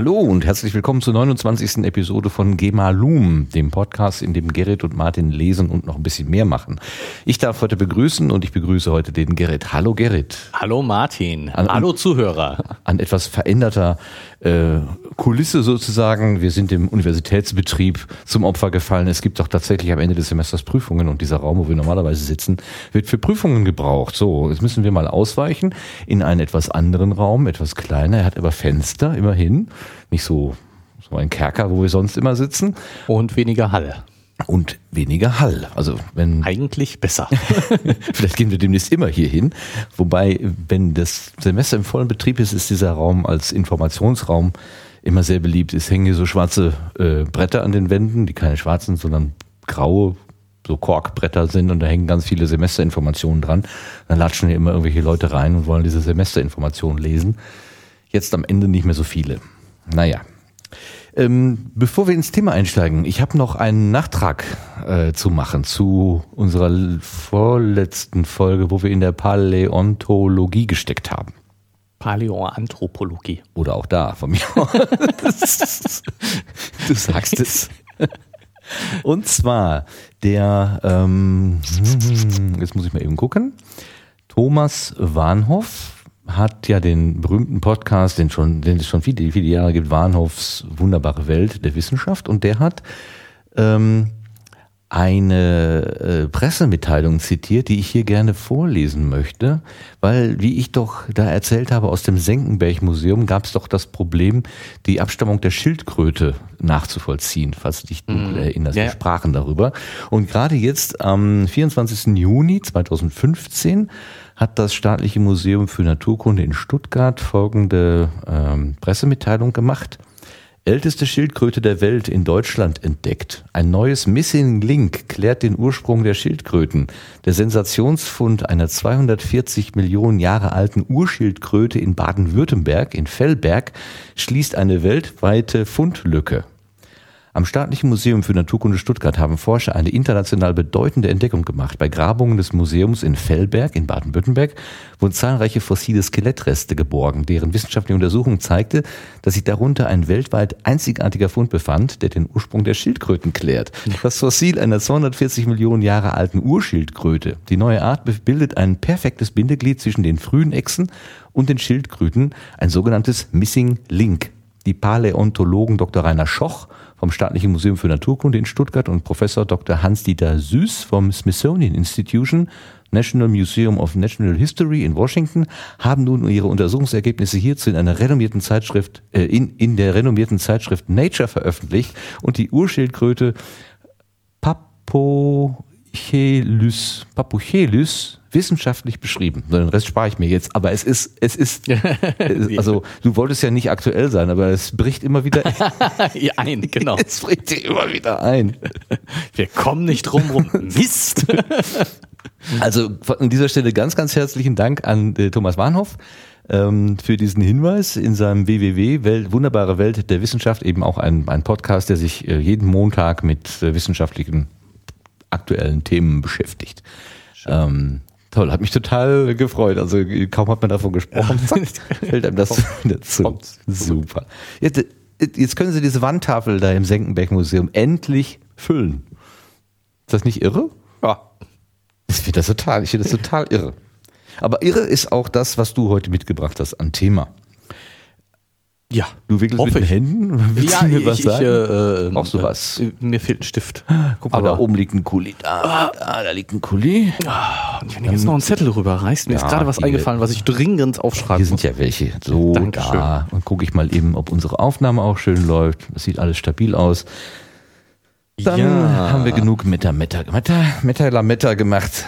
Hallo und herzlich willkommen zur 29. Episode von Gemalum, dem Podcast, in dem Gerrit und Martin lesen und noch ein bisschen mehr machen. Ich darf heute begrüßen und ich begrüße heute den Gerrit. Hallo Gerrit. Hallo Martin. An- Hallo Zuhörer. An etwas veränderter äh, Kulisse sozusagen. Wir sind dem Universitätsbetrieb zum Opfer gefallen. Es gibt doch tatsächlich am Ende des Semesters Prüfungen und dieser Raum, wo wir normalerweise sitzen, wird für Prüfungen gebraucht. So, jetzt müssen wir mal ausweichen in einen etwas anderen Raum, etwas kleiner. Er hat aber Fenster, immerhin. Nicht so, so ein Kerker, wo wir sonst immer sitzen. Und weniger Hall. Und weniger Hall. Also wenn Eigentlich besser. Vielleicht gehen wir demnächst immer hier hin. Wobei, wenn das Semester im vollen Betrieb ist, ist dieser Raum als Informationsraum immer sehr beliebt. Es hängen hier so schwarze äh, Bretter an den Wänden, die keine schwarzen, sondern graue, so Korkbretter sind und da hängen ganz viele Semesterinformationen dran. Dann latschen hier immer irgendwelche Leute rein und wollen diese Semesterinformationen lesen. Jetzt am Ende nicht mehr so viele. Naja. Ähm, bevor wir ins Thema einsteigen, ich habe noch einen Nachtrag äh, zu machen zu unserer vorletzten Folge, wo wir in der Paläontologie gesteckt haben. Paläoanthropologie. Oder auch da von mir. aus. du sagst es. Und zwar der, ähm, jetzt muss ich mal eben gucken. Thomas Warnhoff hat ja den berühmten Podcast, den schon, den es schon viele, viele Jahre gibt, Warnhoffs wunderbare Welt der Wissenschaft. Und der hat ähm, eine äh, Pressemitteilung zitiert, die ich hier gerne vorlesen möchte, weil, wie ich doch da erzählt habe, aus dem Senckenberg-Museum gab es doch das Problem, die Abstammung der Schildkröte nachzuvollziehen, falls du dich dunkel erinnerst. Ja, Wir sprachen darüber. Und gerade jetzt am 24. Juni 2015 hat das Staatliche Museum für Naturkunde in Stuttgart folgende ähm, Pressemitteilung gemacht. Älteste Schildkröte der Welt in Deutschland entdeckt. Ein neues Missing Link klärt den Ursprung der Schildkröten. Der Sensationsfund einer 240 Millionen Jahre alten Urschildkröte in Baden-Württemberg, in Fellberg, schließt eine weltweite Fundlücke. Am Staatlichen Museum für Naturkunde Stuttgart haben Forscher eine international bedeutende Entdeckung gemacht. Bei Grabungen des Museums in Fellberg in Baden-Württemberg wurden zahlreiche fossile Skelettreste geborgen, deren wissenschaftliche Untersuchung zeigte, dass sich darunter ein weltweit einzigartiger Fund befand, der den Ursprung der Schildkröten klärt. Das Fossil einer 240 Millionen Jahre alten Urschildkröte. Die neue Art bildet ein perfektes Bindeglied zwischen den frühen Echsen und den Schildkröten, ein sogenanntes Missing Link. Die Paläontologen Dr. Rainer Schoch vom Staatlichen Museum für Naturkunde in Stuttgart und Professor Dr. Hans-Dieter Süß vom Smithsonian Institution National Museum of Natural History in Washington haben nun ihre Untersuchungsergebnisse hierzu in einer renommierten Zeitschrift, äh, in, in der renommierten Zeitschrift Nature veröffentlicht und die Urschildkröte Papochelys, Papochelys wissenschaftlich beschrieben. Den Rest spare ich mir jetzt, aber es ist, es ist, also du wolltest ja nicht aktuell sein, aber es bricht immer wieder, Ja, ein, genau. es bricht dir immer wieder ein. Wir kommen nicht drum rum. Mist. Also an dieser Stelle ganz, ganz herzlichen Dank an äh, Thomas Warnhoff ähm, für diesen Hinweis in seinem WWW Welt, Wunderbare Welt der Wissenschaft, eben auch ein, ein Podcast, der sich äh, jeden Montag mit äh, wissenschaftlichen aktuellen Themen beschäftigt. Ähm, toll, hat mich total gefreut. Also kaum hat man davon gesprochen, zack, fällt einem das dazu. kommt. Super. Jetzt, jetzt können Sie diese Wandtafel da im Senckenberg-Museum endlich füllen. Ist das nicht irre? Ja. Ich finde das total, ich finde das total irre. Aber irre ist auch das, was du heute mitgebracht hast an Thema. Ja. Du wickelst mit Hoffe den ich. Händen? Willst Ja, du mir ich, was ich, sagen? äh, äh, Brauchst du was? Äh, mir fehlt ein Stift. Guck mal, da oben liegt ein Kuli. Da, da, da liegt ein Kuli. Und wenn du jetzt noch einen Zettel rüberreißt, mir Ja, ist gerade was eingefallen, was ich dringend aufschreiben Hier sind muss. ja welche. So, Dankeschön. da. Und gucke ich mal eben, ob unsere Aufnahme auch schön läuft. Das sieht alles stabil aus. Dann Ja. haben wir genug Meta, Meta, Meta, Meta, Lametta gemacht.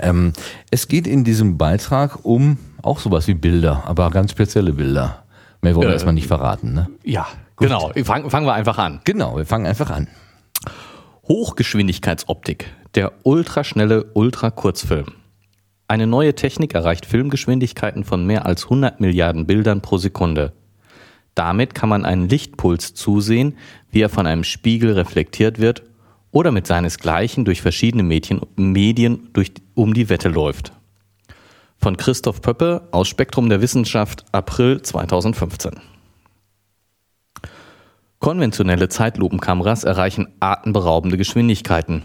Ähm, es geht in diesem Beitrag um auch sowas wie Bilder, aber ganz spezielle Bilder. Mehr wollen wir Äh, erstmal nicht verraten, ne? Ja, genau. Fangen, fangen wir einfach an. Genau, wir fangen einfach an. Hochgeschwindigkeitsoptik, der ultraschnelle Ultrakurzfilm. Eine neue Technik erreicht Filmgeschwindigkeiten von mehr als 100 Milliarden Bildern pro Sekunde. Damit kann man einen Lichtpuls zusehen, wie er von einem Spiegel reflektiert wird oder mit seinesgleichen durch verschiedene Medien, Medien durch, um die Wette läuft. Von Christoph Pöppe aus Spektrum der Wissenschaft, April 2015. Konventionelle Zeitlupenkameras erreichen atemberaubende Geschwindigkeiten.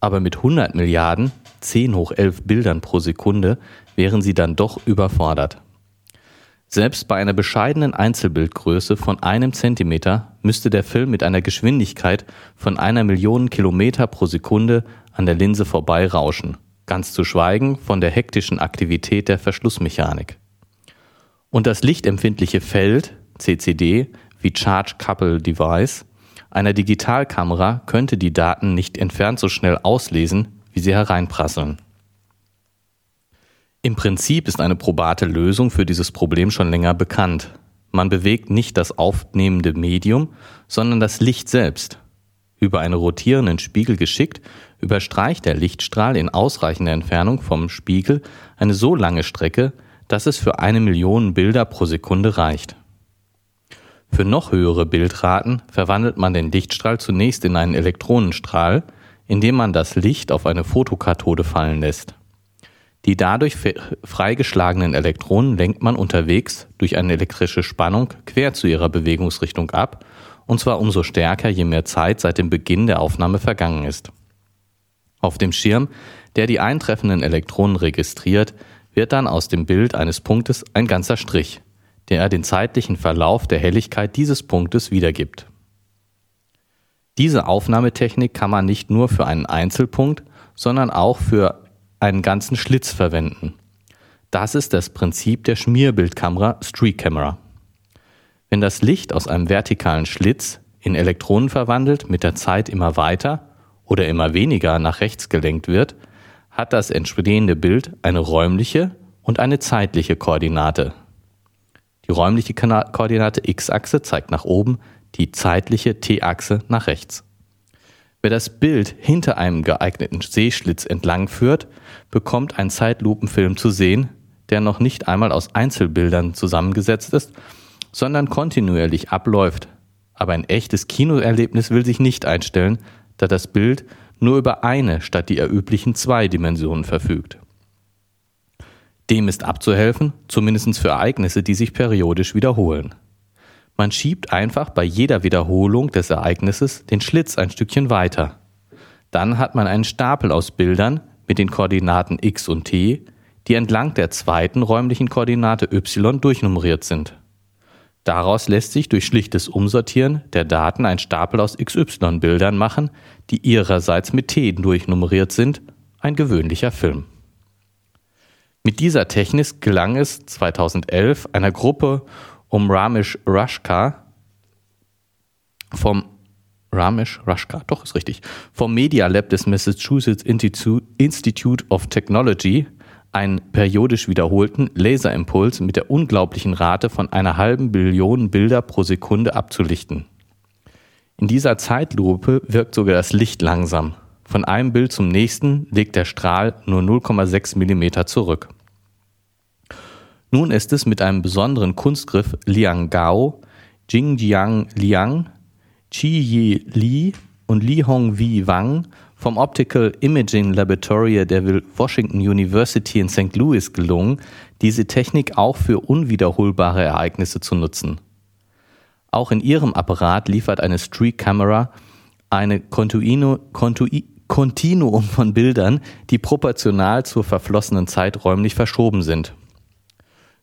Aber mit 100 Milliarden, 10 hoch 11 Bildern pro Sekunde, wären sie dann doch überfordert. Selbst bei einer bescheidenen Einzelbildgröße von einem Zentimeter müsste der Film mit einer Geschwindigkeit von einer Million Kilometer pro Sekunde an der Linse vorbei rauschen, ganz zu schweigen von der hektischen Aktivität der Verschlussmechanik. Und das lichtempfindliche Feld, CCD, wie Charge Couple Device, einer Digitalkamera könnte die Daten nicht entfernt so schnell auslesen, wie sie hereinprasseln. Im Prinzip ist eine probate Lösung für dieses Problem schon länger bekannt. Man bewegt nicht das aufnehmende Medium, sondern das Licht selbst. Über einen rotierenden Spiegel geschickt, überstreicht der Lichtstrahl in ausreichender Entfernung vom Spiegel eine so lange Strecke, dass es für eine Million Bilder pro Sekunde reicht. Für noch höhere Bildraten verwandelt man den Lichtstrahl zunächst in einen Elektronenstrahl, indem man das Licht auf eine Fotokathode fallen lässt. Die dadurch freigeschlagenen Elektronen lenkt man unterwegs durch eine elektrische Spannung quer zu ihrer Bewegungsrichtung ab, und zwar umso stärker, je mehr Zeit seit dem Beginn der Aufnahme vergangen ist. Auf dem Schirm, der die eintreffenden Elektronen registriert, wird dann aus dem Bild eines Punktes ein ganzer Strich der den zeitlichen Verlauf der Helligkeit dieses Punktes wiedergibt. Diese Aufnahmetechnik kann man nicht nur für einen Einzelpunkt, sondern auch für einen ganzen Schlitz verwenden. Das ist das Prinzip der Schmierbildkamera Streak Camera. Wenn das Licht aus einem vertikalen Schlitz in Elektronen verwandelt mit der Zeit immer weiter oder immer weniger nach rechts gelenkt wird, hat das entstehende Bild eine räumliche und eine zeitliche Koordinate, die räumliche Koordinate x-Achse zeigt nach oben, die zeitliche t-Achse nach rechts. Wer das Bild hinter einem geeigneten Sehschlitz entlang führt, bekommt einen Zeitlupenfilm zu sehen, der noch nicht einmal aus Einzelbildern zusammengesetzt ist, sondern kontinuierlich abläuft. Aber ein echtes Kinoerlebnis will sich nicht einstellen, da das Bild nur über eine statt die üblichen zwei Dimensionen verfügt. Dem ist abzuhelfen, zumindest für Ereignisse, die sich periodisch wiederholen. Man schiebt einfach bei jeder Wiederholung des Ereignisses den Schlitz ein Stückchen weiter. Dann hat man einen Stapel aus Bildern mit den Koordinaten x und t, die entlang der zweiten räumlichen Koordinate y durchnummeriert sind. Daraus lässt sich durch schlichtes Umsortieren der Daten ein Stapel aus XY-Bildern machen, die ihrerseits mit T durchnummeriert sind, ein gewöhnlicher Film. Mit dieser Technik gelang es 2011 einer Gruppe um Ramesh Rashka vom Ramesh Rashka, doch ist richtig, vom Media Lab des Massachusetts Institute of Technology einen periodisch wiederholten Laserimpuls mit der unglaublichen Rate von einer halben Billion Bilder pro Sekunde abzulichten. In dieser Zeitlupe wirkt sogar das Licht langsam. Von einem Bild zum nächsten legt der Strahl nur 0,6 mm zurück. Nun ist es mit einem besonderen Kunstgriff Liang Gao, Jingjiang Liang, Chi Yi Li und Li Hongwi Wang vom Optical Imaging Laboratory der Washington University in St. Louis gelungen, diese Technik auch für unwiederholbare Ereignisse zu nutzen. Auch in ihrem Apparat liefert eine Streak Camera eine Kontinuum von Bildern, die proportional zur verflossenen Zeit räumlich verschoben sind.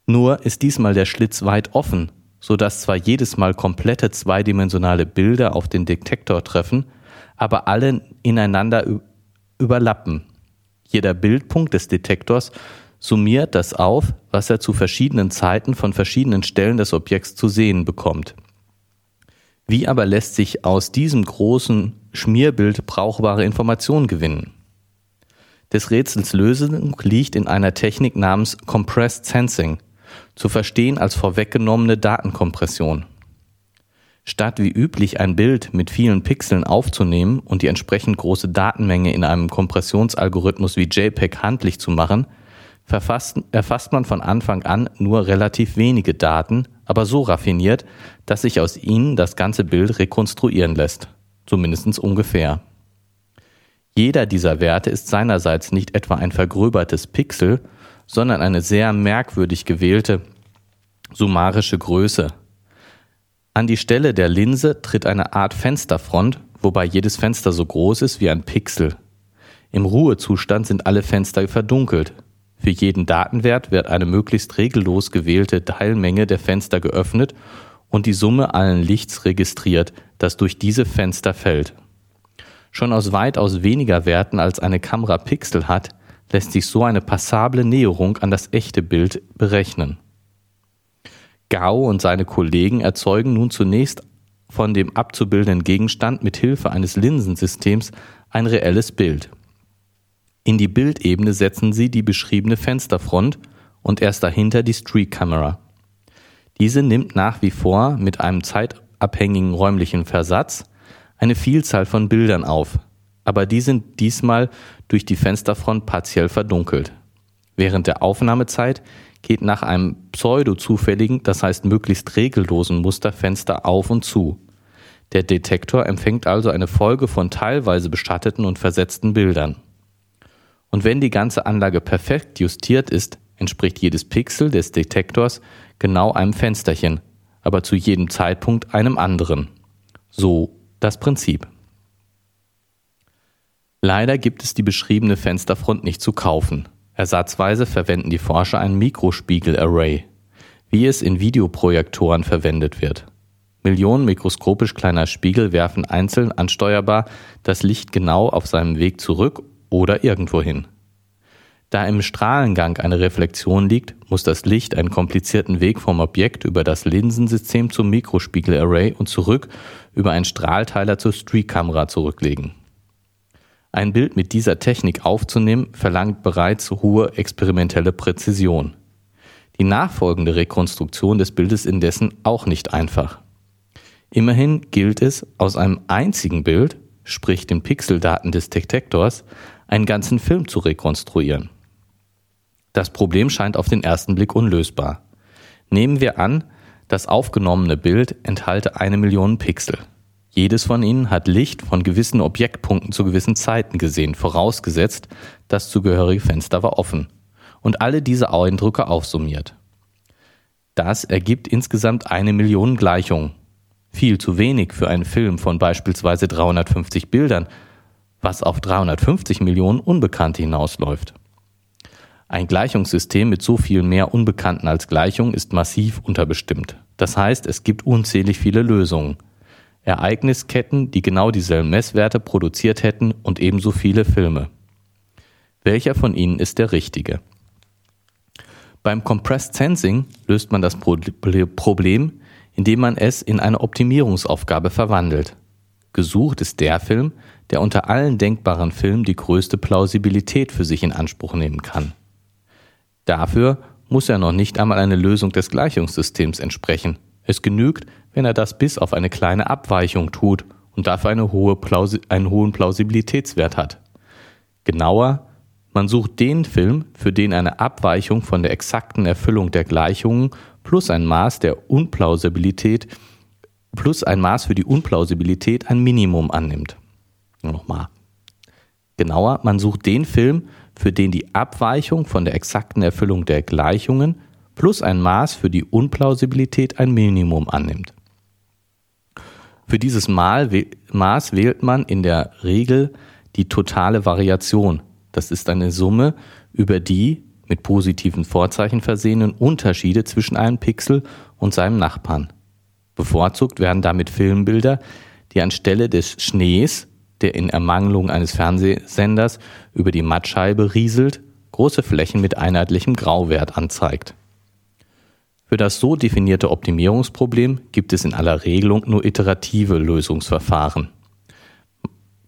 Nur ist diesmal der Schlitz weit offen, so dass zwar jedes Mal komplette zweidimensionale Bilder auf den Detektor treffen, aber alle ineinander überlappen. Jeder Bildpunkt des Detektors summiert das auf, was er zu verschiedenen Zeiten von verschiedenen Stellen des Objekts zu sehen bekommt. Wie aber lässt sich aus diesem großen Schmierbild brauchbare Informationen gewinnen? Des Rätsels Lösung liegt in einer Technik namens Compressed Sensing, zu verstehen als vorweggenommene Datenkompression. Statt wie üblich ein Bild mit vielen Pixeln aufzunehmen und die entsprechend große Datenmenge in einem Kompressionsalgorithmus wie JPEG handlich zu machen, erfasst man von Anfang an nur relativ wenige Daten, aber so raffiniert, dass sich aus ihnen das ganze Bild rekonstruieren lässt, zumindest ungefähr. Jeder dieser Werte ist seinerseits nicht etwa ein vergröbertes Pixel, sondern eine sehr merkwürdig gewählte summarische Größe. An die Stelle der Linse tritt eine Art Fensterfront, wobei jedes Fenster so groß ist wie ein Pixel. Im Ruhezustand sind alle Fenster verdunkelt. Für jeden Datenwert wird eine möglichst regellos gewählte Teilmenge der Fenster geöffnet und die Summe allen Lichts registriert, das durch diese Fenster fällt. Schon aus weitaus weniger Werten als eine Kamera Pixel hat, lässt sich so eine passable Näherung an das echte Bild berechnen. Gao und seine Kollegen erzeugen nun zunächst von dem abzubildenden Gegenstand mit Hilfe eines Linsensystems ein reelles Bild. In die Bildebene setzen sie die beschriebene Fensterfront und erst dahinter die Street Camera. Diese nimmt nach wie vor mit einem zeitabhängigen räumlichen Versatz eine Vielzahl von Bildern auf, aber die sind diesmal durch die Fensterfront partiell verdunkelt. Während der Aufnahmezeit geht nach einem pseudo-zufälligen, das heißt möglichst regellosen Musterfenster auf und zu. Der Detektor empfängt also eine Folge von teilweise beschatteten und versetzten Bildern. Und wenn die ganze Anlage perfekt justiert ist, entspricht jedes Pixel des Detektors genau einem Fensterchen, aber zu jedem Zeitpunkt einem anderen. So das Prinzip. Leider gibt es die beschriebene Fensterfront nicht zu kaufen. Ersatzweise verwenden die Forscher ein Mikrospiegel-Array, wie es in Videoprojektoren verwendet wird. Millionen mikroskopisch kleiner Spiegel werfen einzeln ansteuerbar das Licht genau auf seinem Weg zurück oder irgendwohin. Da im Strahlengang eine Reflexion liegt, muss das Licht einen komplizierten Weg vom Objekt über das Linsensystem zum Mikrospiegelarray und zurück über einen Strahlteiler zur Streakkamera zurücklegen. Ein Bild mit dieser Technik aufzunehmen, verlangt bereits hohe experimentelle Präzision. Die nachfolgende Rekonstruktion des Bildes indessen auch nicht einfach. Immerhin gilt es, aus einem einzigen Bild, sprich den Pixeldaten des Detektors, einen ganzen Film zu rekonstruieren. Das Problem scheint auf den ersten Blick unlösbar. Nehmen wir an, das aufgenommene Bild enthalte eine Million Pixel. Jedes von ihnen hat Licht von gewissen Objektpunkten zu gewissen Zeiten gesehen, vorausgesetzt, das zugehörige Fenster war offen. Und alle diese Eindrücke aufsummiert. Das ergibt insgesamt eine Million Gleichungen. Viel zu wenig für einen Film von beispielsweise 350 Bildern, was auf 350 Millionen Unbekannte hinausläuft. Ein Gleichungssystem mit so viel mehr Unbekannten als Gleichung ist massiv unterbestimmt. Das heißt, es gibt unzählig viele Lösungen. Ereignisketten, die genau dieselben Messwerte produziert hätten und ebenso viele Filme. Welcher von ihnen ist der richtige? Beim Compressed Sensing löst man das Problem, indem man es in eine Optimierungsaufgabe verwandelt. Gesucht ist der Film, der unter allen denkbaren Filmen die größte Plausibilität für sich in Anspruch nehmen kann. Dafür muss er noch nicht einmal eine Lösung des Gleichungssystems entsprechen. Es genügt, wenn er das bis auf eine kleine Abweichung tut und dafür eine hohe Plausi einen hohen Plausibilitätswert hat. Genauer, man sucht den Film, für den eine Abweichung von der exakten Erfüllung der Gleichungen plus ein Maß der Unplausibilität plus ein Maß für die Unplausibilität ein Minimum annimmt. Nochmal. Genauer, man sucht den Film, für den die Abweichung von der exakten Erfüllung der Gleichungen plus ein Maß für die Unplausibilität ein Minimum annimmt. Für dieses Maß wählt man in der Regel die totale Variation. Das ist eine Summe über die mit positiven Vorzeichen versehenen Unterschiede zwischen einem Pixel und seinem Nachbarn. Bevorzugt werden damit Filmbilder, die anstelle des Schnees der in Ermangelung eines Fernsehsenders über die Mattscheibe rieselt, große Flächen mit einheitlichem Grauwert anzeigt. Für das so definierte Optimierungsproblem gibt es in aller Regelung nur iterative Lösungsverfahren.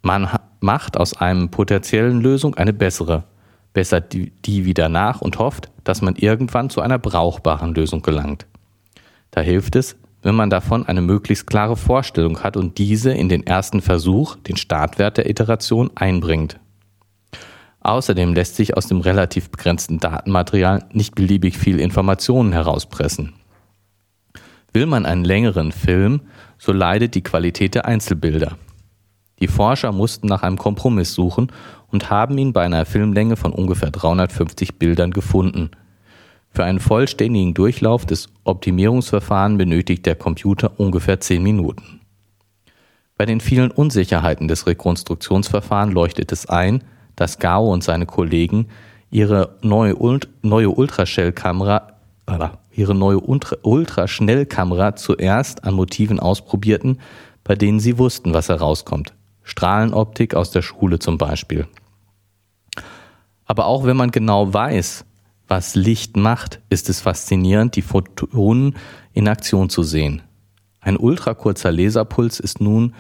Man macht aus einem potenziellen Lösung eine bessere, bessert die wieder nach und hofft, dass man irgendwann zu einer brauchbaren Lösung gelangt. Da hilft es, wenn man davon eine möglichst klare Vorstellung hat und diese in den ersten Versuch, den Startwert der Iteration, einbringt. Außerdem lässt sich aus dem relativ begrenzten Datenmaterial nicht beliebig viel Informationen herauspressen. Will man einen längeren Film, so leidet die Qualität der Einzelbilder. Die Forscher mussten nach einem Kompromiss suchen und haben ihn bei einer Filmlänge von ungefähr 350 Bildern gefunden. Für einen vollständigen Durchlauf des Optimierungsverfahrens benötigt der Computer ungefähr 10 Minuten. Bei den vielen Unsicherheiten des Rekonstruktionsverfahrens leuchtet es ein, dass Gao und seine Kollegen ihre neue, Ult neue Ultraschallkamera ihre neue Ultraschnellkamera zuerst an Motiven ausprobierten, bei denen sie wussten, was herauskommt. Strahlenoptik aus der Schule zum Beispiel. Aber auch wenn man genau weiß, was Licht macht, ist es faszinierend, die Photonen in Aktion zu sehen. Ein ultrakurzer Laserpuls ist nun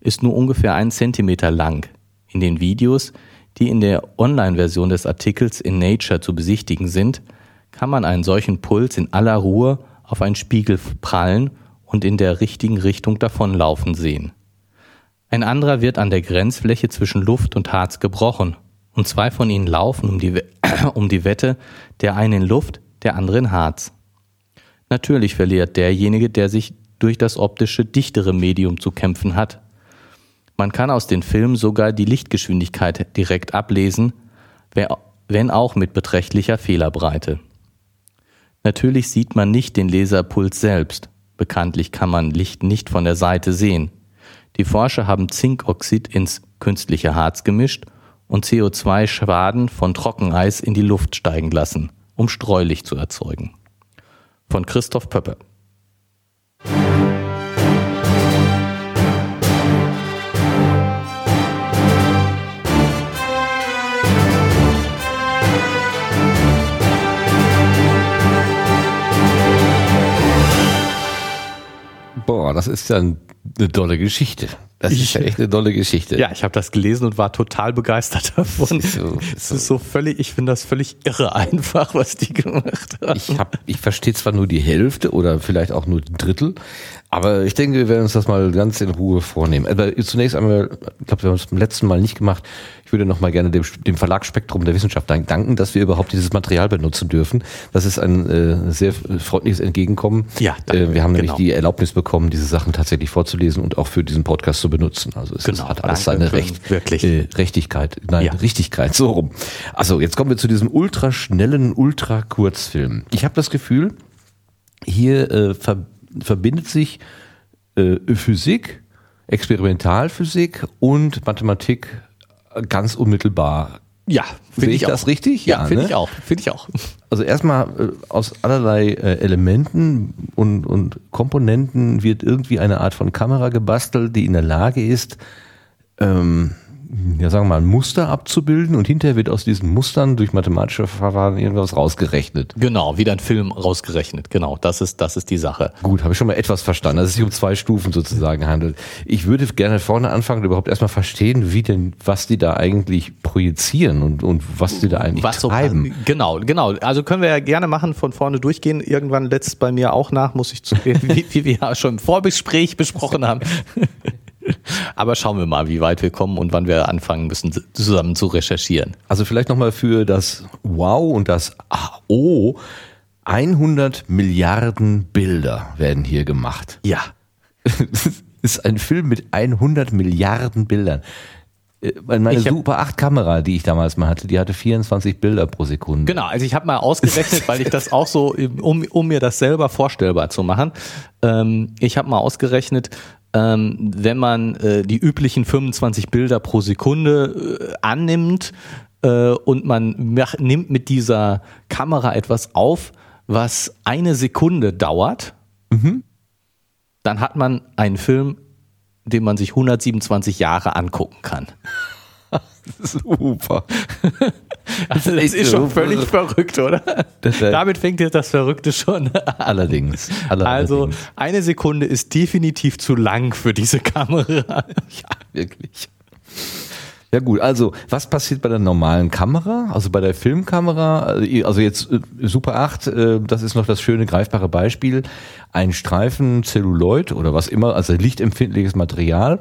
ist nur ungefähr ein Zentimeter lang. In den Videos, die in der Online-Version des Artikels in Nature zu besichtigen sind, kann man einen solchen Puls in aller Ruhe auf einen Spiegel prallen und in der richtigen Richtung davonlaufen sehen. Ein anderer wird an der Grenzfläche zwischen Luft und Harz gebrochen und zwei von ihnen laufen um die, um die Wette, der eine in Luft, der andere in Harz. Natürlich verliert derjenige, der sich durch das optische dichtere Medium zu kämpfen hat. Man kann aus den Filmen sogar die Lichtgeschwindigkeit direkt ablesen, wenn auch mit beträchtlicher Fehlerbreite. Natürlich sieht man nicht den Laserpuls selbst. Bekanntlich kann man Licht nicht von der Seite sehen. Die Forscher haben Zinkoxid ins künstliche Harz gemischt und CO2-Schwaden von Trockeneis in die Luft steigen lassen, um Streulicht zu erzeugen. Von Christoph Pöppe. Boah, das ist ja eine tolle Geschichte. Das ist ja echt eine tolle Geschichte. Ja, ich habe das gelesen und war total begeistert davon. Ist so, das ist so völlig, ich finde das völlig irre einfach, was die gemacht haben. Ich, hab, ich verstehe zwar nur die Hälfte oder vielleicht auch nur ein Drittel, aber ich denke, wir werden uns das mal ganz in Ruhe vornehmen. Aber zunächst einmal, ich glaube, wir haben es beim letzten Mal nicht gemacht. Ich würde noch mal gerne dem, dem Verlag Spektrum der Wissenschaft danken, dass wir überhaupt dieses Material benutzen dürfen. Das ist ein äh, sehr freundliches Entgegenkommen. Ja, danke, äh, wir haben genau. nämlich die Erlaubnis bekommen, diese Sachen tatsächlich vorzulesen und auch für diesen Podcast zu benutzen. Also es genau, hat alles seine Recht, wirklich. Äh, Rechtigkeit, nein, ja. Richtigkeit, so rum. Also jetzt kommen wir zu diesem ultraschnellen, ultra-Kurzfilm. Ich habe das Gefühl, hier äh, ver verbindet sich äh, Physik, Experimentalphysik und Mathematik ganz unmittelbar. Ja, finde ich, ich das richtig? Ja, ja finde ne? ich auch. Finde ich auch. Also erstmal äh, aus allerlei äh, Elementen und, und Komponenten wird irgendwie eine Art von Kamera gebastelt, die in der Lage ist, ähm, ja sagen wir mal, ein Muster abzubilden und hinterher wird aus diesen Mustern durch mathematische Verfahren irgendwas rausgerechnet. Genau, wie ein Film rausgerechnet. Genau, das ist, das ist die Sache. Gut, habe ich schon mal etwas verstanden, dass es sich um zwei Stufen sozusagen handelt. Ich würde gerne vorne anfangen und überhaupt erstmal verstehen, wie denn, was die da eigentlich projizieren und, und was die da eigentlich was treiben. So, genau, genau. Also können wir ja gerne machen, von vorne durchgehen. Irgendwann letzt bei mir auch nach, muss ich zugeben, wie, wie wir ja schon im Vorgespräch besprochen haben. Aber schauen wir mal, wie weit wir kommen und wann wir anfangen müssen, zusammen zu recherchieren. Also vielleicht nochmal für das Wow und das Oh. 100 Milliarden Bilder werden hier gemacht. Ja. Das ist ein Film mit 100 Milliarden Bildern. Äh, meine Super 8 Kamera, die ich damals mal hatte, die hatte 24 Bilder pro Sekunde. Genau, also ich habe mal ausgerechnet, weil ich das auch so, um, um mir das selber vorstellbar zu machen, ähm, ich habe mal ausgerechnet, ähm, wenn man äh, die üblichen 25 Bilder pro Sekunde äh, annimmt äh, und man mach, nimmt mit dieser Kamera etwas auf, was eine Sekunde dauert, mhm. dann hat man einen Film, den man sich 127 Jahre angucken kann. Super. Also das ist schon völlig verrückt, oder? Damit fängt jetzt das Verrückte schon an. Allerdings. allerdings. Also eine Sekunde ist definitiv zu lang für diese Kamera. Ja, wirklich. Ja gut, also was passiert bei der normalen Kamera, also bei der Filmkamera, also jetzt äh, Super 8, äh, das ist noch das schöne greifbare Beispiel, ein Streifen Zelluloid oder was immer, also lichtempfindliches Material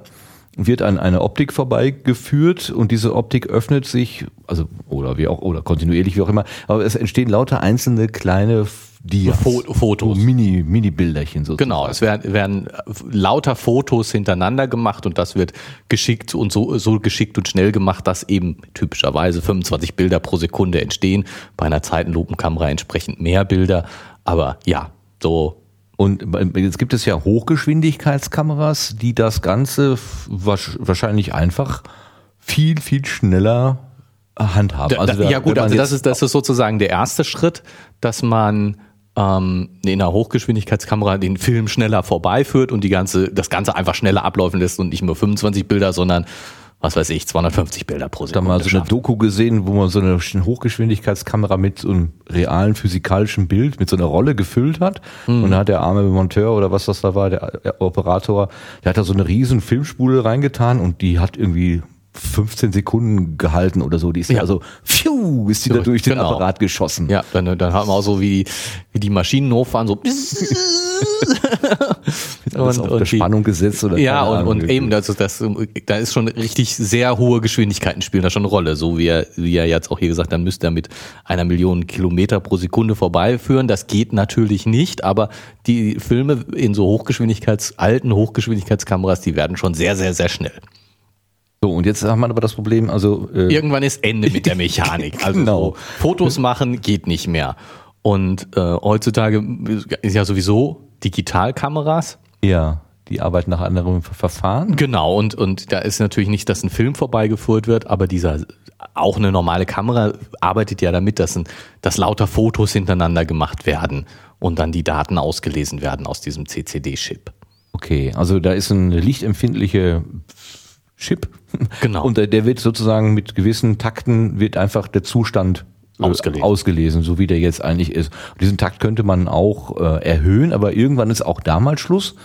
wird an eine Optik vorbeigeführt und diese Optik öffnet sich, also oder wie auch oder kontinuierlich wie auch immer, aber es entstehen lauter einzelne kleine Dias. Fo Fotos. Mini, Mini-Bilderchen sozusagen. Genau, es werden, werden lauter Fotos hintereinander gemacht und das wird geschickt und so, so geschickt und schnell gemacht, dass eben typischerweise 25 Bilder pro Sekunde entstehen. Bei einer Zeitenlupenkamera entsprechend mehr Bilder. Aber ja, so Und jetzt gibt es ja Hochgeschwindigkeitskameras, die das Ganze wahrscheinlich einfach viel, viel schneller handhaben. Da, da, ja gut, also das ist, das ist sozusagen der erste Schritt, dass man ähm, in einer Hochgeschwindigkeitskamera den Film schneller vorbeiführt und die ganze, das Ganze einfach schneller ablaufen lässt und nicht nur 25 Bilder, sondern was weiß ich, 250 Bilder pro da Sekunde. mal so eine schafft. Doku gesehen, wo man so eine Hochgeschwindigkeitskamera mit so einem realen physikalischen Bild, mit so einer Rolle gefüllt hat. Mhm. Und da hat der arme Monteur oder was das da war, der, der Operator, der hat da so eine riesen Filmspule reingetan und die hat irgendwie 15 Sekunden gehalten oder so. Die ist ja, also, pfiuh, ist die da durch den Genau. Apparat geschossen. Ja, dann, dann haben wir auch so wie, wie die Maschinen hochfahren, so. Alles auf und die- Bespannung gesetzt oder Ja, und, Ahnung. und eben, das, ist- das, da ist schon richtig sehr hohe Geschwindigkeiten spielen da schon eine Rolle. So wie er, wie er jetzt auch hier gesagt dann müsste er mit einer Million Kilometer pro Sekunde vorbeiführen. Das geht natürlich nicht, aber die Filme in so Hochgeschwindigkeits, alten Hochgeschwindigkeitskameras, die werden schon sehr, sehr, sehr schnell. So, und jetzt haben wir aber das Problem, also äh, Irgendwann ist Ende mit der Mechanik. Also Genau. Fotos machen geht nicht mehr. Und äh, heutzutage ist ja sowieso Digitalkameras. ja, die arbeiten nach anderen Verfahren. Genau, und, und da ist natürlich nicht, dass ein Film vorbeigeführt wird, aber dieser, auch eine normale Kamera arbeitet ja damit, dass, ein, dass lauter Fotos hintereinander gemacht werden und dann die Daten ausgelesen werden aus diesem CCD-Chip. Okay, also da ist ein lichtempfindlicher Chip. Genau. Und der, wird sozusagen mit gewissen Takten wird einfach der Zustand äh, Ausgelesen. ausgelesen, so wie der jetzt eigentlich ist. Und diesen Takt könnte man auch äh, erhöhen, aber irgendwann ist auch da mal Schluss,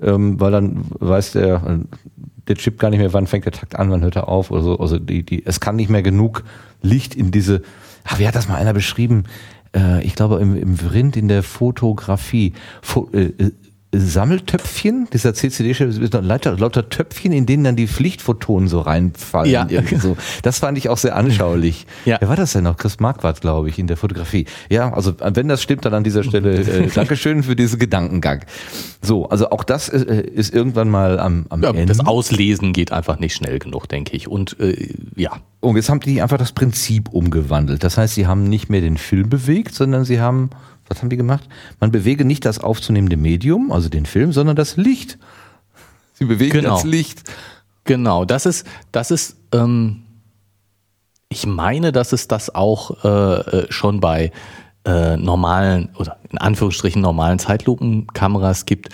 ähm, weil dann weiß der, der Chip gar nicht mehr, wann fängt der Takt an, wann hört er auf oder so. Also die, die, es kann nicht mehr genug Licht in diese, ach, wie hat das mal einer beschrieben? Äh, ich glaube im, im Rind in der Fotografie. Fo äh, äh, Sammeltöpfchen, dieser CCD-Chip, sind lauter, lauter Töpfchen, in denen dann die Pflichtphotonen so reinfallen. Ja. irgendwie so. Das fand ich auch sehr anschaulich. Ja. Wer war das denn noch? Chris Marquardt, glaube ich, in der Fotografie. Ja, also wenn das stimmt, dann an dieser Stelle äh, Dankeschön für diesen Gedankengang. So, also auch das äh, ist irgendwann mal am, am Ja, Ende. das Auslesen geht einfach nicht schnell genug, denke ich. Und äh, ja, Und jetzt haben die einfach das Prinzip umgewandelt. Das heißt, sie haben nicht mehr den Film bewegt, sondern sie haben, was haben die gemacht? Man bewege nicht das aufzunehmende Medium, also den Film, sondern das Licht. Sie bewegen Genau. das Licht. Genau, das ist, das ist, ähm, ich meine, dass es das auch äh, äh, schon bei äh, normalen oder in Anführungsstrichen normalen Zeitlupenkameras gibt,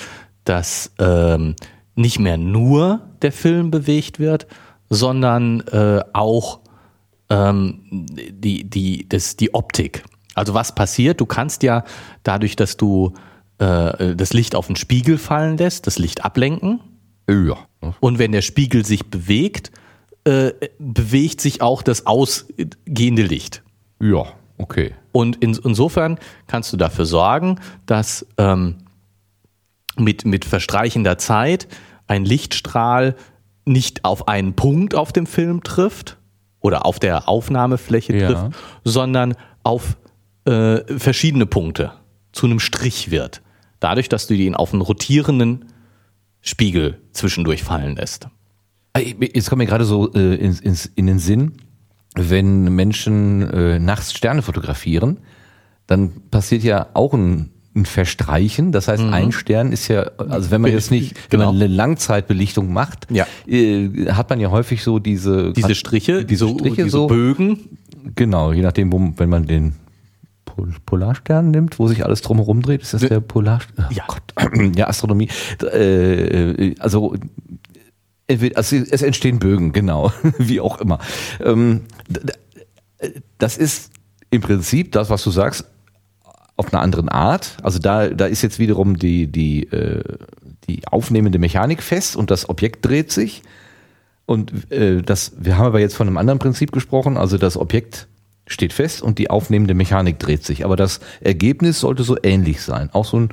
dass ähm, nicht mehr nur der Film bewegt wird, sondern äh, auch ähm, die, die, das, die Optik. Also was passiert? Du kannst ja dadurch, dass du äh, das Licht auf den Spiegel fallen lässt, das Licht ablenken. Ja. Und wenn der Spiegel sich bewegt, äh, bewegt sich auch das ausgehende Licht. Ja, okay. Und in, insofern kannst du dafür sorgen, dass ähm, mit, mit verstreichender Zeit ein Lichtstrahl nicht auf einen Punkt auf dem Film trifft oder auf der Aufnahmefläche Ja. trifft, sondern auf äh, verschiedene Punkte zu einem Strich wird. Dadurch, dass du ihn auf einen rotierenden Spiegel zwischendurch fallen lässt. Ah, Jetzt kommt mir gerade so äh, ins, ins, in den Sinn, wenn Menschen äh, nachts Sterne fotografieren, dann passiert ja auch ein, ein Verstreichen. Das heißt, ein Stern ist ja, also wenn man jetzt nicht, wenn Genau. man eine Langzeitbelichtung macht, Ja. äh, hat man ja häufig so diese Diese Striche, diese Striche diese so, Bögen, genau, je nachdem, wo, wenn man den Pol Polarstern nimmt, wo sich alles drumherum dreht, ist das der Polarstern? Ja. Gott. ja, Astronomie. Äh, also entweder- also es entstehen Bögen, genau, wie auch immer. Ähm, d- das ist im Prinzip das, was du sagst, auf einer anderen Art. Also da, da ist jetzt wiederum die, die, äh, die aufnehmende Mechanik fest und das Objekt dreht sich. Und äh, das, wir haben aber jetzt von einem anderen Prinzip gesprochen, also das Objekt steht fest und die aufnehmende Mechanik dreht sich. Aber das Ergebnis sollte so ähnlich sein. Auch so ein,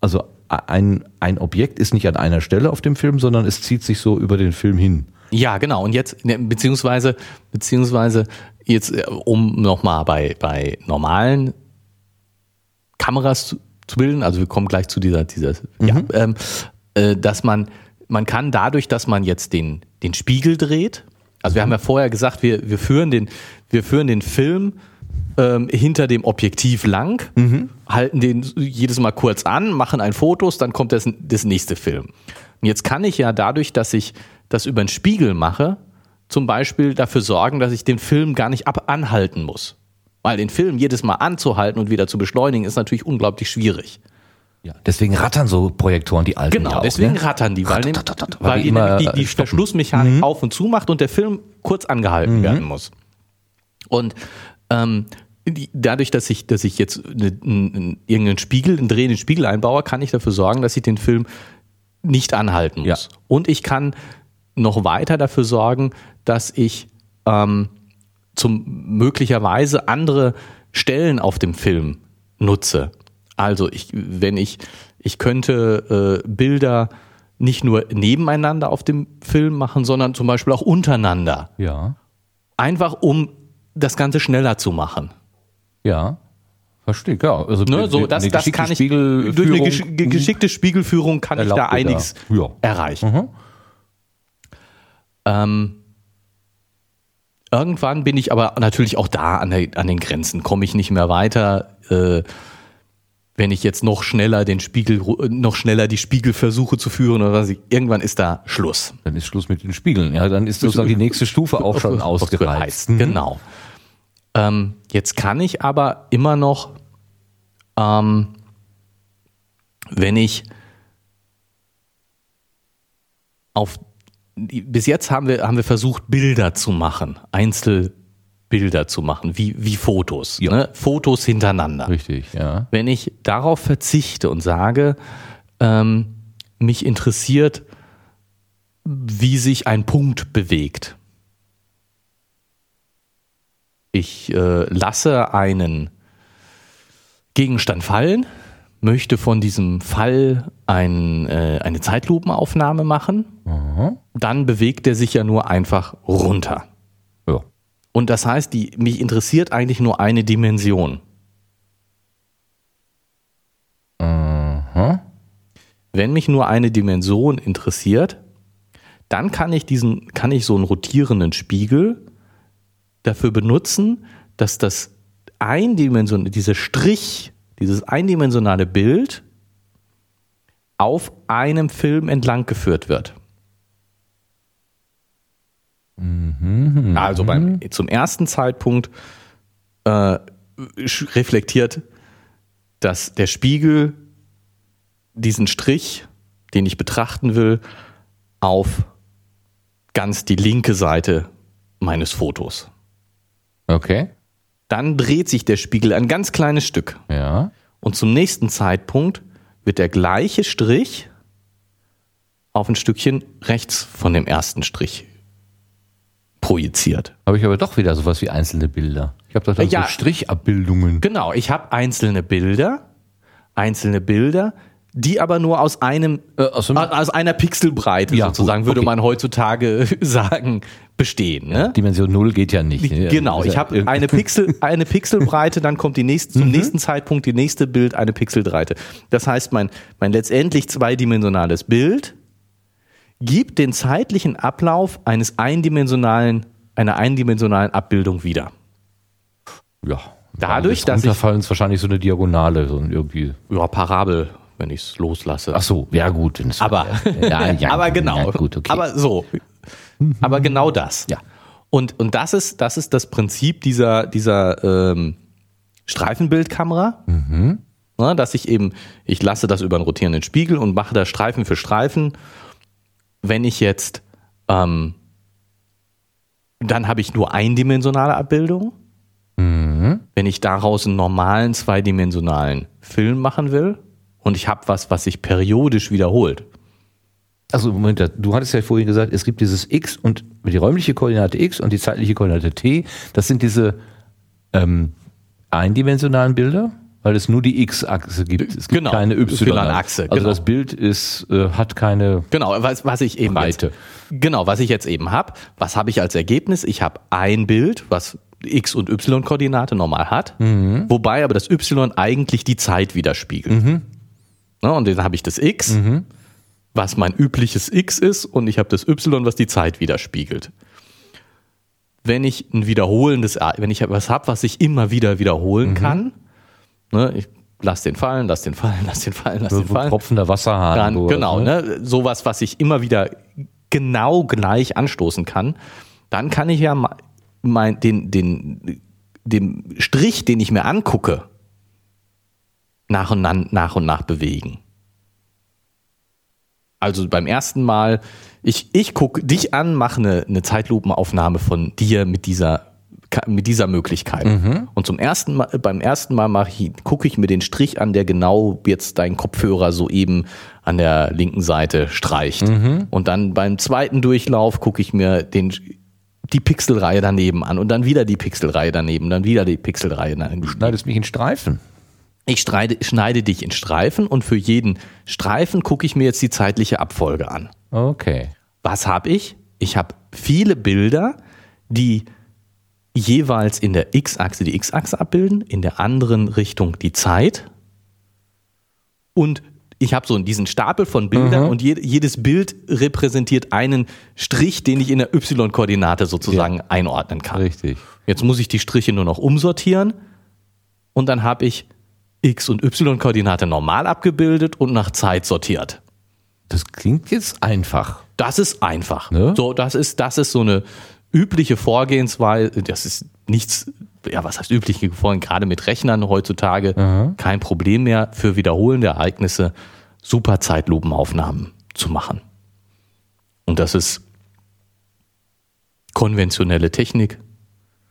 also ein, ein Objekt ist nicht an einer Stelle auf dem Film, sondern es zieht sich so über den Film hin. Ja, genau. Und jetzt, ne, beziehungsweise, beziehungsweise jetzt, äh, um nochmal bei, bei normalen Kameras zu, zu bilden. Also wir kommen gleich zu dieser, dieser ja, ähm, äh, dass man, man kann dadurch, dass man jetzt den, den Spiegel dreht, also wir haben ja vorher gesagt, wir, wir führen den, wir führen den Film ähm, hinter dem Objektiv lang, halten den jedes Mal kurz an, machen ein Fotos, dann kommt das, das nächste Film. Und jetzt kann ich ja dadurch, dass ich das über den Spiegel mache, zum Beispiel dafür sorgen, dass ich den Film gar nicht ab anhalten muss. Weil den Film jedes Mal anzuhalten und wieder zu beschleunigen, ist natürlich unglaublich schwierig. Ja, deswegen rattern so Projektoren die alten Genau, ja auch, deswegen ne? rattern die, weil, Rattert, weil, weil weil die die, immer, nämlich die, die äh. Verschlussmechanik auf und zu macht und der Film kurz angehalten werden muss. Und ähm, die, dadurch, dass ich, dass ich jetzt eine, einen, irgendeinen Spiegel, einen drehenden Spiegel einbaue, kann ich dafür sorgen, dass ich den Film nicht anhalten muss. Ja. Und ich kann noch weiter dafür sorgen, dass ich ähm, zum möglicherweise andere Stellen auf dem Film nutze. Also ich, wenn ich, ich könnte äh, Bilder nicht nur nebeneinander auf dem Film machen, sondern zum Beispiel auch untereinander. Ja, Einfach um das Ganze schneller zu machen. ja. Verstehe, ja. Also Ne, so, das, das kann ich durch eine gesch ge- geschickte Spiegelführung kann ich da einiges Ja. erreichen. Mhm. Ähm, irgendwann bin ich aber natürlich auch da an, der, an den Grenzen, komme ich nicht mehr weiter. Äh, wenn ich jetzt noch schneller den Spiegel, noch schneller die Spiegelversuche zu führen oder was, ich- irgendwann ist da Schluss. Dann ist Schluss mit den Spiegeln. Ja, dann ist sozusagen die nächste Stufe auch schon ausgereizt. Mhm. Genau. Ähm, jetzt kann ich aber immer noch, ähm, wenn ich auf bis jetzt haben wir, haben wir versucht, Bilder zu machen, Einzelbilder zu machen, wie, wie Fotos. Ja. Ne? Fotos hintereinander. Richtig, ja. Wenn ich darauf verzichte und sage, ähm, mich interessiert, wie sich ein Punkt bewegt. Ich äh, lasse einen Gegenstand fallen, möchte von diesem Fall ein, äh, eine Zeitlupenaufnahme machen, dann bewegt er sich ja nur einfach runter. Und das heißt, die, mich interessiert eigentlich nur eine Dimension. Aha. Wenn mich nur eine Dimension interessiert, dann kann ich diesen, kann ich so einen rotierenden Spiegel dafür benutzen, dass das Eindimension, dieser Strich, dieses eindimensionale Bild auf einem Film entlang geführt wird. Also beim, zum ersten Zeitpunkt äh, reflektiert, dass der Spiegel diesen Strich, den ich betrachten will, auf ganz die linke Seite meines Fotos. Okay. Dann dreht sich der Spiegel ein ganz kleines Stück. Ja. Und zum nächsten Zeitpunkt wird der gleiche Strich auf ein Stückchen rechts von dem ersten Strich projiziert. Habe ich aber doch wieder sowas wie einzelne Bilder. Ich habe doch dann Ja. so Strichabbildungen. Genau, ich habe einzelne Bilder, einzelne Bilder, die aber nur aus einem Äh, aus einem- aus einer Pixelbreite Ja, sozusagen gut, würde okay. man heutzutage sagen bestehen. Ne? Dimension 0 geht ja nicht. ne? Genau, ich habe äh, eine Pixel, eine Pixelbreite, dann kommt die nächste, Mhm. zum nächsten Zeitpunkt die nächste Bild eine Pixelbreite. Das heißt, mein, mein letztendlich zweidimensionales Bild gibt den zeitlichen Ablauf eines eindimensionalen, einer eindimensionalen Abbildung wieder. Ja. Dadurch, dass ich- Runterfallen ist wahrscheinlich so eine Diagonale, so ein irgendwie. Ja, Parabel, wenn ich es loslasse. Ach so, ja gut. aber, ja, ja, aber genau. Ja, gut, okay. Aber so. Aber genau das. Ja. Und, und das ist, das ist das Prinzip dieser, dieser ähm, Streifenbildkamera. Mhm. Na, dass ich eben, ich lasse das über einen rotierenden Spiegel und mache da Streifen für Streifen. Wenn ich jetzt, ähm, dann habe ich nur eindimensionale Abbildung. Mhm. Wenn ich daraus einen normalen zweidimensionalen Film machen will und ich habe was, was sich periodisch wiederholt. Also Moment, du hattest ja vorhin gesagt, es gibt dieses X und die räumliche Koordinate X und die zeitliche Koordinate T. Das sind diese ähm, eindimensionalen Bilder, weil es nur die X-Achse gibt. Es gibt Genau, keine Y-Achse. Also genau. das Bild ist, äh, hat keine Genau, was, was ich eben Breite. Jetzt, genau, was ich jetzt eben habe. Was habe ich als Ergebnis? Ich habe ein Bild, was X- und Y-Koordinate normal hat, wobei aber das Y eigentlich die Zeit widerspiegelt. Ne, und dann habe ich das X, was mein übliches X ist, und ich habe das Y, was die Zeit widerspiegelt. Wenn ich ein wiederholendes, wenn ich was habe, was ich immer wieder wiederholen kann, ne, ich lass den fallen, lass den fallen, lass den fallen, lass den fallen. tropfender Wasserhahn. Dann, sowas, genau, ne? sowas, was ich immer wieder genau gleich anstoßen kann, dann kann ich ja mein, den, den, den Strich, den ich mir angucke, nach und nach, nach und nach bewegen. Also beim ersten Mal, ich, ich gucke dich an, mache eine, eine Zeitlupenaufnahme von dir mit dieser, mit dieser Möglichkeit. Und zum ersten Mal, beim ersten Mal mache ich, gucke ich mir den Strich an, der genau jetzt dein Kopfhörer soeben an der linken Seite streicht. Und dann beim zweiten Durchlauf gucke ich mir den, die Pixelreihe daneben an und dann wieder die Pixelreihe daneben, dann wieder die Pixelreihe daneben. Schneidest mich in Streifen. Ich streide, schneide dich in Streifen und für jeden Streifen gucke ich mir jetzt die zeitliche Abfolge an. Okay. Was habe ich? Ich habe viele Bilder, die jeweils in der X-Achse die X-Achse abbilden, in der anderen Richtung die Zeit. Und ich habe so diesen Stapel von Bildern und je, jedes Bild repräsentiert einen Strich, den ich in der Y-Koordinate sozusagen einordnen kann. Richtig. Jetzt muss ich die Striche nur noch umsortieren und dann habe ich X- und Y-Koordinate normal abgebildet und nach Zeit sortiert. Das klingt jetzt einfach. Das ist einfach. Ne? So, das ist, das ist so eine übliche Vorgehensweise. Das ist nichts, ja, was heißt übliche Vorgehen? Gerade mit Rechnern heutzutage kein Problem mehr für wiederholende Ereignisse super Zeitlupenaufnahmen zu machen. Und das ist konventionelle Technik.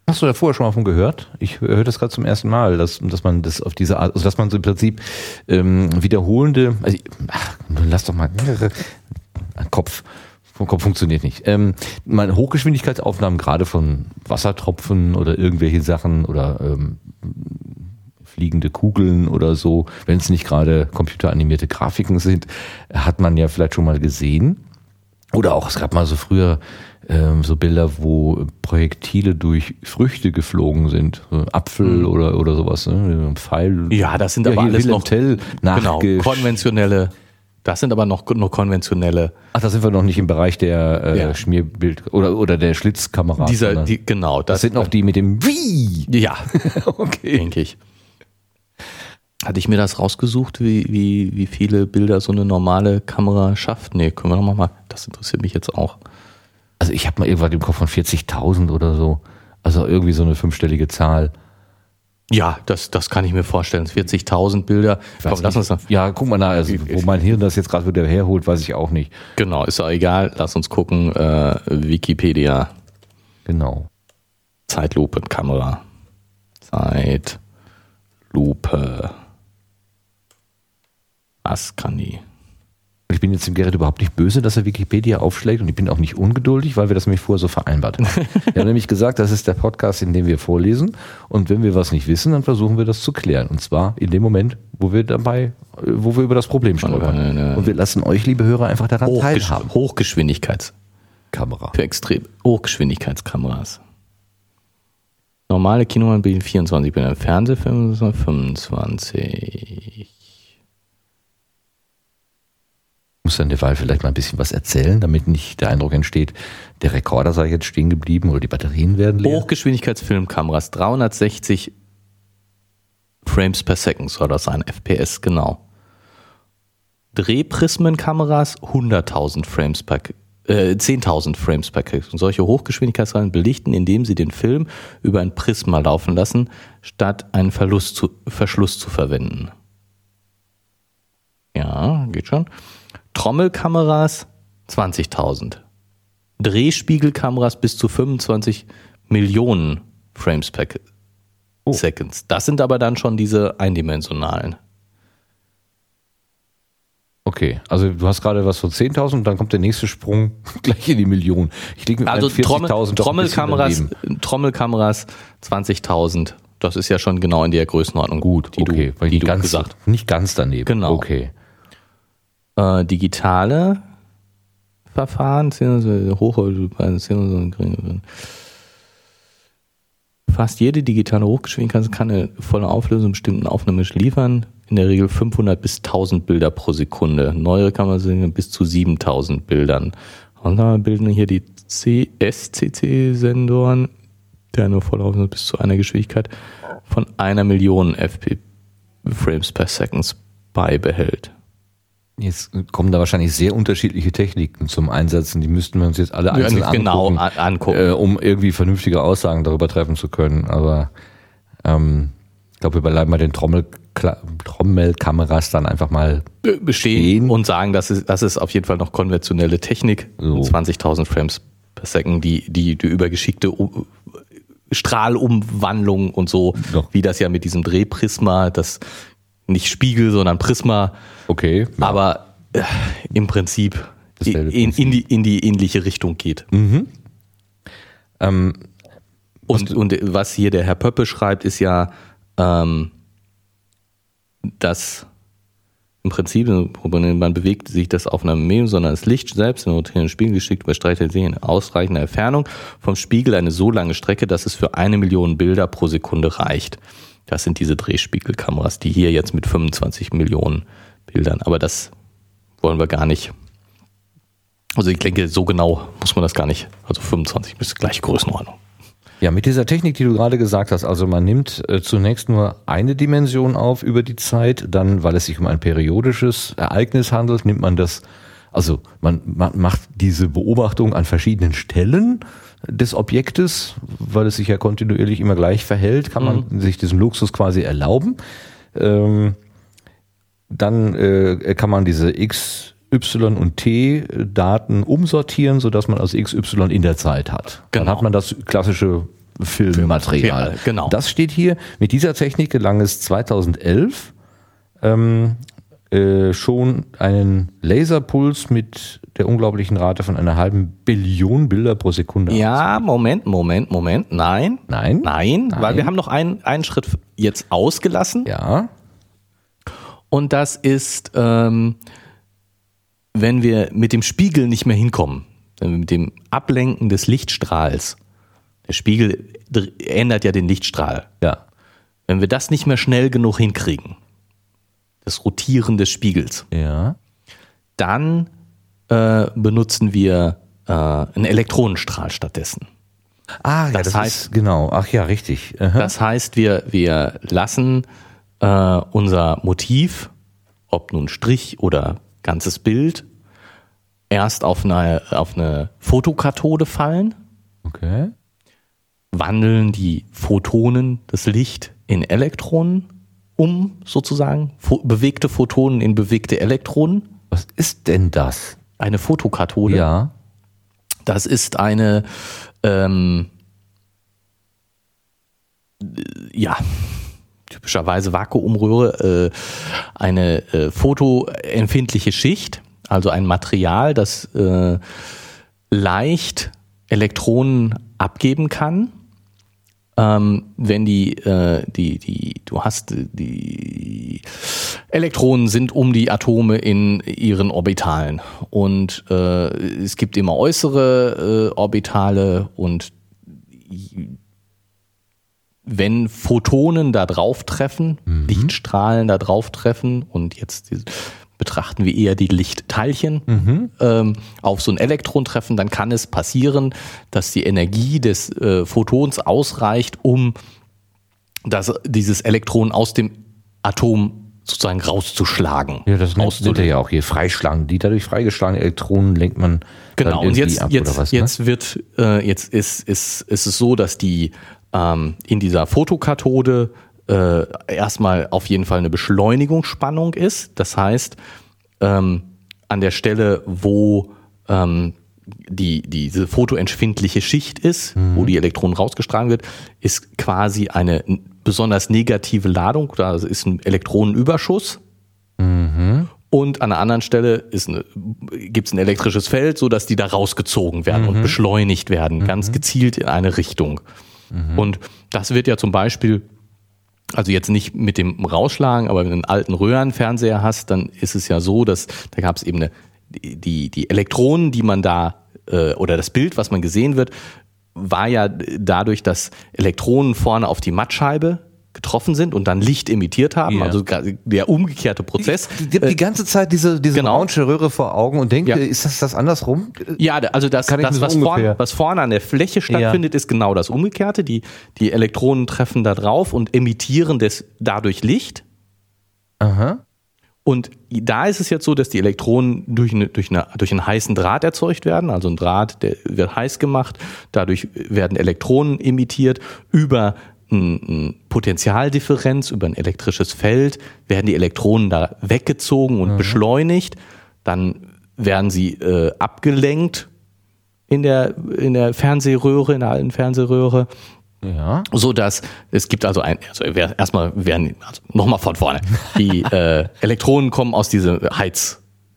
Hast du da vorher schon mal von gehört? Ich höre das gerade zum ersten Mal, dass, dass man das auf diese Art, also dass man so im Prinzip ähm, wiederholende, also ach, lass doch mal Kopf. Vom Kopf funktioniert nicht. Ähm, meine Hochgeschwindigkeitsaufnahmen gerade von Wassertropfen oder irgendwelche Sachen oder ähm, fliegende Kugeln oder so, wenn es nicht gerade computeranimierte Grafiken sind, hat man ja vielleicht schon mal gesehen. Oder auch, es gab mal so früher ähm, so Bilder, wo Projektile durch Früchte geflogen sind. So Apfel oder, oder sowas. Ne? Pfeil. Ja, das sind Ja, aber alles noch Tell genau, konventionelle. Das sind aber noch nur konventionelle. Ach, da sind wir noch nicht im Bereich der äh, Ja. Schmierbild oder, oder der Schlitzkamera. Dieser, die, genau, das sind noch die mit dem Wie. Ja, okay. denke ich. Hatte ich mir das rausgesucht, wie, wie, wie viele Bilder so eine normale Kamera schafft? Nee, können wir noch mal. Das interessiert mich jetzt auch. Also ich habe mal irgendwas im Kopf von 40.000 oder so. Also irgendwie so eine fünfstellige Zahl. Ja, das, das kann ich mir vorstellen. 40.000 Bilder. Komm, lass uns. Ja, guck mal nach. Also, wo mein Hirn das jetzt gerade wieder herholt, weiß ich auch nicht. Genau, ist auch egal. Lass uns gucken. Äh, Wikipedia. Genau. Zeitlupe, Kamera. Zeitlupe. Was kann die? Ich bin jetzt dem Gerrit überhaupt nicht böse, dass er Wikipedia aufschlägt und ich bin auch nicht ungeduldig, weil wir das nämlich vorher so vereinbart haben. Wir haben nämlich gesagt, das ist der Podcast, in dem wir vorlesen und wenn wir was nicht wissen, dann versuchen wir das zu klären. Und zwar in dem Moment, wo wir dabei, äh, wo wir über das Problem stolpern. Und wir lassen euch, liebe Hörer, einfach daran Hochgesch teilhaben. Hochgeschwindigkeits. Kamera. Für extrem Hochgeschwindigkeitskameras. Normale Kinomann bilden 24 Bilder, Fernsehfilm 25. muss dann derweil vielleicht mal ein bisschen was erzählen, damit nicht der Eindruck entsteht, der Rekorder sei jetzt stehen geblieben oder die Batterien werden leer. Hochgeschwindigkeitsfilmkameras, 360 Frames per Second soll das sein, FPS, genau. Drehprismenkameras, 100.000 Frames per äh, 10.000 Frames per. Und solche Hochgeschwindigkeitsrollen belichten, indem sie den Film über ein Prisma laufen lassen, statt einen Verlust zu, Verschluss zu verwenden. Ja, geht schon. Trommelkameras 20.000. Drehspiegelkameras bis zu 25 Millionen Frames per Oh. Seconds. Das sind aber dann schon diese eindimensionalen. Okay, also du hast gerade was von 10.000 und dann kommt der nächste Sprung gleich in die Million. Ich liege mit Also meinen 40.000 Trommel, Trommelkameras. Trommelkameras 20.000. Das ist ja schon genau in der Größenordnung. Gut, die okay, du, weil die die ganz, gesagt nicht ganz daneben. Genau. Okay. Äh, digitale Verfahren, Fast jede digitale Hochgeschwindigkeit kann eine volle Auflösung bestimmten Aufnahme liefern. In der Regel 500 bis 1000 Bilder pro Sekunde. Neuere Kameras sind bis zu 7000 Bildern. Und dann bilden hier die CSCC-Sensoren, der nur vollaufend bis zu einer Geschwindigkeit von einer Million FP Frames per Second beibehält. Jetzt kommen da wahrscheinlich sehr unterschiedliche Techniken zum Einsatz und die müssten wir uns jetzt alle einzeln Ja, genau angucken, an- angucken. Äh, um irgendwie vernünftige Aussagen darüber treffen zu können. Aber ähm, ich glaube, wir bleiben bei den Trommel Trommelkameras dann einfach mal. Be- bestehen Stehen. und sagen, das ist, das ist auf jeden Fall noch konventionelle Technik. So. 20.000 Frames per Second, die, die, die über geschickte U- Strahlumwandlung und so, Doch. wie das ja mit diesem Drehprisma, das nicht Spiegel, sondern Prisma, Okay. aber äh, im Prinzip in, in, die, in die ähnliche Richtung geht. Ähm, Und, und was hier der Herr Pöppe schreibt, ist ja, ähm, dass im Prinzip, man bewegt sich das auf einem Medium, sondern das Licht selbst in rotierenden Spiegel geschickt überstreicht sich in ausreichender Entfernung vom Spiegel eine so lange Strecke, dass es für eine Million Bilder pro Sekunde reicht. Das sind diese Drehspiegelkameras, die hier jetzt mit 25 Millionen Bildern, aber das wollen wir gar nicht. Also ich denke, so genau muss man das gar nicht. Also 25 ist gleich Größenordnung. Ja, mit dieser Technik, die du gerade gesagt hast, also man nimmt äh, zunächst nur eine Dimension auf über die Zeit, dann, weil es sich um ein periodisches Ereignis handelt, nimmt man das, also man, man macht diese Beobachtung an verschiedenen Stellen des Objektes, weil es sich ja kontinuierlich immer gleich verhält, kann man sich diesen Luxus quasi erlauben. Ähm, dann äh, kann man diese X, Y und T Daten umsortieren, sodass man also X, Y in der Zeit hat. Dann Genau. hat man das klassische Filmmaterial. Filmmaterial, genau. Das steht hier. Mit dieser Technik gelang es 2011 ähm, äh, schon einen Laserpuls mit der unglaublichen Rate von einer halben Billion Bilder pro Sekunde. Ja, Moment, Moment, Moment. Nein. Nein? Nein, weil Nein. wir haben noch einen, einen Schritt jetzt ausgelassen. Ja. Und das ist, ähm, wenn wir mit dem Spiegel nicht mehr hinkommen, wenn wir mit dem Ablenken des Lichtstrahls, der Spiegel ändert ja den Lichtstrahl, Ja. wenn wir das nicht mehr schnell genug hinkriegen, das Rotieren des Spiegels, Ja. dann äh, benutzen wir äh, einen Elektronenstrahl stattdessen. Ah, ja, Das das, heißt- ist genau. Ach ja, richtig. Aha. Das heißt, wir, wir lassen äh, unser Motiv, ob nun Strich oder ganzes Bild, erst auf eine, auf eine Fotokathode fallen, Okay. wandeln die Photonen, das Licht in Elektronen um, sozusagen, bewegte Photonen in bewegte Elektronen. Was ist denn das? Eine Fotokathode. Ja. Das ist eine, ähm, ja, typischerweise Vakuumröhre, äh, eine äh, fotoempfindliche Schicht, also ein Material, das äh, leicht Elektronen abgeben kann. Ähm, wenn die, äh, die, die, du hast äh, die Elektronen sind um die Atome in ihren Orbitalen. Und äh, es gibt immer äußere äh, Orbitale und wenn Photonen da drauf treffen, Lichtstrahlen da drauf treffen und jetzt betrachten wir eher die Lichtteilchen ähm, auf so ein Elektron treffen, dann kann es passieren, dass die Energie des äh, Photons ausreicht, um das, dieses Elektron aus dem Atom sozusagen rauszuschlagen. Ja, das nennt, ja auch hier Freischlagen. Die dadurch freigeschlagenen Elektronen lenkt man Genau, und jetzt, ab jetzt, was, ne? jetzt wird, äh, jetzt ist, ist, ist es so, dass die ähm, in dieser Fotokathode äh, erstmal auf jeden Fall eine Beschleunigungsspannung ist. Das heißt, ähm, an der Stelle, wo ähm, die, diese fotoempfindliche Schicht ist, wo die Elektronen rausgestrahlt wird, ist quasi eine besonders negative Ladung. Da ist ein Elektronenüberschuss. Und an einer anderen Stelle gibt es ein elektrisches Feld, so dass die da rausgezogen werden und beschleunigt werden, ganz gezielt in eine Richtung. Und das wird ja zum Beispiel, also jetzt nicht mit dem Rausschlagen, aber wenn du einen alten Röhrenfernseher hast, dann ist es ja so, dass da gab es eben eine, die, die Elektronen, die man da, äh, oder das Bild, was man gesehen wird, war ja dadurch, dass Elektronen vorne auf die Mattscheibe getroffen sind und dann Licht emittiert haben, Ja. also der umgekehrte Prozess. Ich habe die ganze Zeit diese, diese genau. orange Röhre vor Augen und denke, Ja. ist das das andersrum? Ja, also das, Kann ich das so was, vorn, was vorne an der Fläche stattfindet, ist genau das Umgekehrte. Die, die Elektronen treffen da drauf und emittieren des, dadurch Licht. Aha. Und da ist es jetzt so, dass die Elektronen durch, eine, durch, eine, durch einen heißen Draht erzeugt werden. Also ein Draht, der wird heiß gemacht. Dadurch werden Elektronen emittiert. Über ein, Potentialdifferenz, über ein elektrisches Feld werden die Elektronen da weggezogen und beschleunigt. Dann werden sie äh, abgelenkt in der, in der Fernsehröhre, in der alten Fernsehröhre Ja. so dass es gibt also ein also erstmal werden also nochmal von vorne die äh, Elektronen kommen aus diesem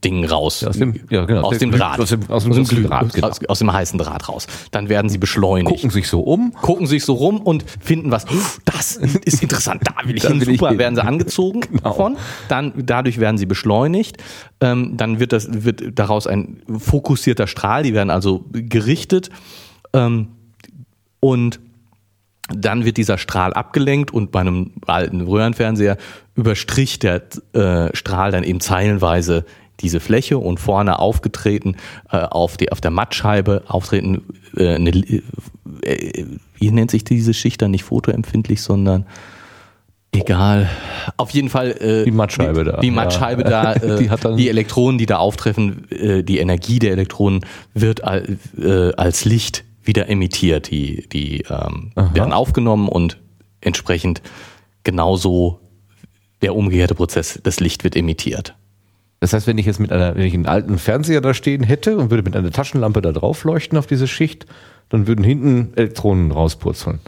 Heizding raus. Aus dem- ja, genau. aus dem Draht. aus dem- aus dem- aus dem Draht, genau. aus, aus dem heißen Draht raus. Dann werden sie beschleunigt. Gucken sich so um. gucken sich so rum und finden was, das ist interessant, da will ich hin, will ich super, hin. werden sie angezogen Genau. von, dann, dadurch werden sie beschleunigt, ähm, dann wird das, wird daraus ein fokussierter Strahl, die werden also gerichtet, ähm, und dann wird dieser Strahl abgelenkt und bei einem alten Röhrenfernseher überstricht der äh, Strahl dann eben zeilenweise diese Fläche und vorne aufgetreten äh, auf, die, auf der Mattscheibe auftreten äh, eine, äh, wie nennt sich diese Schicht dann nicht fotoempfindlich, sondern egal. Auf jeden Fall äh, Die Mattscheibe da, Die ja. Mattscheibe da, äh, Die hat dann- die Elektronen, die da auftreffen, äh, die Energie der Elektronen wird al, äh, als Licht wieder emittiert. Die, die ähm, werden aufgenommen und entsprechend genauso der umgekehrte Prozess, das Licht wird emittiert. Das heißt, wenn ich jetzt mit einer, wenn ich einen alten Fernseher da stehen hätte und würde mit einer Taschenlampe da drauf leuchten auf diese Schicht, dann würden hinten Elektronen rauspurzeln.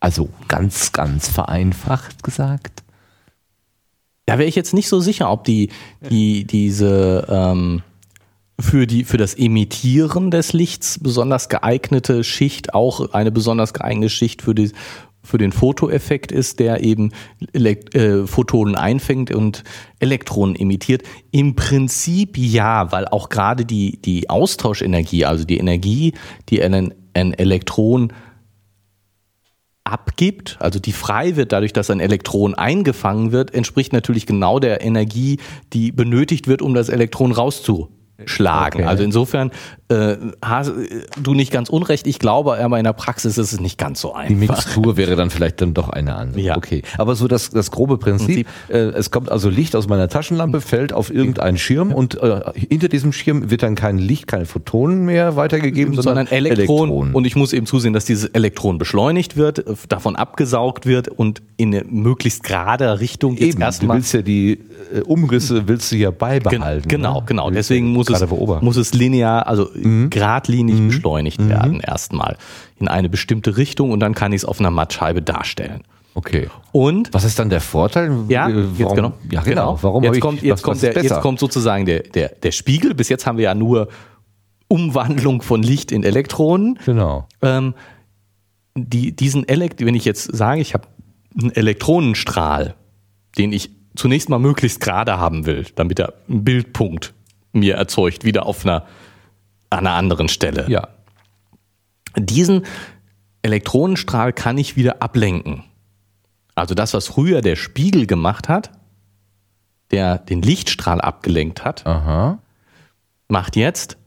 Also ganz, ganz vereinfacht gesagt. Da wäre ich jetzt nicht so sicher, ob die, die diese ähm, für, die, für das Emittieren des Lichts besonders geeignete Schicht auch eine besonders geeignete Schicht für, die, für den Fotoeffekt ist, der eben Elekt äh, Photonen einfängt und Elektronen emittiert. Im Prinzip ja, weil auch gerade die, die Austauschenergie, also die Energie, die ein, ein Elektron abgibt, also die frei wird dadurch, dass ein Elektron eingefangen wird, entspricht natürlich genau der Energie, die benötigt wird, um das Elektron rauszuschlagen. Okay. Also insofern äh, hast du nicht ganz unrecht. Ich glaube, aber in der Praxis ist es nicht ganz so Die einfach. Mixtur wäre dann vielleicht dann doch eine andere. Ja. Okay. Aber so das, das grobe Prinzip, äh, es kommt also Licht aus meiner Taschenlampe, fällt auf irgendeinen Schirm und äh, hinter diesem Schirm wird dann kein Licht, keine Photonen mehr weitergegeben, sondern Elektron. Und ich muss eben zusehen, dass dieses Elektron beschleunigt wird, äh, davon abgesaugt wird und in eine möglichst gerade Richtung jetzt Eben, du erstmal willst ja die äh, Umrisse willst du ja Gen beibehalten. genau, ne? genau. Deswegen muss es, muss es linear, also geradlinig beschleunigt werden erstmal in eine bestimmte Richtung und dann kann ich es auf einer Mattscheibe darstellen. Okay. Und Was ist dann der Vorteil? ja, Äh, jetzt warum, genau. Ja, genau. Warum jetzt kommt, jetzt was- kommt was der, jetzt kommt sozusagen der, der, der Spiegel. Bis jetzt haben wir ja nur Umwandlung von Licht in Elektronen. Genau. Ähm, die, diesen Elekt, wenn ich jetzt sage, ich habe einen Elektronenstrahl, den ich zunächst mal möglichst gerade haben will, damit er einen Bildpunkt mir erzeugt, wieder auf einer, an einer anderen Stelle. Ja. Diesen Elektronenstrahl kann ich wieder ablenken. Also das, was früher der Spiegel gemacht hat, der den Lichtstrahl abgelenkt hat, Aha. macht jetzt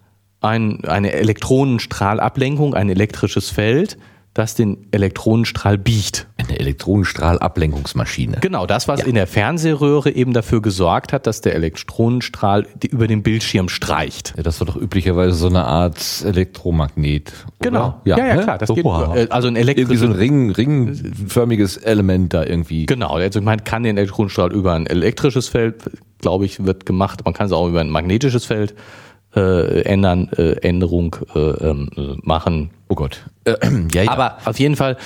ein, eine Elektronenstrahlablenkung, ein elektrisches Feld, das den Elektronenstrahl biegt. Eine Elektronenstrahlablenkungsmaschine. Genau, das, was in der Fernsehröhre eben dafür gesorgt hat, dass der Elektronenstrahl über den Bildschirm streicht. Ja, das war doch üblicherweise so eine Art Elektromagnet. Oder? Genau. Ja, ja, ne? klar, das so, geht. wow. äh, Also ein Irgendwie so ein elektrisches. Ring, ringförmiges Element da irgendwie. Genau, also man kann den Elektronenstrahl über ein elektrisches Feld, glaube ich, wird gemacht. Man kann es auch über ein magnetisches Feld äh, ändern, äh, Änderung äh, äh, machen. Oh Gott. Äh, ja, ja. Aber auf jeden Fall,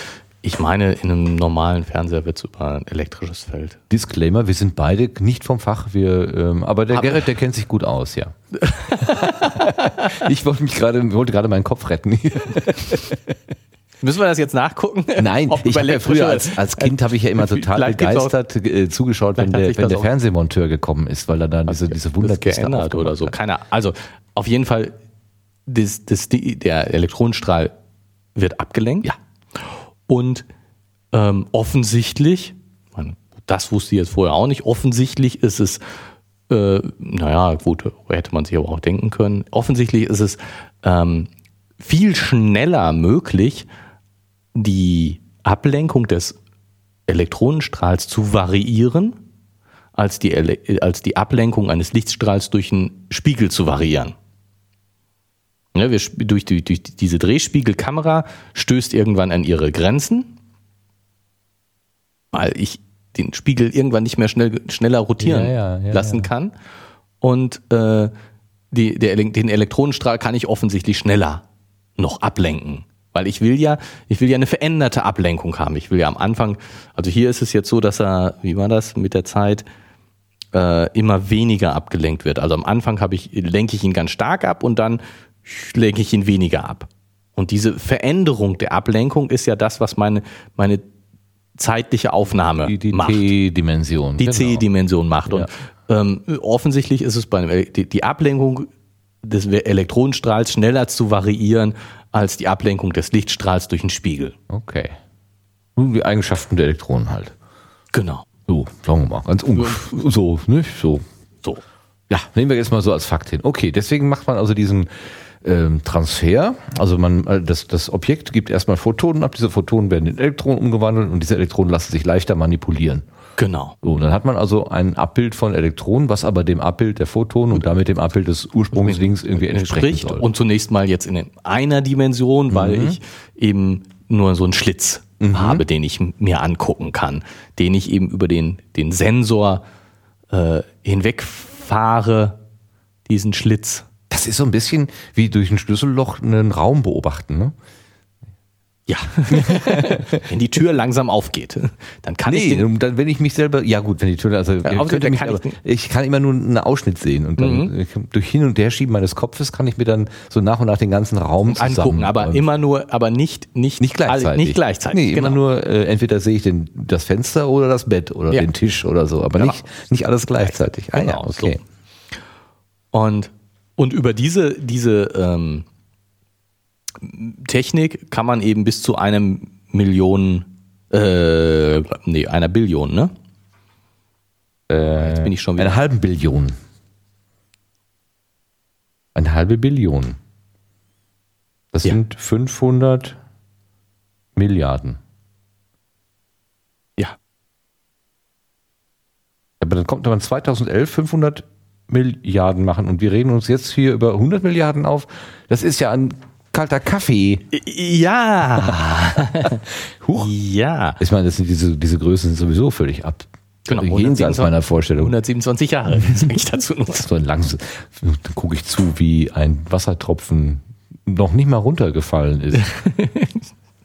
ich meine, in einem normalen Fernseher wird es über ein elektrisches Feld. Disclaimer, wir sind beide nicht vom Fach, wir, ähm, aber der Aber- Gerrit, der kennt sich gut aus, ja. ich wollte mich gerade, wollte gerade meinen Kopf retten. Müssen wir das jetzt nachgucken? Nein, ich habe ja früher als, als Kind habe ich ja immer total auch- begeistert äh, zugeschaut, wenn der, wenn der Fernsehmonteur gekommen ist, weil er dann diese, diese Wunderkiste geändert oder so. hat. Keine Ahnung. Also auf jeden Fall das, das, die, der Elektronenstrahl wird abgelenkt. Ja. Und ähm, offensichtlich, das wusste ich jetzt vorher auch nicht, offensichtlich ist es, äh, naja, gut, hätte man sich aber auch denken können, offensichtlich ist es ähm, viel schneller möglich, die Ablenkung des Elektronenstrahls zu variieren, als die, als die Ablenkung eines Lichtstrahls durch einen Spiegel zu variieren. Ja, wir, durch, die, durch diese Drehspiegelkamera stößt irgendwann an ihre Grenzen, weil ich den Spiegel irgendwann nicht mehr schnell, schneller rotieren ja, ja, lassen kann. Und äh, die, der, den Elektronenstrahl kann ich offensichtlich schneller noch ablenken. Weil ich will ja, ich will ja eine veränderte Ablenkung haben. Ich will ja am Anfang, also hier ist es jetzt so, dass er, wie war das mit der Zeit, äh, immer weniger abgelenkt wird. Also am Anfang habe ich, lenke ich ihn ganz stark ab und dann lenke ich ihn weniger ab. Und diese Veränderung der Ablenkung ist ja das, was meine, meine zeitliche Aufnahme die, die macht. C-Dimension. Die genau. C-Dimension macht. Und ja. ähm, offensichtlich ist es bei die, die Ablenkung des Elektronenstrahls schneller zu variieren als die Ablenkung des Lichtstrahls durch den Spiegel. Okay. Nun die Eigenschaften der Elektronen halt. Genau. So, sagen wir mal, ganz um, so, nicht so. So. Ja, nehmen wir jetzt mal so als Fakt hin. Okay, deswegen macht man also diesen ähm, Transfer. Also man, äh, das, das Objekt gibt erstmal Photonen ab, diese Photonen werden in Elektronen umgewandelt und diese Elektronen lassen sich leichter manipulieren. Genau. So, dann hat man also ein Abbild von Elektronen, was aber dem Abbild der Photonen und damit dem Abbild des Ursprungsdings irgendwie entspricht. Und zunächst mal jetzt in einer Dimension, weil mhm. ich eben nur so einen Schlitz mhm. habe, den ich mir angucken kann, den ich eben über den, den Sensor äh, hinwegfahre, diesen Schlitz. Das ist so ein bisschen wie durch ein Schlüsselloch einen Raum beobachten, ne? Ja. wenn die Tür langsam aufgeht, dann kann nee, ich. Nee, dann wenn ich mich selber. Ja gut, wenn die Tür. Also ja, könnte mich, kann ich, ich, kann immer nur einen Ausschnitt sehen und dann mhm. durch Hin- und Herschieben meines Kopfes kann ich mir dann so nach und nach den ganzen Raum angucken, aber immer nur, aber nicht nicht nicht gleichzeitig. Alle, nicht gleichzeitig. Nee, genau. immer nur äh, entweder sehe ich den, das Fenster oder das Bett oder ja. den Tisch oder so, aber genau. nicht nicht alles gleichzeitig. Ah genau, ja, okay. So. Und und über diese diese ähm, Technik kann man eben bis zu einem Million, äh, nee, einer Billion, ne? Äh, Jetzt bin ich schon wieder. Eine halbe Billion. Eine halbe Billion. Das ja. sind 500 Milliarden. Ja. Aber dann kommt man 2011 500 Milliarden machen und wir reden uns jetzt hier über 100 Milliarden auf. Das ist ja ein kalter Kaffee. Ja. Huch. Ja. Ich meine, das sind diese, diese Größen sind sowieso völlig ab. Genau, jenseits meiner Vorstellung. 127 Jahre, sage ich dazu nur. So dann gucke ich zu, wie ein Wassertropfen noch nicht mal runtergefallen ist.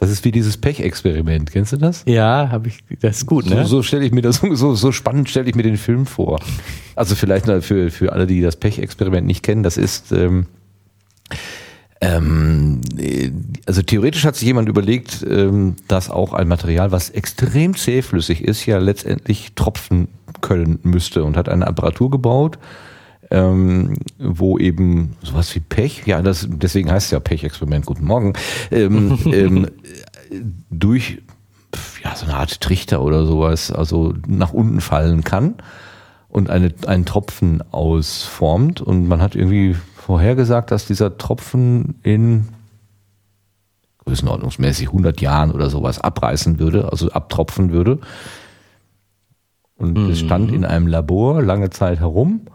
Das ist wie dieses Pech-Experiment. Kennst du das? Ja, habe ich. Das ist gut, ne? So, so stelle ich mir das so, so spannend stelle ich mir den Film vor. Also vielleicht für für alle, die das Pech-Experiment nicht kennen, das ist ähm, ähm, also theoretisch hat sich jemand überlegt, ähm, dass auch ein Material, was extrem zähflüssig ist, ja letztendlich tropfen können müsste und hat eine Apparatur gebaut, ähm, wo eben sowas wie Pech, ja, das, deswegen heißt es ja Pech-Experiment, guten Morgen, ähm, ähm, durch ja, so eine Art Trichter oder sowas, also nach unten fallen kann und eine, einen Tropfen ausformt und man hat irgendwie vorhergesagt, dass dieser Tropfen in größenordnungsmäßig 100 Jahren oder sowas abreißen würde, also abtropfen würde. Und mhm. es stand in einem Labor lange Zeit herum.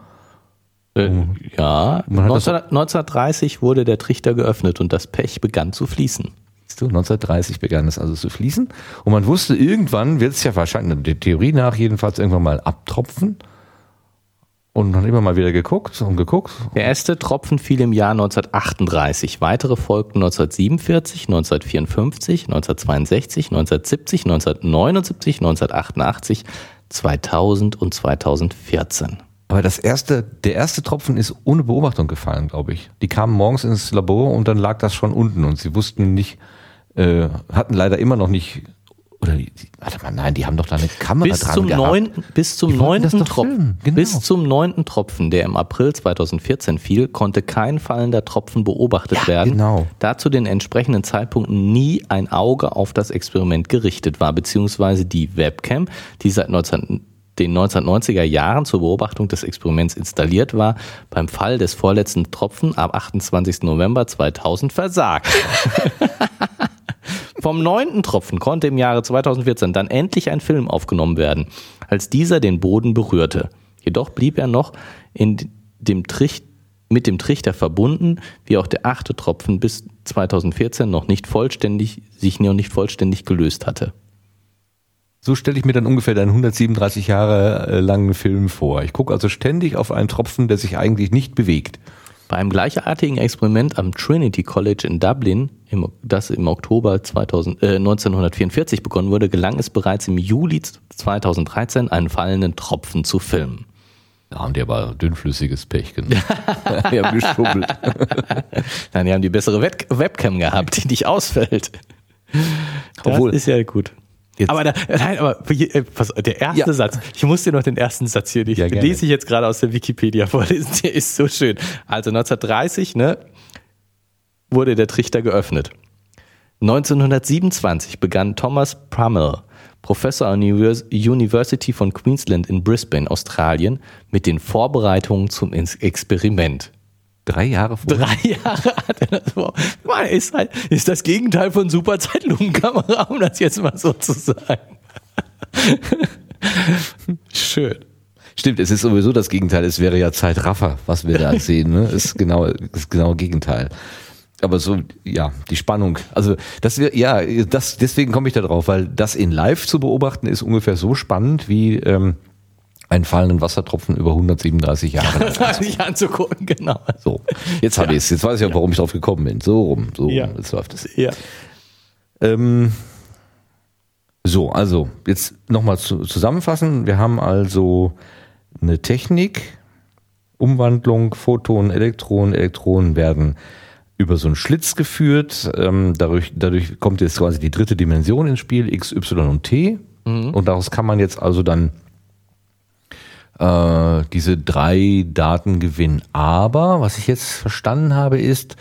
Äh, ja, 19, 1930 wurde der Trichter geöffnet und das Pech begann zu fließen. 1930 begann es also zu fließen. Und man wusste, irgendwann wird es ja wahrscheinlich, der Theorie nach jedenfalls, irgendwann mal abtropfen. Und dann immer mal wieder geguckt und geguckt. Der erste Tropfen fiel im Jahr 1938. Weitere folgten 1947, 1954, 1962, 1970, 1979, 1988, 2000 und 2014. Aber das erste, der erste Tropfen ist ohne Beobachtung gefallen, glaube ich. Die kamen morgens ins Labor und dann lag das schon unten und sie wussten nicht, äh, hatten leider immer noch nicht oder die, warte mal, nein, die haben doch da eine Kamera bis dran zum gehabt. neunten, bis zum neunten Tropfen, genau. bis zum neunten Tropfen, der im April 2014 fiel, konnte kein fallender Tropfen beobachtet Ja, werden, genau. da zu den entsprechenden Zeitpunkten nie ein Auge auf das Experiment gerichtet war, beziehungsweise die Webcam, die seit 19, den 1990er Jahren zur Beobachtung des Experiments installiert war, beim Fall des vorletzten Tropfen am 28. November 2000 versagt. Vom neunten Tropfen konnte im Jahre 2014 dann endlich ein Film aufgenommen werden, als dieser den Boden berührte. Jedoch blieb er noch in dem Tricht, mit dem Trichter verbunden, wie auch der achte Tropfen bis 2014 noch nicht vollständig, sich noch nicht vollständig gelöst hatte. So stelle ich mir dann ungefähr deinen 137 Jahre äh, langen Film vor. Ich gucke also ständig auf einen Tropfen, der sich eigentlich nicht bewegt. Bei einem gleichartigen Experiment am Trinity College in Dublin, im, das im Oktober 2000, äh, 1944 begonnen wurde, gelang es bereits im Juli 2013, einen fallenden Tropfen zu filmen. Da haben die aber dünnflüssiges Pech genommen. die haben geschummelt. Nein, die haben die bessere Web Webcam gehabt, die nicht ausfällt. Das Obwohl- ist ja gut. Jetzt- aber da, nein, aber äh, pass, der erste Ja. Satz, ich muss dir noch den ersten Satz hier, den Ja, lese ich jetzt gerade aus der Wikipedia vorlesen, der ist so schön. Also 1930, ne, wurde der Trichter geöffnet. 1927 begann Thomas Prummell, Professor an der Univers- University von Queensland in Brisbane, Australien, mit den Vorbereitungen zum Experiment. Drei Jahre vorher. Drei Jahre hat er das vor. Man ist halt, ist das Gegenteil von super Zeitlupenkamera, um das jetzt mal so zu sagen. Schön. Stimmt, es ist sowieso das Gegenteil. Es wäre ja Zeitraffer, was wir da sehen. Ne? Ist genau das genaue Gegenteil. Aber so, ja, die Spannung. Also das wir, ja, das deswegen komme ich da drauf, weil das in Live zu beobachten ist ungefähr so spannend wie ähm, einen fallenden Wassertropfen über 137 Jahre. Das war sich anzugucken, genau. So, jetzt habe ich es. Jetzt weiß ich auch, warum ich drauf gekommen bin. So rum, so Ja. rum. Jetzt läuft es. Ja. Ähm, so, also jetzt nochmal zu, zusammenfassen. Wir haben also eine Technik, Umwandlung, Photonen, Elektronen. Elektronen werden über so einen Schlitz geführt. Ähm, dadurch, dadurch kommt jetzt quasi die dritte Dimension ins Spiel, X, Y und T. Und daraus kann man jetzt also dann äh, diese drei Daten gewinnen. Aber was ich jetzt verstanden habe, ist,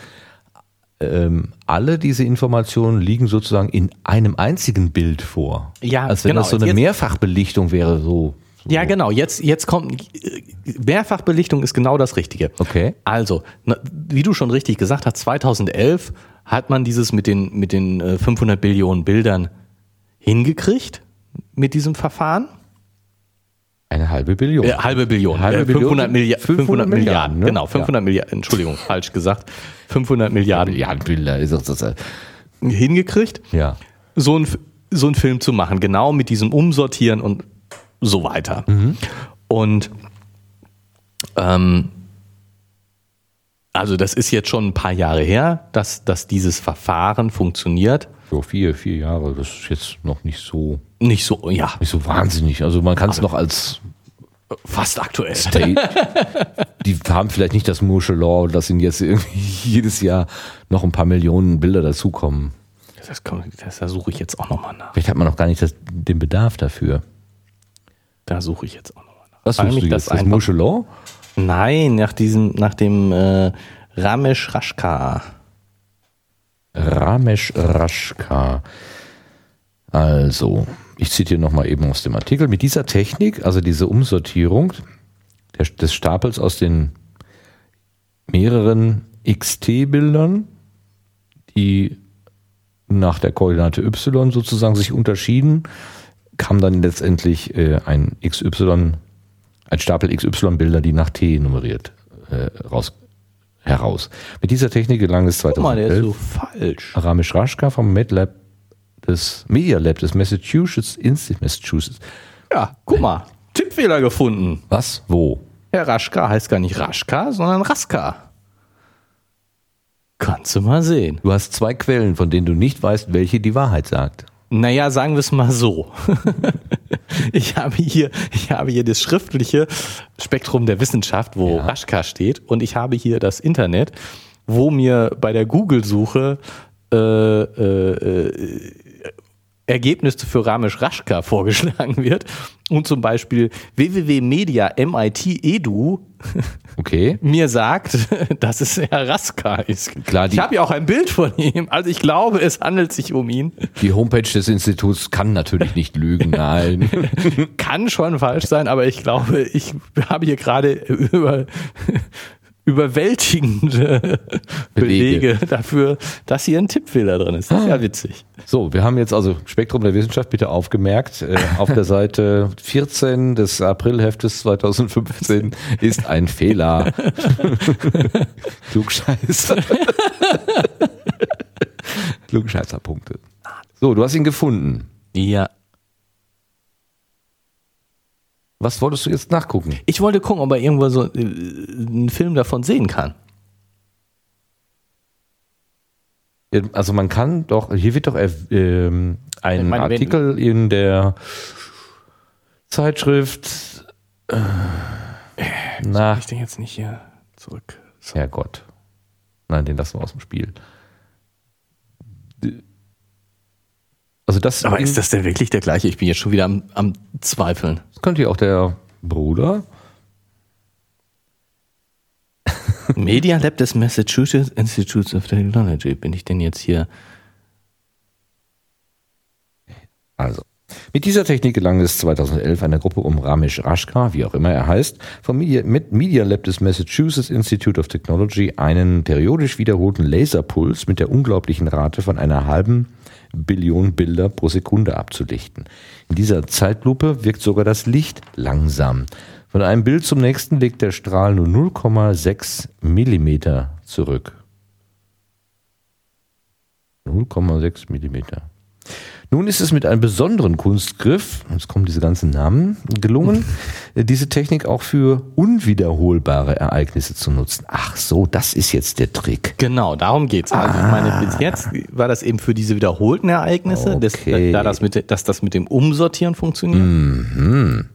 ähm, alle diese Informationen liegen sozusagen in einem einzigen Bild vor. Ja, Als wenn genau. das so eine Jetzt- Mehrfachbelichtung wäre, so. So. Ja, genau. Jetzt, jetzt kommt, Mehrfachbelichtung ist genau das Richtige. Okay. Also, wie du schon richtig gesagt hast, 2011 hat man dieses mit den, mit den äh, 500 Billionen Bildern hingekriegt mit diesem Verfahren. Eine halbe Billion. Äh, halbe Billion. Halbe äh, Billion? 500, Millia 500, 500 Milliarden. Milliarden, ne? Genau, 500 Milliarden. Entschuldigung, falsch gesagt. 500 Milliarden Ja, Bilder ist das. hingekriegt, Ja. so ein, so ein Film zu machen. Genau mit diesem Umsortieren und so weiter. Und ähm, also das ist jetzt schon ein paar Jahre her, dass, dass dieses Verfahren funktioniert. So vier, vier Jahre, das ist jetzt noch nicht so, Nicht so, ja, nicht so wahnsinnig. Also man kann es noch als fast aktuell. State. die haben vielleicht nicht das Motion Law, dass ihnen jetzt irgendwie jedes Jahr noch ein paar Millionen Bilder dazukommen. Das, das, da suche ich jetzt auch nochmal nach. Vielleicht hat man noch gar nicht das, den Bedarf dafür. Da suche ich jetzt auch nochmal nach. Was suchst du mich jetzt? Das einfach- Motion Law? Nein, nach diesem, nach dem äh, Ramesh Rashka. Ramesh Rashka. Also, ich zitiere nochmal eben aus dem Artikel. Mit dieser Technik, also diese Umsortierung des Stapels aus den mehreren XT-Bildern, die nach der Koordinate Y sozusagen sich unterschieden, kam dann letztendlich äh, ein XY, ein Stapel XY-Bilder, die nach T nummeriert äh, raus, heraus. Mit dieser Technik gelang es Guck mal, der ist 2011 so falsch. Ramesh Rashka vom MedLab des Media Lab des Massachusetts Institute Massachusetts. Ja, guck mal. Tippfehler gefunden. Was? Wo? Herr Raschka heißt gar nicht Raschka, sondern Raska. Kannst du mal sehen. Du hast zwei Quellen, von denen du nicht weißt, welche die Wahrheit sagt. Naja, sagen wir es mal so. ich, habe hier, ich habe hier das schriftliche Spektrum der Wissenschaft, wo Ja. Raschka steht, und ich habe hier das Internet, wo mir bei der Google-Suche äh, äh, Ergebnisse für Ramesh Raschka vorgeschlagen wird und zum Beispiel www.media MIT Edu Okay. mir sagt, dass es Herr Raska ist. Klar, ich habe ja auch ein Bild von ihm. Also ich glaube, es handelt sich um ihn. Die Homepage des Instituts kann natürlich nicht lügen, nein. Kann schon falsch sein, aber ich glaube, ich habe hier gerade über, überwältigende Belege. dafür, dass hier ein Tippfehler drin ist. Das ist ja witzig. So, wir haben jetzt also Spektrum der Wissenschaft bitte aufgemerkt. Äh, auf der Seite 14 des Aprilheftes 2015 ist ein Fehler. Klugscheißer. Klugscheißerpunkte. So, du hast ihn gefunden. Ja. Was wolltest du jetzt nachgucken? Ich wollte gucken, ob er irgendwo so äh, einen Film davon sehen kann. Also man kann doch, hier wird doch äh, ähm, ein meine, Artikel in der Zeitschrift äh, nach Ich den jetzt nicht hier zurück. So. Herrgott. Nein, den lassen wir aus dem Spiel. Also das, Aber ist das denn wirklich der gleiche? Ich bin jetzt schon wieder am, am Zweifeln. könnte ja auch der Bruder. Media Lab des Massachusetts Institutes of Technology. Bin ich denn jetzt hier? Also, mit dieser Technik gelang es 2011 einer Gruppe um Ramesh Rashka, wie auch immer er heißt, vom Media, mit Media Lab des Massachusetts Institute of Technology einen periodisch wiederholten Laserpuls mit der unglaublichen Rate von einer halben Billion Bilder pro Sekunde abzulichten. In dieser Zeitlupe wirkt sogar das Licht langsam. Von einem Bild zum nächsten legt der Strahl nur 0,6 Millimeter zurück. 0,6 Millimeter. Nun ist es mit einem besonderen Kunstgriff, jetzt kommen diese ganzen Namen, gelungen, diese Technik auch für unwiederholbare Ereignisse zu nutzen. Ach so, das ist jetzt der Trick. Genau, darum geht's. Also ich meine, bis jetzt war das eben für diese wiederholten Ereignisse, Okay. da das mit, dass das mit dem Umsortieren funktioniert. Mhm.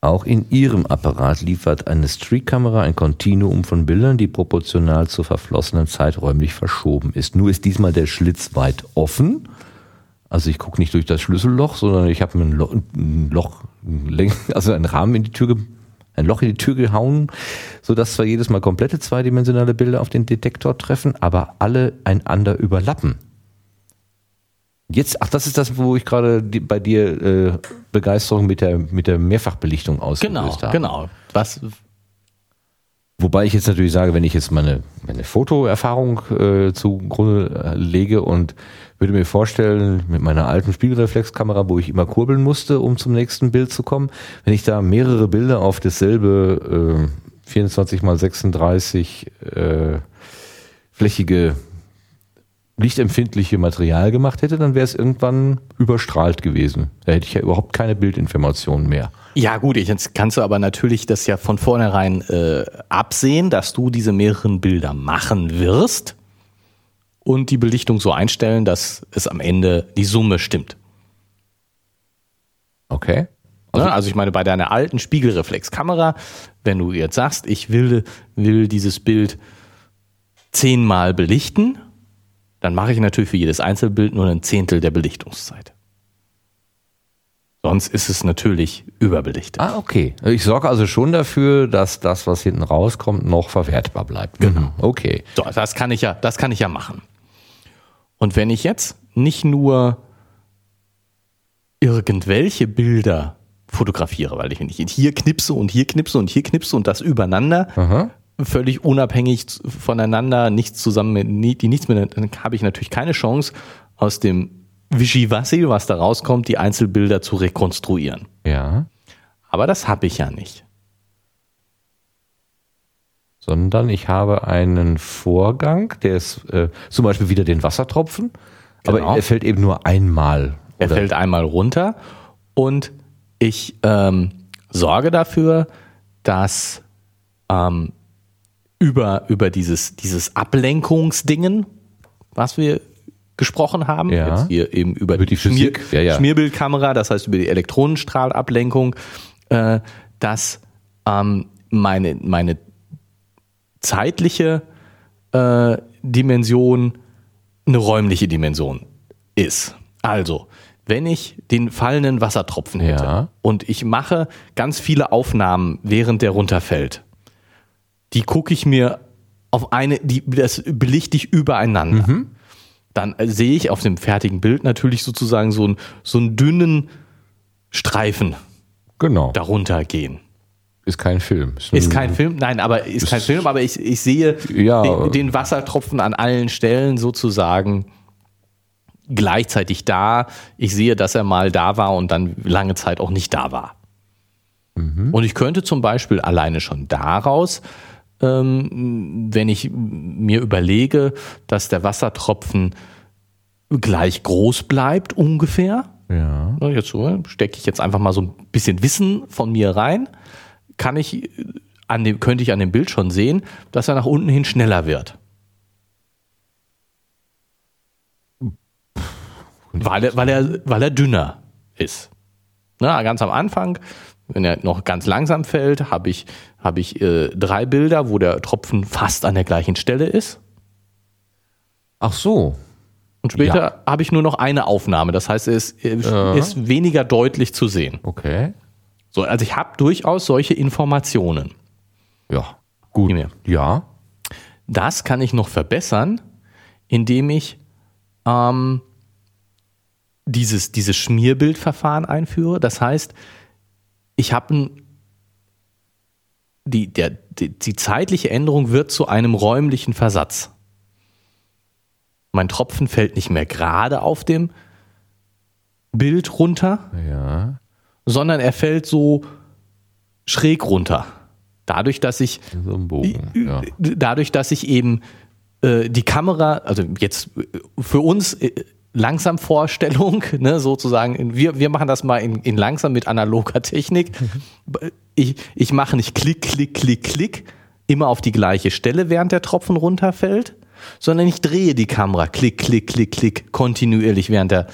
Auch in Ihrem Apparat liefert eine Streak-Kamera ein Kontinuum von Bildern, die proportional zur verflossenen Zeit räumlich verschoben ist. Nur ist diesmal der Schlitz weit offen. Also ich gucke nicht durch das Schlüsselloch, sondern ich habe mir ein Loch, ein Loch, also einen Rahmen in die Tür, ein Loch in die Tür gehauen, sodass zwar jedes Mal komplette zweidimensionale Bilder auf den Detektor treffen, aber alle einander überlappen. Jetzt, ach, das ist das, wo ich gerade bei dir äh, Begeisterung mit der, mit der Mehrfachbelichtung ausgelöst Genau, habe. genau. Was, Wobei ich jetzt natürlich sage, wenn ich jetzt meine, meine Fotoerfahrung äh, zugrunde äh, lege und würde mir vorstellen, mit meiner alten Spiegelreflexkamera, wo ich immer kurbeln musste, um zum nächsten Bild zu kommen, wenn ich da mehrere Bilder auf dasselbe äh, 24 mal 36 äh, flächige lichtempfindliche Material gemacht hätte, dann wäre es irgendwann überstrahlt gewesen. Da hätte ich ja überhaupt keine Bildinformationen mehr. ja gut, jetzt kannst du aber natürlich das ja von vornherein äh, absehen, dass du diese mehreren Bilder machen wirst und die Belichtung so einstellen, dass es am Ende die Summe stimmt. Okay. Also, also ich meine, bei deiner alten Spiegelreflexkamera, wenn du jetzt sagst, ich will, will dieses Bild zehnmal belichten, dann mache ich natürlich für jedes Einzelbild nur ein Zehntel der Belichtungszeit. Sonst ist es natürlich überbelichtet. Ah, okay. Ich sorge also schon dafür, dass das, was hinten rauskommt, noch verwertbar bleibt. Genau. Okay. So, das kann ich ja, das kann ich ja machen. Und wenn ich jetzt nicht nur irgendwelche Bilder fotografiere, weil ich wenn ich hier knipse und hier knipse und hier knipse und das übereinander, Aha. Völlig unabhängig voneinander, nichts zusammen, mit- die nichts mit, dann habe ich natürlich keine Chance aus dem Wischiwassi, was da rauskommt, die Einzelbilder zu rekonstruieren. Ja. Aber das habe ich ja nicht. Sondern ich habe einen Vorgang, der ist äh, zum Beispiel wieder den Wassertropfen, Genau. aber er fällt eben nur einmal. Er Oder- fällt einmal runter und ich ähm, sorge dafür, dass ähm, über, über dieses, dieses Ablenkungsdingen, was wir gesprochen haben, Ja. jetzt hier eben über, Über die Schmier, ja, ja. Schmierbildkamera, das heißt über die Elektronenstrahlablenkung, äh, dass ähm, meine, meine zeitliche äh, Dimension eine räumliche Dimension ist. Also, wenn ich den fallenden Wassertropfen hätte und ich mache ganz viele Aufnahmen, während der runterfällt, die gucke ich mir auf eine, die, das belichte ich übereinander. Dann äh, sehe ich auf dem fertigen Bild natürlich sozusagen so, einen so einen dünnen Streifen Genau. darunter gehen. Ist kein Film. Ist kein Film, nein, aber ist kein Film, aber ich, ich sehe Ja. den, den Wassertropfen an allen Stellen sozusagen gleichzeitig da. Ich sehe, dass er mal da war und dann lange Zeit auch nicht da war. Und ich könnte zum Beispiel alleine schon daraus, ähm, wenn ich mir überlege, dass der Wassertropfen gleich groß bleibt ungefähr, Ja. Jetzt so, stecke ich jetzt einfach mal so ein bisschen Wissen von mir rein, kann ich äh, an dem, könnte ich an dem Bild schon sehen, dass er nach unten hin schneller wird. Weil er, weil er, weil er dünner ist. Na, ganz am Anfang, wenn er noch ganz langsam fällt, habe ich, habe ich äh, drei Bilder, wo der Tropfen fast an der gleichen Stelle ist. Ach so. Und später habe ich nur noch eine Aufnahme. Das heißt, ist, er Ja. ist weniger deutlich zu sehen. Okay. So, also ich habe durchaus solche Informationen. Ja. Gut. Ja. Das kann ich noch verbessern, indem ich ähm, dieses, dieses Schmierbildverfahren einführe. Das heißt, ich habe ein die, der, die, die zeitliche Änderung wird zu einem räumlichen Versatz. Mein Tropfen fällt nicht mehr gerade auf dem Bild runter, Ja. sondern er fällt so schräg runter. Dadurch, dass ich So Bogen. Ja. dadurch, dass ich eben äh, die Kamera, also jetzt äh, für uns äh, langsam Vorstellung, ne, sozusagen, wir, wir machen das mal in, in langsam mit analoger Technik. Ich, ich mache nicht Klick, Klick, Klick, Klick, immer auf die gleiche Stelle, während der Tropfen runterfällt, sondern ich drehe die Kamera Klick, Klick, Klick, Klick kontinuierlich, während der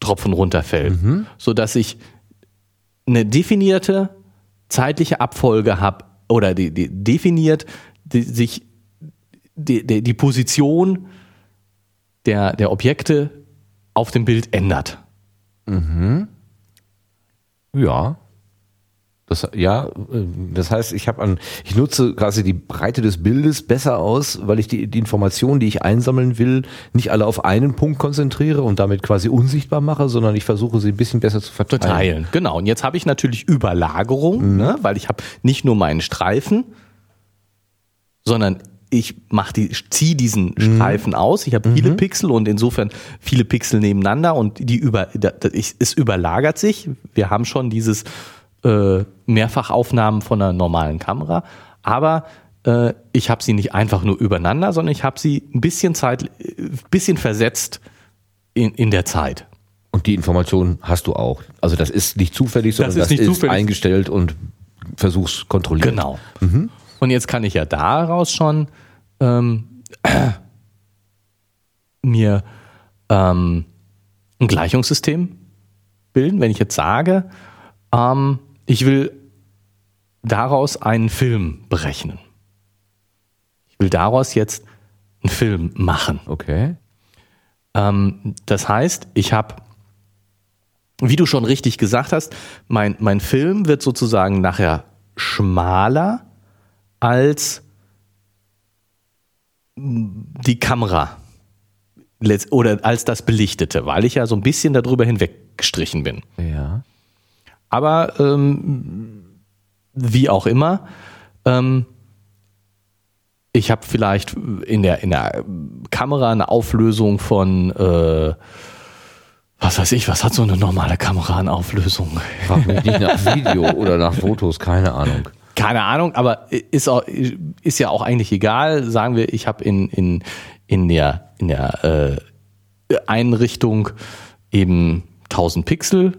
Tropfen runterfällt, so dass ich eine definierte zeitliche Abfolge habe oder die, die definiert die, sich die, die, die Position der, der Objekte auf dem Bild ändert. Ja. Das, ja, das heißt, ich habe an, ich nutze quasi die Breite des Bildes besser aus, weil ich die, die Informationen, die ich einsammeln will, nicht alle auf einen Punkt konzentriere und damit quasi unsichtbar mache, sondern ich versuche sie ein bisschen besser zu verteilen. Teilen. Genau. Und jetzt habe ich natürlich Überlagerung, ne? weil ich habe nicht nur meinen Streifen, sondern ich mache die, ziehe diesen Streifen aus. Ich habe viele Pixel und insofern viele Pixel nebeneinander und die über, ich, es überlagert sich. Wir haben schon dieses äh, Mehrfachaufnahmen von einer normalen Kamera, aber äh, ich habe sie nicht einfach nur übereinander, sondern ich habe sie ein bisschen Zeit, äh, bisschen versetzt in, in der Zeit. Und die Information hast du auch. Also das ist nicht zufällig, sondern ist das ist zufällig. eingestellt und versuchst kontrolliert. Genau. Und jetzt kann ich ja daraus schon ähm, mir ähm, ein Gleichungssystem bilden, wenn ich jetzt sage, ähm, ich will daraus einen Film berechnen. Ich will daraus jetzt einen Film machen. Okay. Ähm, das heißt, ich habe, wie du schon richtig gesagt hast, mein, mein Film wird sozusagen nachher schmaler als die Kamera letzt- oder als das Belichtete, weil ich ja so ein bisschen darüber hinweggestrichen bin. Ja. Aber ähm, wie auch immer, ähm, ich habe vielleicht in der, in der Kamera eine Auflösung von, äh, was weiß ich, was hat so eine normale Kamera an Auflösung? Frag mich nicht nach Video oder nach Fotos, keine Ahnung. Keine Ahnung, aber ist, auch, ist ja auch eigentlich egal. Sagen wir, ich habe in, in, in der, in der äh, Einrichtung eben 1000 Pixel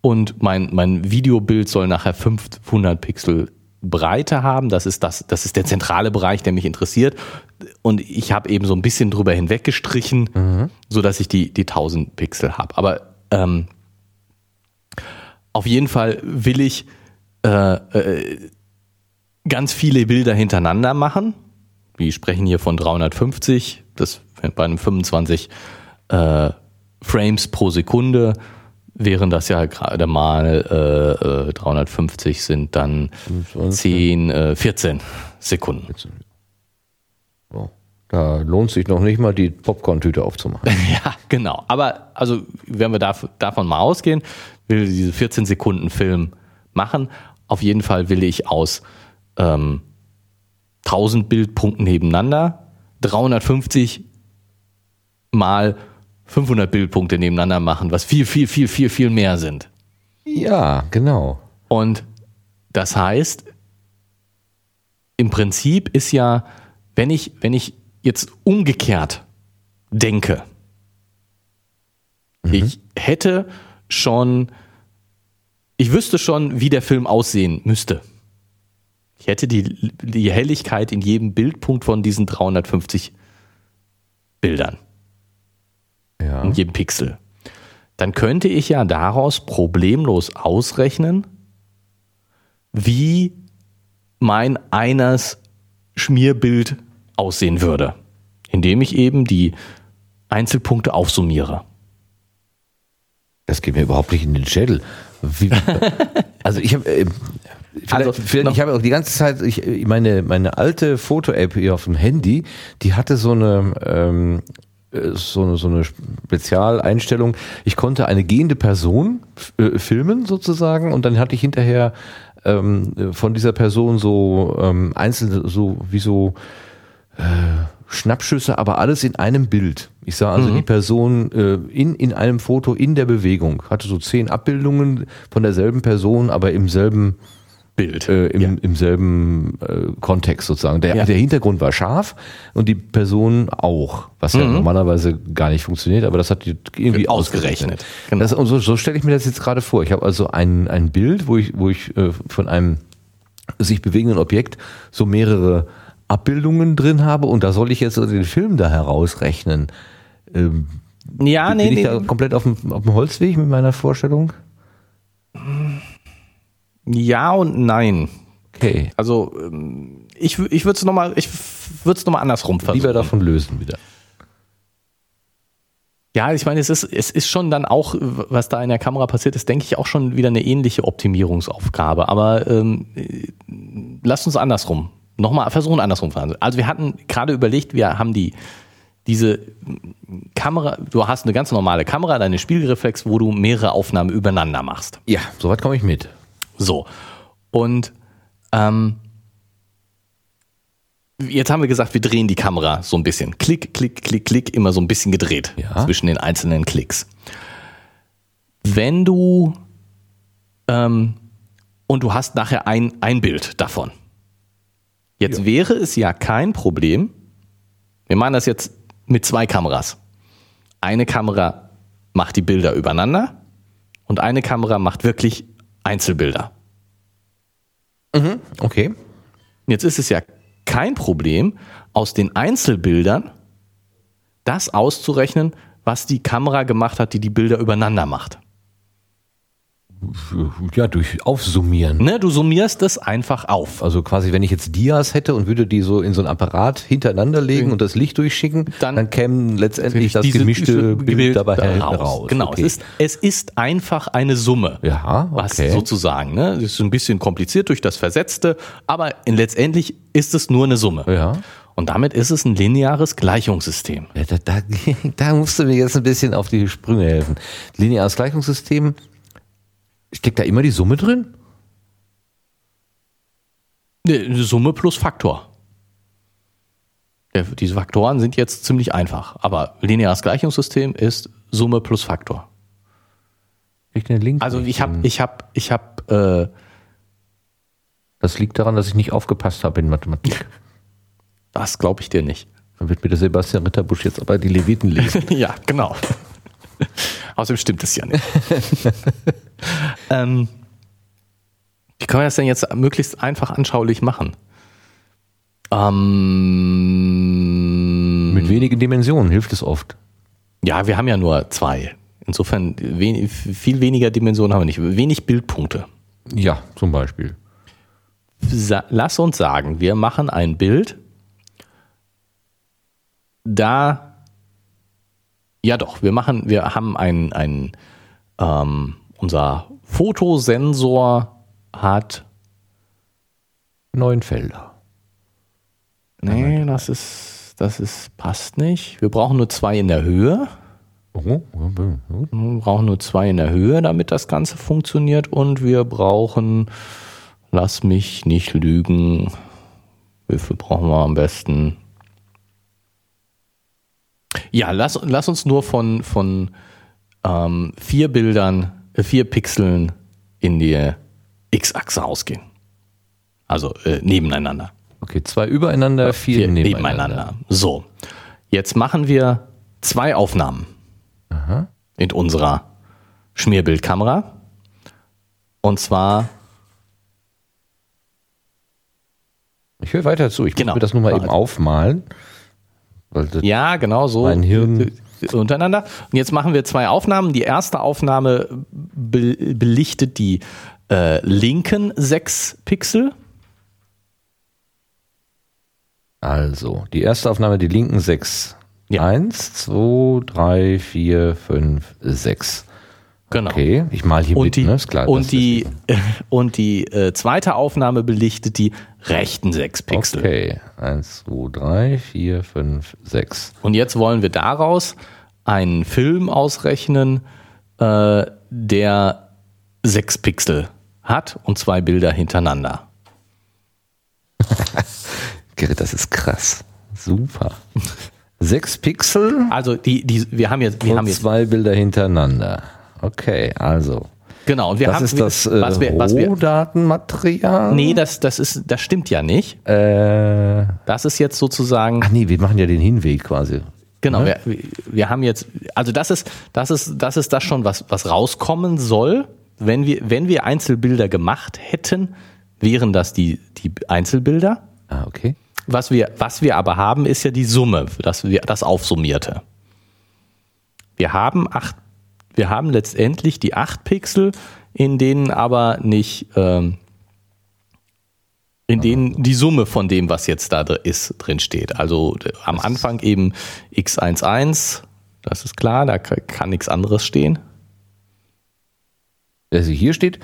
und mein, mein Videobild soll nachher 500 Pixel Breite haben. Das ist, das, das ist der zentrale Bereich, der mich interessiert. Und ich habe eben so ein bisschen drüber hinweggestrichen, so dass ich die, die 1000 Pixel habe. Aber ähm, auf jeden Fall will ich äh, äh, ganz viele Bilder hintereinander machen, wir sprechen hier von 350, das bei einem 25 äh, Frames pro Sekunde wären das ja gerade mal äh, 350 äh, sind dann 10, äh, 14 Sekunden. Oh, da lohnt sich noch nicht mal die Popcorn-Tüte aufzumachen. ja, genau. Aber also, wenn wir davon mal ausgehen, will diese 14 Sekunden Film machen. Auf jeden Fall will ich aus ähm, 1000 Bildpunkten nebeneinander 350 mal 500 Bildpunkte nebeneinander machen, was viel, viel, viel, viel, viel mehr sind. Ja, genau. Und das heißt, im Prinzip ist ja, wenn ich, wenn ich jetzt umgekehrt denke, mhm. ich hätte schon, ich wüsste schon, wie der Film aussehen müsste. Ich hätte die, die Helligkeit in jedem Bildpunkt von diesen 350 Bildern ja. in jedem Pixel. Dann könnte ich ja daraus problemlos ausrechnen, wie mein eines Schmierbild aussehen würde, indem ich eben die Einzelpunkte aufsummiere. Das geht mir überhaupt nicht in den Schädel. Wie, also ich habe äh, also, ich habe auch die ganze Zeit, ich, meine, meine alte Foto-App hier auf dem Handy, die hatte so eine ähm, äh, so eine, so eine Spezialeinstellung. Ich konnte eine gehende Person äh, filmen sozusagen und dann hatte ich hinterher ähm, von dieser Person so ähm, einzelne, so wie so äh, Schnappschüsse, aber alles in einem Bild. Ich sah also mhm. die Person äh, in, in einem Foto in der Bewegung. Hatte so zehn Abbildungen von derselben Person, aber im selben Bild. Äh, im, ja. im selben äh, Kontext sozusagen. Der, ja. der Hintergrund war scharf und die Person auch, was mhm. ja normalerweise gar nicht funktioniert, aber das hat die irgendwie ausgerechnet. ausgerechnet. Genau. Das, und so, so stelle ich mir das jetzt gerade vor. Ich habe also ein, ein Bild, wo ich, wo ich äh, von einem sich bewegenden Objekt so mehrere Abbildungen drin habe und da soll ich jetzt den Film da herausrechnen. Ähm, ja, bin nee, ich nee. da komplett auf dem, auf dem Holzweg mit meiner Vorstellung? Ja und nein. Okay. Also ähm, ich, ich würde es nochmal, nochmal andersrum versuchen. Lieber davon lösen wieder. Ja, ich meine, es ist, es ist schon dann auch, was da in der Kamera passiert ist, denke ich auch schon wieder eine ähnliche Optimierungsaufgabe. Aber ähm, lasst uns andersrum. Nochmal versuchen andersrum. Also wir hatten gerade überlegt, wir haben die diese Kamera, du hast eine ganz normale Kamera, deine Spiegelreflex, wo du mehrere Aufnahmen übereinander machst. Ja, soweit komme ich mit. So. Und ähm, jetzt haben wir gesagt, wir drehen die Kamera so ein bisschen. Klick, klick, klick, klick, immer so ein bisschen gedreht ja. zwischen den einzelnen Klicks. Wenn du ähm, und du hast nachher ein, ein Bild davon. Jetzt ja. wäre es ja kein Problem. Wir machen das jetzt mit zwei Kameras. Eine Kamera macht die Bilder übereinander und eine Kamera macht wirklich Einzelbilder. Mhm, okay. Jetzt ist es ja kein Problem, aus den Einzelbildern das auszurechnen, was die Kamera gemacht hat, die die Bilder übereinander macht ja, durch Aufsummieren. Ne, du summierst das einfach auf. Also quasi, wenn ich jetzt Dias hätte und würde die so in so ein Apparat hintereinander legen mhm. und das Licht durchschicken, dann, dann käme letztendlich das gemischte Bild, Bild dabei raus. raus. Genau, okay. es, ist, es ist einfach eine Summe. Ja, okay. Was sozusagen, ne? Das ist ein bisschen kompliziert durch das Versetzte, aber letztendlich ist es nur eine Summe. Ja. Und damit ist es ein lineares Gleichungssystem. Ja, da, da, da musst du mir jetzt ein bisschen auf die Sprünge helfen. Lineares Gleichungssystem Steckt da immer die Summe drin? Eine Summe plus Faktor. Diese Faktoren sind jetzt ziemlich einfach, aber lineares Gleichungssystem ist Summe plus Faktor. Ich den Link also ich habe, ich habe, ich habe. Äh, das liegt daran, dass ich nicht aufgepasst habe in Mathematik. Das glaube ich dir nicht. Dann wird mir der Sebastian Ritterbusch jetzt aber die Leviten lesen. ja, genau. Außerdem stimmt es ja nicht. ähm, wie kann man das denn jetzt möglichst einfach anschaulich machen? Ähm, Mit wenigen Dimensionen hilft es oft. Ja, wir haben ja nur zwei. Insofern wen, viel weniger Dimensionen haben wir nicht. Wenig Bildpunkte. Ja, zum Beispiel. Lass uns sagen, wir machen ein Bild da, ja doch, wir machen, wir haben ein, ein ähm, unser Fotosensor hat Neun Felder. Nee, das ist, das ist, passt nicht. Wir brauchen nur zwei in der Höhe. Oh, Wir brauchen nur zwei in der Höhe, damit das Ganze funktioniert. Und wir brauchen, lass mich nicht lügen, wie viel brauchen wir am besten? Ja, lass, lass uns nur von, von ähm, vier Bildern, äh, vier Pixeln in die X-Achse ausgehen. Also äh, nebeneinander. Okay, zwei übereinander, vier, Vier nebeneinander. nebeneinander. So, jetzt machen wir zwei Aufnahmen in unserer Schmierbildkamera. Und zwar, Ich höre weiter zu. Ich Genau. muss mir das nur mal eben aufmalen. Ja, genau so. Mein Hirn- Untereinander. Und jetzt machen wir zwei Aufnahmen. Die erste Aufnahme be belichtet die äh, linken sechs Pixel. Also, die erste Aufnahme, die linken sechs. Ja. Eins, zwei, drei, vier, fünf, sechs. Genau. Okay, ich mal hier Und mit, die, ne? Ist klar. und die, und die äh, zweite Aufnahme belichtet die rechten sechs Pixel. okay, eins, zwei, drei, vier, fünf, sechs. Und jetzt wollen wir daraus einen Film ausrechnen, äh, der sechs Pixel hat und zwei Bilder hintereinander. Gerrit, das ist krass. Super. Sechs Pixel Also die, die, wir haben jetzt, wir und haben jetzt zwei Bilder hintereinander. Okay, also. Genau und wir Das haben ist das äh, was wir, was wir, Rohdatenmaterial. nee, das, das ist, das stimmt ja nicht. Äh, Das ist jetzt sozusagen ach nee, wir machen ja den Hinweg quasi. Genau, wir, wir haben jetzt, also das ist, das ist, das ist das schon, was, was rauskommen soll. Wenn wir, wenn wir Einzelbilder gemacht hätten, wären das die, die Einzelbilder. Ah, okay. Was wir, was wir aber haben, ist ja die Summe, das, wir, das Aufsummierte. Wir haben acht, wir haben letztendlich die acht Pixel, in denen aber nicht, ähm, in denen die Summe von dem, was jetzt da ist, drin steht. Also d- am Anfang eben x11, das ist klar, da ka- kann nichts anderes stehen. Also hier steht,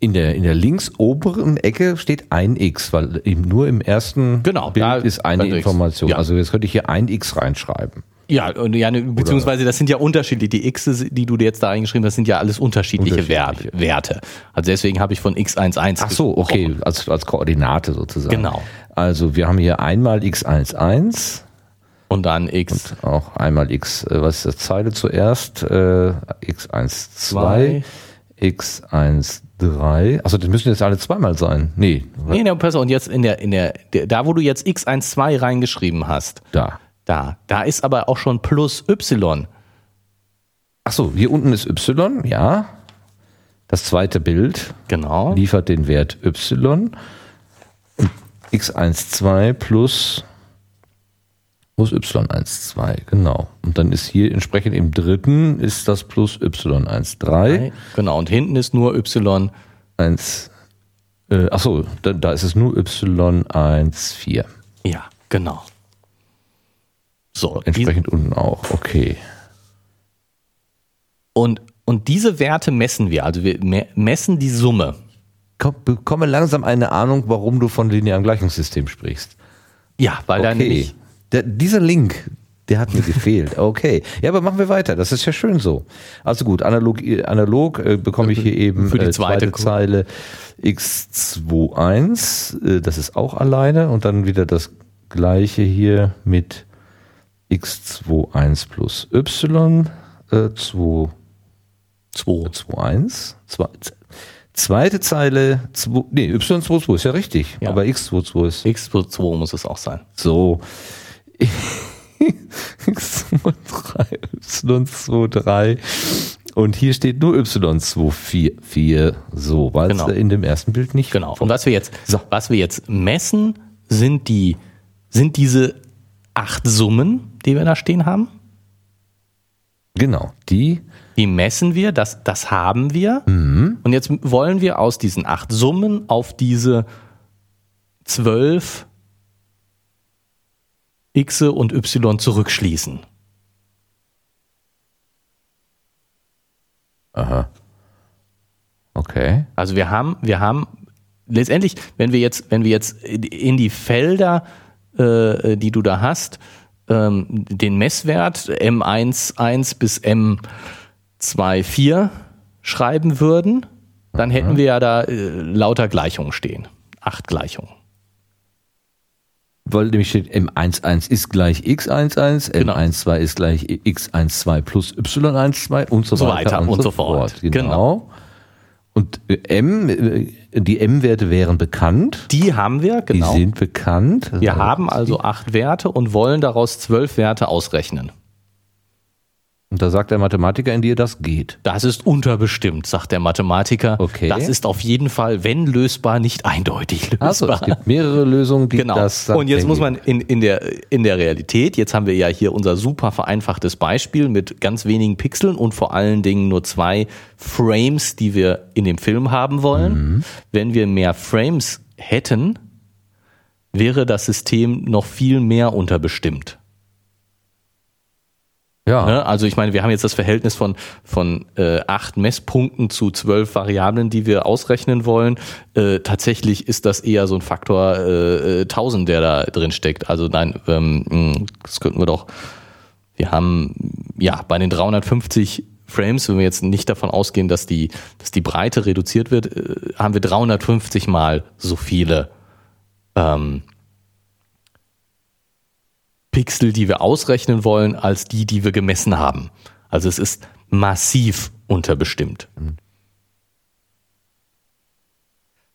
in der, in der links oberen Ecke steht ein X, weil eben nur im ersten Genau, Bild ist eine. Information. Ja. Also jetzt könnte ich hier ein X reinschreiben. Ja, und ja, ne, beziehungsweise das sind ja unterschiedliche. Die X, die du dir jetzt da reingeschrieben hast, sind ja alles unterschiedliche, Unterschiedliche. Wer- Werte. Also deswegen habe ich von x11 Ach so, okay, gesprochen. als, als Koordinate sozusagen. Genau. Also wir haben hier einmal X11, Und dann x auch einmal X, äh, was ist das, Zeile zuerst, äh, X12, X13, achso, das müssen jetzt alle zweimal sein. Nee, Nee, nee, pass auf, und jetzt in der, in der, der, da wo du jetzt x12 reingeschrieben hast, da. Da, da ist aber auch schon plus y. Achso, hier unten ist Y, ja. Das zweite Bild Genau. liefert den Wert Y. Und X12 plus muss Y12, genau. Und dann ist hier entsprechend im dritten ist das plus Y13. Genau, und hinten ist nur y. 1, äh, achso, da, da ist es nur Y14. Ja, genau. So, Entsprechend unten auch, okay. und, und diese Werte messen wir. Also wir me- messen die Summe. Komm, bekomme langsam eine Ahnung, warum du von linearem Gleichungssystem sprichst. Ja, weil dann Okay. nämlich Der, dieser Link, der hat mir gefehlt. Okay. Ja, aber machen wir weiter. Das ist ja schön so. Also gut, analog, analog äh, bekomme ich hier eben Für die äh, zweite zweite Zeile x21. Äh, das ist auch alleine. Und dann wieder das gleiche hier mit x21 plus y. Äh, 2, 2. 21. Zwei, zweite Zeile, 2, nee, y22 ist ja richtig. Ja. Aber x22 ist x plus 2 muss es auch sein. so. X23, Y23. Und hier steht nur Y24. So, weil Genau. es in dem ersten Bild nicht. Genau. Und was wir jetzt, So. was wir jetzt messen, sind die, sind diese acht Summen, die wir da stehen haben. Genau. Die, Die messen wir, das, das haben wir. Mhm. Und jetzt wollen wir aus diesen acht Summen auf diese zwölf x und y zurückschließen. Aha. Okay. Also wir haben, wir haben letztendlich, wenn wir jetzt, wenn wir jetzt in die Felder, äh, die du da hast, ähm, den Messwert M11 bis M24 schreiben würden, dann hätten wir ja da äh, lauter Gleichungen stehen. Acht Gleichungen. Weil nämlich steht M11 ist gleich X11, Genau. M12 ist gleich X12 plus Y12 und so, So weiter, weiter und so fort. Genau. Genau. Und äh, M, äh, die M-Werte wären bekannt. Die haben wir, genau. Die sind bekannt. Wir haben also acht Werte und wollen daraus zwölf Werte ausrechnen. Und da sagt der Mathematiker in dir, das geht. Das ist unterbestimmt, sagt der Mathematiker. Okay. Das ist auf jeden Fall, wenn lösbar, nicht eindeutig lösbar. Also es gibt mehrere Lösungen, die Genau. das Und jetzt muss man in, in, der, in der Realität, jetzt haben wir ja hier unser super vereinfachtes Beispiel mit ganz wenigen Pixeln und vor allen Dingen nur zwei Frames, die wir in dem Film haben wollen. Wenn wir mehr Frames hätten, wäre das System noch viel mehr unterbestimmt. Ja. Ne? Also ich meine, wir haben jetzt das Verhältnis von, von äh, acht Messpunkten zu zwölf Variablen, die wir ausrechnen wollen. Äh, tatsächlich ist das eher so ein Faktor äh, äh, 1000, der da drin steckt. Also nein, ähm, das könnten wir doch, wir haben ja bei den 350 Frames, wenn wir jetzt nicht davon ausgehen, dass die, dass die Breite reduziert wird, äh, haben wir 350 mal so viele ähm, Pixel, die wir ausrechnen wollen, als die, die wir gemessen haben. Also es ist massiv unterbestimmt.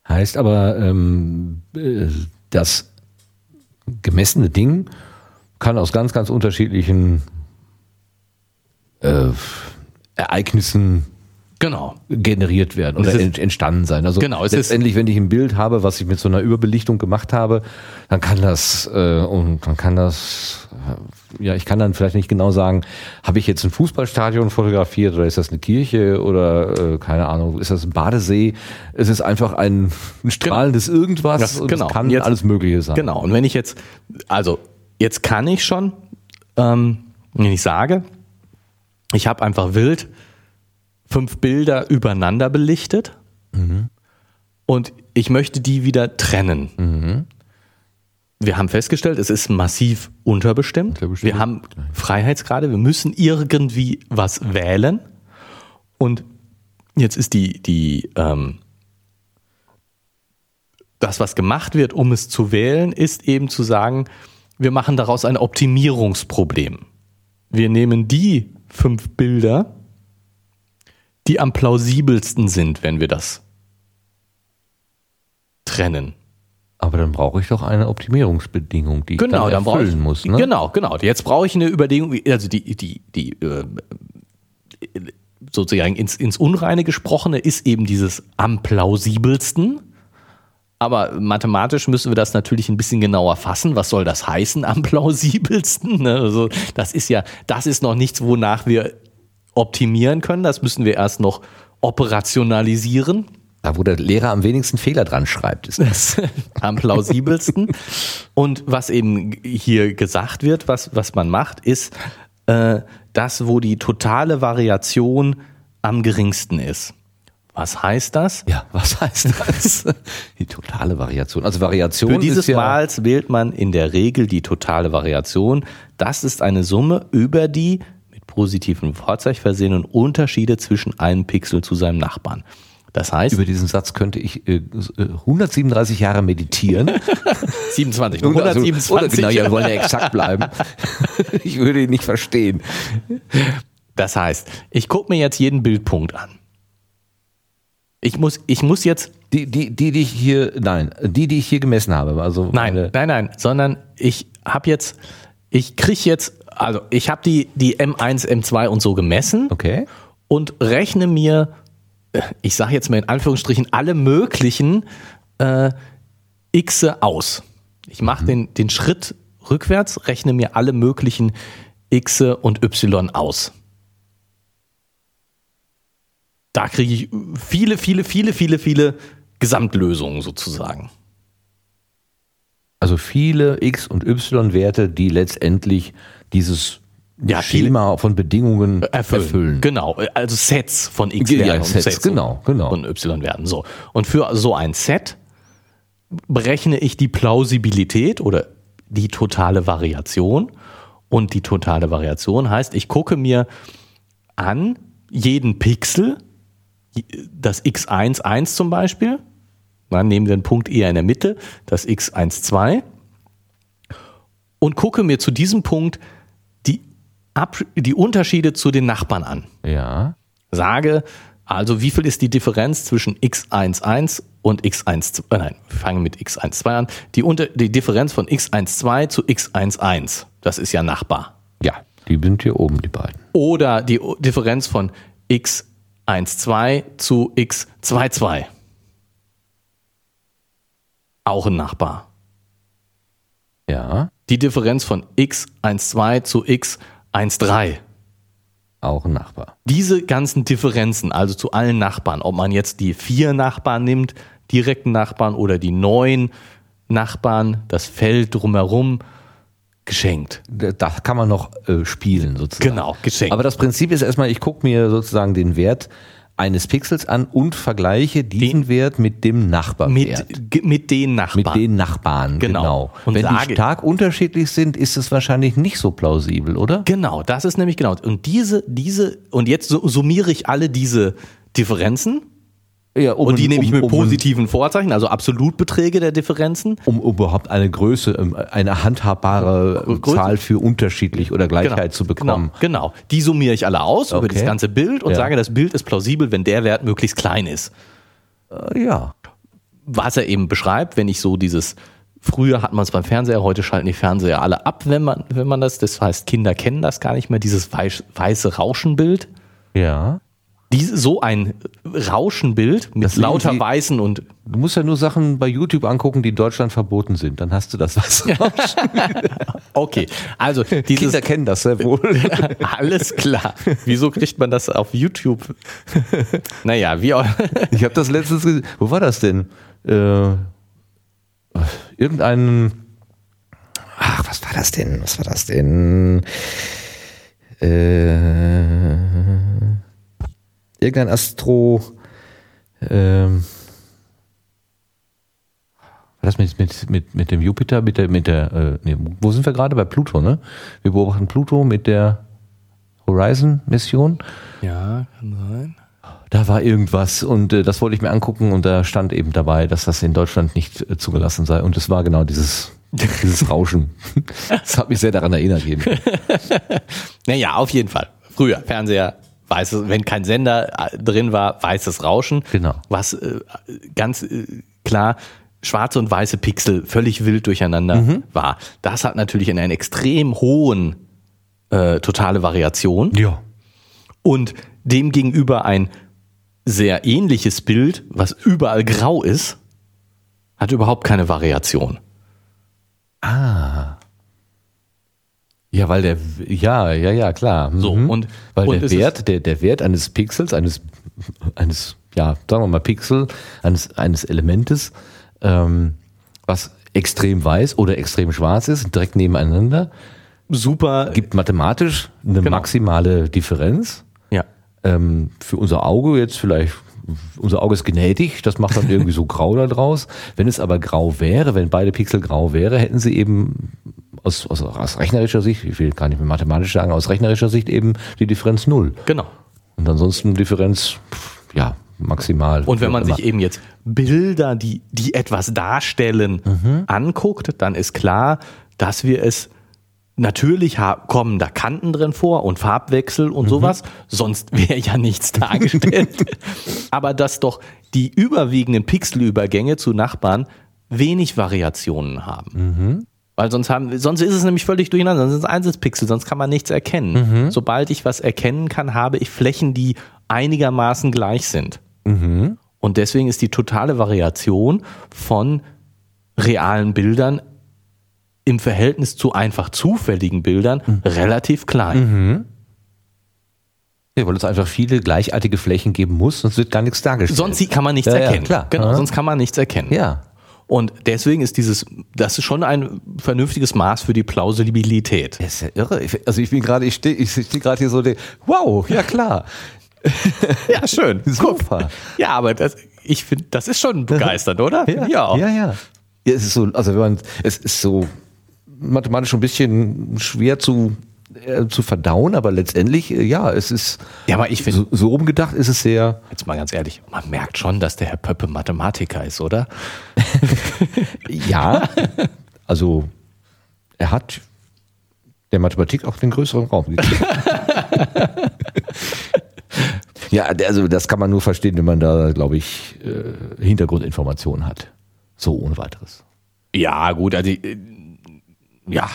Heißt aber, ähm, äh, das gemessene Ding kann aus ganz, ganz unterschiedlichen äh, Ereignissen Genau. generiert werden oder ist- ent- entstanden sein. Also Genau, es ist- letztendlich, wenn ich ein Bild habe, was ich mit so einer Überbelichtung gemacht habe, dann kann das äh, und dann kann das äh, ja, ich kann dann vielleicht nicht genau sagen, habe ich jetzt ein Fußballstadion fotografiert oder ist das eine Kirche oder äh, keine Ahnung, ist das ein Badesee? Es ist einfach ein, ein strahlendes irgendwas Das- und genau. es kann Jetzt- alles Mögliche sein. Genau. Und wenn ich jetzt, also jetzt kann ich schon, ähm, wenn ich sage, ich habe einfach wild fünf Bilder übereinander belichtet und ich möchte die wieder trennen. Wir haben festgestellt, es ist massiv unterbestimmt. Unterbestimmt. Wir haben Freiheitsgrade, wir müssen irgendwie was wählen. Und jetzt ist die, die, ähm, das, was gemacht wird, um es zu wählen, ist eben zu sagen, wir machen daraus ein Optimierungsproblem. Wir nehmen die fünf Bilder, die am plausibelsten sind, wenn wir das trennen. Aber dann brauche ich doch eine Optimierungsbedingung, die ich Genau, dann dann erfüllen ich, muss. Ne? Genau, genau. Jetzt brauche ich eine Überlegung, also die, die, die äh, sozusagen ins, ins Unreine gesprochene ist eben dieses am plausibelsten. Aber mathematisch müssen wir das natürlich ein bisschen genauer fassen. Was soll das heißen am plausibelsten? Ne? Also das ist ja, das ist noch nichts, wonach wir optimieren können. Das müssen wir erst noch operationalisieren. Da, wo der Lehrer am wenigsten Fehler dran schreibt, ist das. am plausibelsten. Und was eben hier gesagt wird, was, was man macht, ist äh, das, wo die totale Variation am geringsten ist. Was heißt das? Ja, was heißt das? Die totale Variation. Also Variation Für dieses ja, Mals wählt man in der Regel die totale Variation. Das ist eine Summe über die mit positivem Vorzeichen versehenen Unterschiede zwischen einem Pixel zu seinem Nachbarn. Das heißt, Über diesen Satz könnte ich äh, 137 Jahre meditieren. 27, Also, 127. Oder genau, ja, wir wollen ja exakt bleiben. ich würde ihn nicht verstehen. Das heißt, ich gucke mir jetzt jeden Bildpunkt an. Ich muss, ich muss jetzt, Die, die, die, die ich hier, nein, die, die ich hier gemessen habe. Also nein, nein, nein, sondern ich habe jetzt, ich kriege jetzt, also ich habe die, die M1, M2 und so gemessen Okay. und rechne mir, ich sage jetzt mal in Anführungsstrichen, alle möglichen äh, X aus. Ich mache den, den Schritt rückwärts, rechne mir alle möglichen X und Y aus. Da kriege ich viele, viele, viele, viele, viele Gesamtlösungen sozusagen. Also viele X- und Y-Werte, die letztendlich dieses Ja, Schema von Bedingungen erfüllen. erfüllen. Genau, also Sets von X Ja, und Sets, Sets genau, genau. und Y Werten. So. Und für so ein Set berechne ich die Plausibilität oder die totale Variation. Und die totale Variation heißt, ich gucke mir an jeden Pixel, das x11 zum Beispiel, dann nehmen wir den Punkt eher in der Mitte, das x12, und gucke mir zu diesem Punkt die, Ab die Unterschiede zu den Nachbarn an Ja. sage, also wie viel ist die Differenz zwischen x11 und x12, äh, nein, wir fangen mit x12 an, die, Unter die Differenz von x12 zu x11, das ist ja Nachbar. Ja, die sind hier oben, die beiden. Oder die Differenz von x12 zu x22. Auch ein Nachbar. Ja, Die Differenz von x12 zu x13. auch ein Nachbar. diese ganzen Differenzen, also zu allen Nachbarn, ob man jetzt die vier Nachbarn nimmt, direkten Nachbarn oder die neun Nachbarn, das Feld drumherum, geschenkt. Da kann man noch äh, spielen sozusagen. Genau, geschenkt. Aber das Prinzip ist erstmal, ich gucke mir sozusagen den Wert eines Pixels an und vergleiche diesen Wert mit dem Nachbarwert. Mit, mit den Nachbarn. Mit den Nachbarn, Genau. genau. Und Wenn sage- die stark unterschiedlich sind, ist es wahrscheinlich nicht so plausibel, oder? Genau, das ist nämlich genau. Und diese, diese, und jetzt su- summiere ich alle diese Differenzen Ja, um, und die nehme ich mit um, positiven Vorzeichen, also Absolutbeträge der Differenzen. Um, überhaupt eine Größe, ähm, eine handhabbare äh, Größe? Zahl für unterschiedlich oder Gleichheit zu bekommen. Genau, genau. Die summiere ich alle aus über Okay. das ganze Bild und Ja. sage, das Bild ist plausibel, wenn der Wert möglichst klein ist. Äh, ja. was er eben beschreibt, wenn ich so dieses, früher hat man es beim Fernseher, heute schalten die Fernseher alle ab, wenn man, wenn man das, das heißt, Kinder kennen das gar nicht mehr, dieses weiß, weiße Rauschenbild. Ja. Diese, so ein Rauschenbild mit Das lauter Sie- weißen und Du musst ja nur Sachen bei YouTube angucken, die in Deutschland verboten sind. Dann hast du das was. okay, also dieses Kinder kennen das sehr wohl. alles klar. Wieso kriegt man das auf YouTube? Naja, wie auch. Ich habe das letztens gesehen. Wo war das denn? Äh, irgendein. Ach, was war das denn? Was war das denn? Äh, irgendein Astro. Ähm, war das mit, mit, mit, mit dem Jupiter, mit der, mit der, äh, nee, wo sind wir gerade? Bei Pluto, ne? Wir beobachten Pluto mit der Horizon-Mission. Ja, kann sein. Da war irgendwas und äh, das wollte ich mir angucken und da stand eben dabei, dass das in Deutschland nicht äh, zugelassen sei. Und es war genau dieses, dieses Rauschen. Das hat mich sehr daran erinnert eben. Naja, auf jeden Fall. Früher, Fernseher, weißes, wenn kein Sender äh, drin war, weißes Rauschen. Genau. Was äh, ganz äh, klar schwarze und weiße Pixel völlig wild durcheinander war. Das hat natürlich in einer extrem hohen äh, totale Variation Ja. und demgegenüber ein sehr ähnliches Bild, was überall grau ist, hat überhaupt keine Variation. Ja, weil der, ja, ja, ja, klar. So, Mhm. und- weil und der Wert, der, der Wert eines Pixels, eines, eines, ja, sagen wir mal Pixel, eines, eines Elementes, ähm, was extrem weiß oder extrem schwarz ist, direkt nebeneinander, Super. gibt mathematisch eine Genau. maximale Differenz. Ja. ähm, für unser Auge jetzt vielleicht, unser Auge ist gnädig, das macht dann irgendwie so grau da draus. Wenn es aber grau wäre, wenn beide Pixel grau wäre, hätten sie eben aus, aus, aus rechnerischer Sicht, ich will gar nicht mehr mathematisch sagen, aus rechnerischer Sicht eben die Differenz null. Genau. Und ansonsten Differenz, ja, maximal. Und wenn man sich eben jetzt Bilder, die, die etwas darstellen, anguckt, dann ist klar, dass wir es natürlich kommen da Kanten drin vor und Farbwechsel und sowas, sonst wäre ja nichts dargestellt. Aber dass doch die überwiegenden Pixelübergänge zu Nachbarn wenig Variationen haben. Weil sonst haben, sonst ist es nämlich völlig durcheinander, sonst sind es Einzelpixel, sonst kann man nichts erkennen. Sobald ich was erkennen kann, habe ich Flächen, die einigermaßen gleich sind. Und deswegen ist die totale Variation von realen Bildern im Verhältnis zu einfach zufälligen Bildern relativ klein. ja, weil es einfach viele gleichartige Flächen geben muss, sonst wird gar nichts dargestellt. Sonst kann man nichts Ja, ja, erkennen. klar. Genau, Aha. sonst kann man nichts erkennen. ja. Und deswegen ist dieses, das ist schon ein vernünftiges Maß für die Plausibilität. Das ist ja irre. Also ich bin gerade, ich stehe ich steh gerade hier so, der, wow, ja klar. Ja, schön. Super. Ja, aber das, ich finde, das ist schon begeisternd, oder? Ja, ja. ja, ja. Ja, es ist so, also wenn man, es ist so mathematisch ein bisschen schwer zu, äh, zu verdauen, aber letztendlich, äh, ja, es ist Ja, aber ich finde, so, so rumgedacht ist es sehr, jetzt mal ganz ehrlich, man merkt schon, dass der Herr Pöppe Mathematiker ist, oder? ja, also er hat der Mathematik auch den größeren Raum gegeben. ja, also das kann man nur verstehen, wenn man da, glaube ich, äh, Hintergrundinformationen hat. So ohne weiteres. Ja, gut, also ja,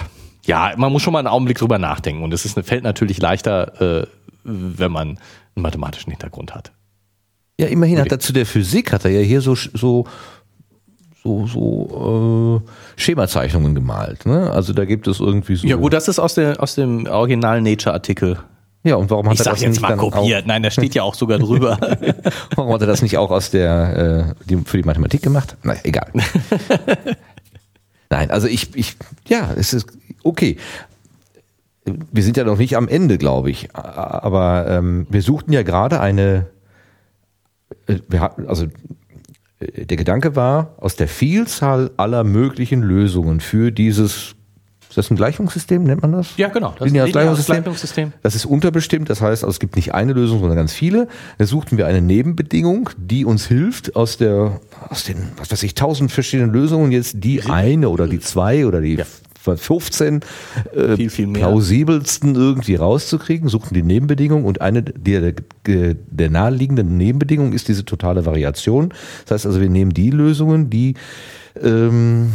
ja, man muss schon mal einen Augenblick drüber nachdenken und es ist, fällt natürlich leichter, äh, wenn man einen mathematischen Hintergrund hat. Ja, immerhin hat er zu der Physik, hat er ja hier so, so, so, so äh, Schemazeichnungen gemalt. Ne? Also da gibt es irgendwie so. Ja, gut, das ist aus, der, aus dem originalen Nature-Artikel. Ja, und warum hat Ich er das jetzt nicht mal kopiert. Nein, da steht ja auch sogar drüber. Warum hat er das nicht auch aus der äh, die, für die Mathematik gemacht? Na, egal. Nein, also ich, ich, ja, es ist okay. Wir sind ja noch nicht am Ende, glaube ich. Aber ähm, wir suchten ja gerade eine, äh, wir hatten, also äh, der Gedanke war, aus der Vielzahl aller möglichen Lösungen für dieses, ist das ein Gleichungssystem, nennt man das? ja, genau. Das Lineares Gleichungssystem. Gleichungssystem. Das ist unterbestimmt, das heißt, also es gibt nicht eine Lösung, sondern ganz viele. Da suchten wir eine Nebenbedingung, die uns hilft, aus der, aus den, was weiß ich, tausend verschiedenen Lösungen jetzt die eine oder die zwei oder die 15 äh, Viel, viel plausibelsten irgendwie rauszukriegen, suchten die Nebenbedingung und eine der, der, der naheliegenden Nebenbedingungen ist diese totale Variation. Das heißt also, wir nehmen die Lösungen, die ähm,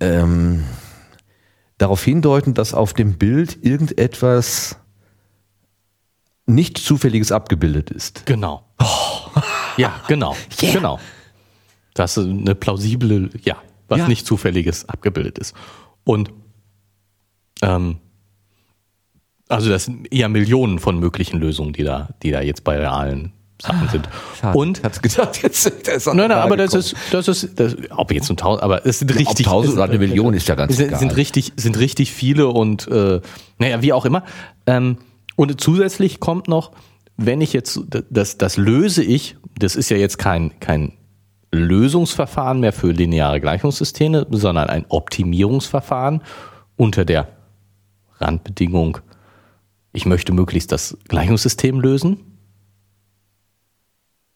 ähm, darauf hindeuten, dass auf dem Bild irgendetwas nicht Zufälliges abgebildet ist. Genau. Ja, genau. Yeah. Genau. Das ist eine plausible, ja, was Ja. nicht zufälliges abgebildet ist. Und ähm, also das sind eher Millionen von möglichen Lösungen, die da, die da jetzt bei realen Sachen sind. Und ich hatte gedacht, jetzt da ist auch Nein, nein, aber das ist, das ist, das, ob jetzt ein tausend, aber es sind Ob richtig. tausend es- oder eine Million ist ja ganz sind, egal. sind richtig, sind richtig viele und äh, naja, wie auch immer. Ähm, und zusätzlich kommt noch, wenn ich jetzt, das, das löse ich, das ist ja jetzt kein, kein Lösungsverfahren mehr für lineare Gleichungssysteme, sondern ein Optimierungsverfahren unter der Randbedingung, ich möchte möglichst das Gleichungssystem lösen.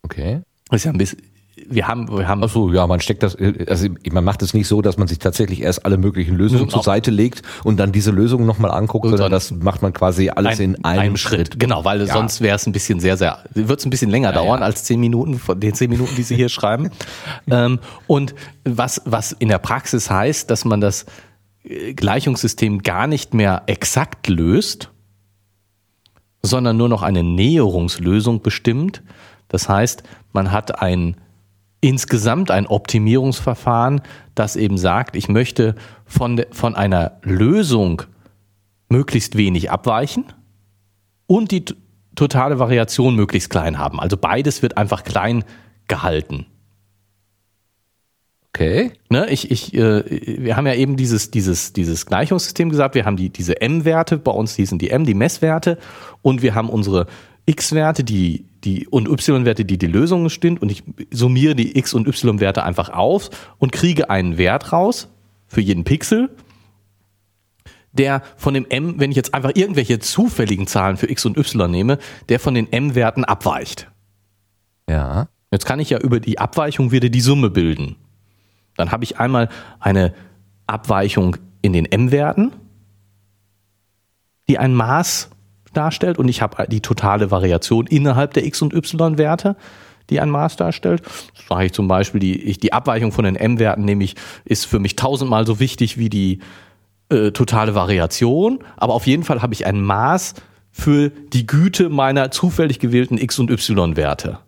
Okay. Das ist ja ein bisschen, wir haben, wir haben Achso, ja, man steckt das, also man macht es nicht so, dass man sich tatsächlich erst alle möglichen Lösungen zur Seite legt und dann diese Lösungen nochmal anguckt, sondern das macht man quasi alles in einem, Schritt. Genau, weil Ja. sonst wäre es ein bisschen sehr, sehr, wird es ein bisschen länger dauern ja. als zehn Minuten, von den zehn Minuten, die Sie hier schreiben. Ähm, und was, was in der Praxis heißt, dass man das äh, Gleichungssystem gar nicht mehr exakt löst, sondern nur noch eine Näherungslösung bestimmt. Das heißt, man hat ein insgesamt ein Optimierungsverfahren, das eben sagt, ich möchte von, de, von einer Lösung möglichst wenig abweichen und die totale Variation möglichst klein haben. Also beides wird einfach klein gehalten. Okay. Ne, ich, ich, äh, wir haben ja eben dieses, dieses, dieses Gleichungssystem gesagt, wir haben die, diese M-Werte, bei uns hießen die M, die Messwerte, und wir haben unsere X-Werte, die, die, und Y-Werte, die die Lösungen stimmt, und ich summiere die X- und Y-Werte einfach auf und kriege einen Wert raus für jeden Pixel, der von dem M, wenn ich jetzt einfach irgendwelche zufälligen Zahlen für X und Y nehme, der von den M-Werten abweicht. Ja. Jetzt kann ich ja über die Abweichung wieder die Summe bilden. Dann habe ich einmal eine Abweichung in den M-Werten, die ein Maß darstellt, und ich habe die totale Variation innerhalb der X- und Y-Werte, die ein Maß darstellt. Sage ich zum Beispiel, die, ich, die Abweichung von den M-Werten nämlich ist für mich tausendmal so wichtig wie die äh, totale Variation, aber auf jeden Fall habe ich ein Maß für die Güte meiner zufällig gewählten X- und Y-Werte.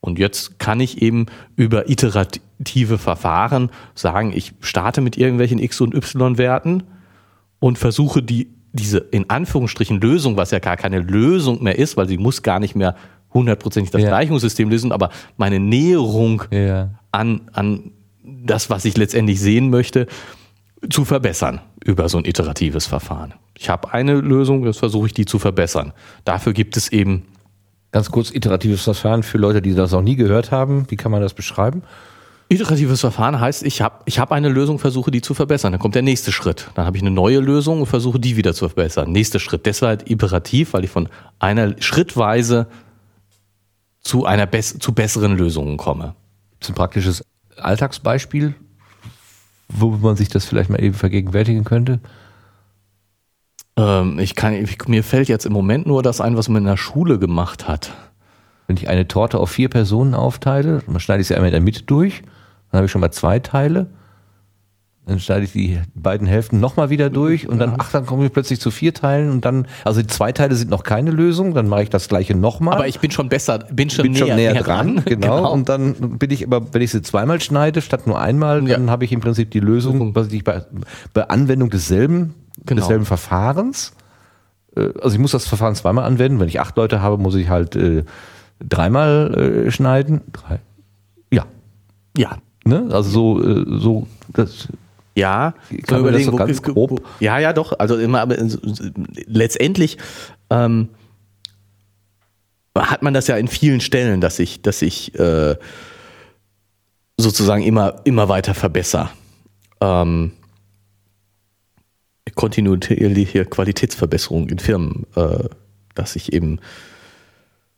Und jetzt kann ich eben über iterative Verfahren sagen, ich starte mit irgendwelchen X- und Y-Werten und versuche die, diese in Anführungsstrichen Lösung, was ja gar keine Lösung mehr ist, weil sie muss gar nicht mehr hundertprozentig das Ja. Gleichungssystem lösen, aber meine Näherung Ja. an, an das, was ich letztendlich sehen möchte, zu verbessern über so ein iteratives Verfahren. Ich habe eine Lösung, jetzt versuche ich die zu verbessern. Dafür gibt es eben Ganz kurz, iteratives Verfahren für Leute, die das noch nie gehört haben. Wie kann man das beschreiben? Iteratives Verfahren heißt, ich habe ich hab eine Lösung, versuche die zu verbessern. Dann kommt der nächste Schritt. Dann habe ich eine neue Lösung und versuche die wieder zu verbessern. Nächster Schritt. Deshalb iterativ, weil ich von einer schrittweise zu einer bess zu besseren Lösungen komme. Das ist ein praktisches Alltagsbeispiel, wo man sich das vielleicht mal eben vergegenwärtigen könnte. Ähm, ich kann, ich, mir fällt jetzt im Moment nur das ein, was man in der Schule gemacht hat. Wenn ich eine Torte auf vier Personen aufteile, dann schneide ich sie einmal in der Mitte durch, dann habe ich schon mal zwei Teile. Dann schneide ich die beiden Hälften nochmal wieder durch und dann, ach, dann komme ich plötzlich zu vier Teilen und dann, also die zwei Teile sind noch keine Lösung, dann mache ich das gleiche nochmal. Aber ich bin schon besser, bin schon, bin näher, schon näher, dran, genau. Und Und dann bin ich aber, wenn ich sie zweimal schneide, statt nur einmal, Ja. dann habe ich im Prinzip die Lösung, was ich bei, bei Anwendung desselben, Genau. desselben Verfahrens. äh, Also ich muss das Verfahren zweimal anwenden. Wenn ich acht Leute habe, muss ich halt äh, dreimal äh, schneiden. Drei. Ja. ja, Ne? Also so, äh, so das Ja, Kann man das so ganz grob? Ja, ja, doch. Also immer, aber so- letztendlich ähm, hat man das ja in vielen Stellen, dass ich, dass ich äh, sozusagen immer, immer weiter verbessere. Ähm, kontinuierliche Qualitätsverbesserung in Firmen, äh, dass ich eben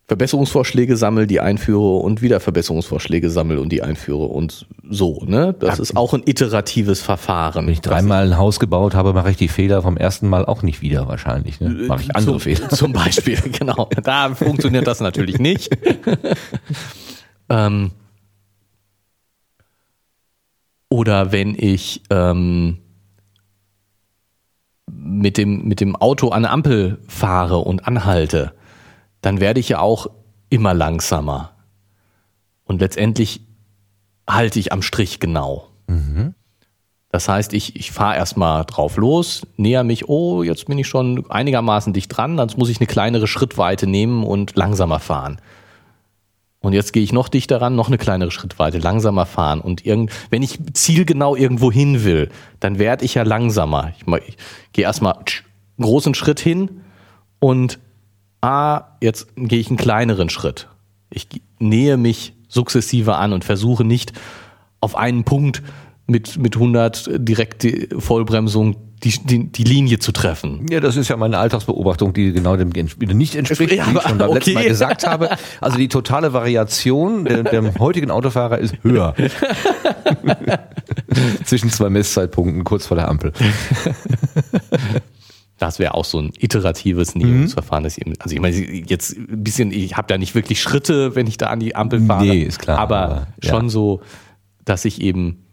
Verbesserungsvorschläge sammle, die einführe und wieder Verbesserungsvorschläge sammle und die einführe und so. Ne? Das ist auch ein iteratives Verfahren. Wenn ich dreimal ein Haus gebaut habe, mache ich die Fehler vom ersten Mal auch nicht wieder wahrscheinlich. Ne? Mache ich andere zum, Fehler. Zum Beispiel, genau. Da funktioniert das natürlich nicht. ähm, oder wenn ich ähm, mit, dem, mit dem Auto an eine Ampel fahre und anhalte, dann werde ich ja auch immer langsamer. Und letztendlich halte ich am Strich genau. Das heißt, ich, ich fahre erstmal drauf los, näher mich, oh, jetzt bin ich schon einigermaßen dicht dran, dann muss ich eine kleinere Schrittweite nehmen und langsamer fahren. Und jetzt gehe ich noch dichter ran, noch eine kleinere Schrittweite, langsamer fahren. Und irgend, wenn ich zielgenau irgendwo hin will, dann werde ich ja langsamer. Ich, ich gehe erstmal einen großen Schritt hin und ah, jetzt gehe ich einen kleineren Schritt. Ich nähe mich sukzessive an und versuche nicht auf einen Punkt mit, mit 100 direkte Vollbremsung die, die, die Linie zu treffen. Ja, das ist ja meine Alltagsbeobachtung, die genau dem nicht entspricht, Ja, wie ich schon beim letzten Mal okay. gesagt habe. Also die totale Variation der, der heutigen Autofahrer ist höher. Zwischen zwei Messzeitpunkten kurz vor der Ampel. Das wäre auch so ein iteratives Näherungsverfahren. dass ich eben- Also ich meine, jetzt ein bisschen, ich habe da nicht wirklich Schritte, wenn ich da an die Ampel fahre. Nee, ist klar, Aber, aber, ja. schon so, dass ich eben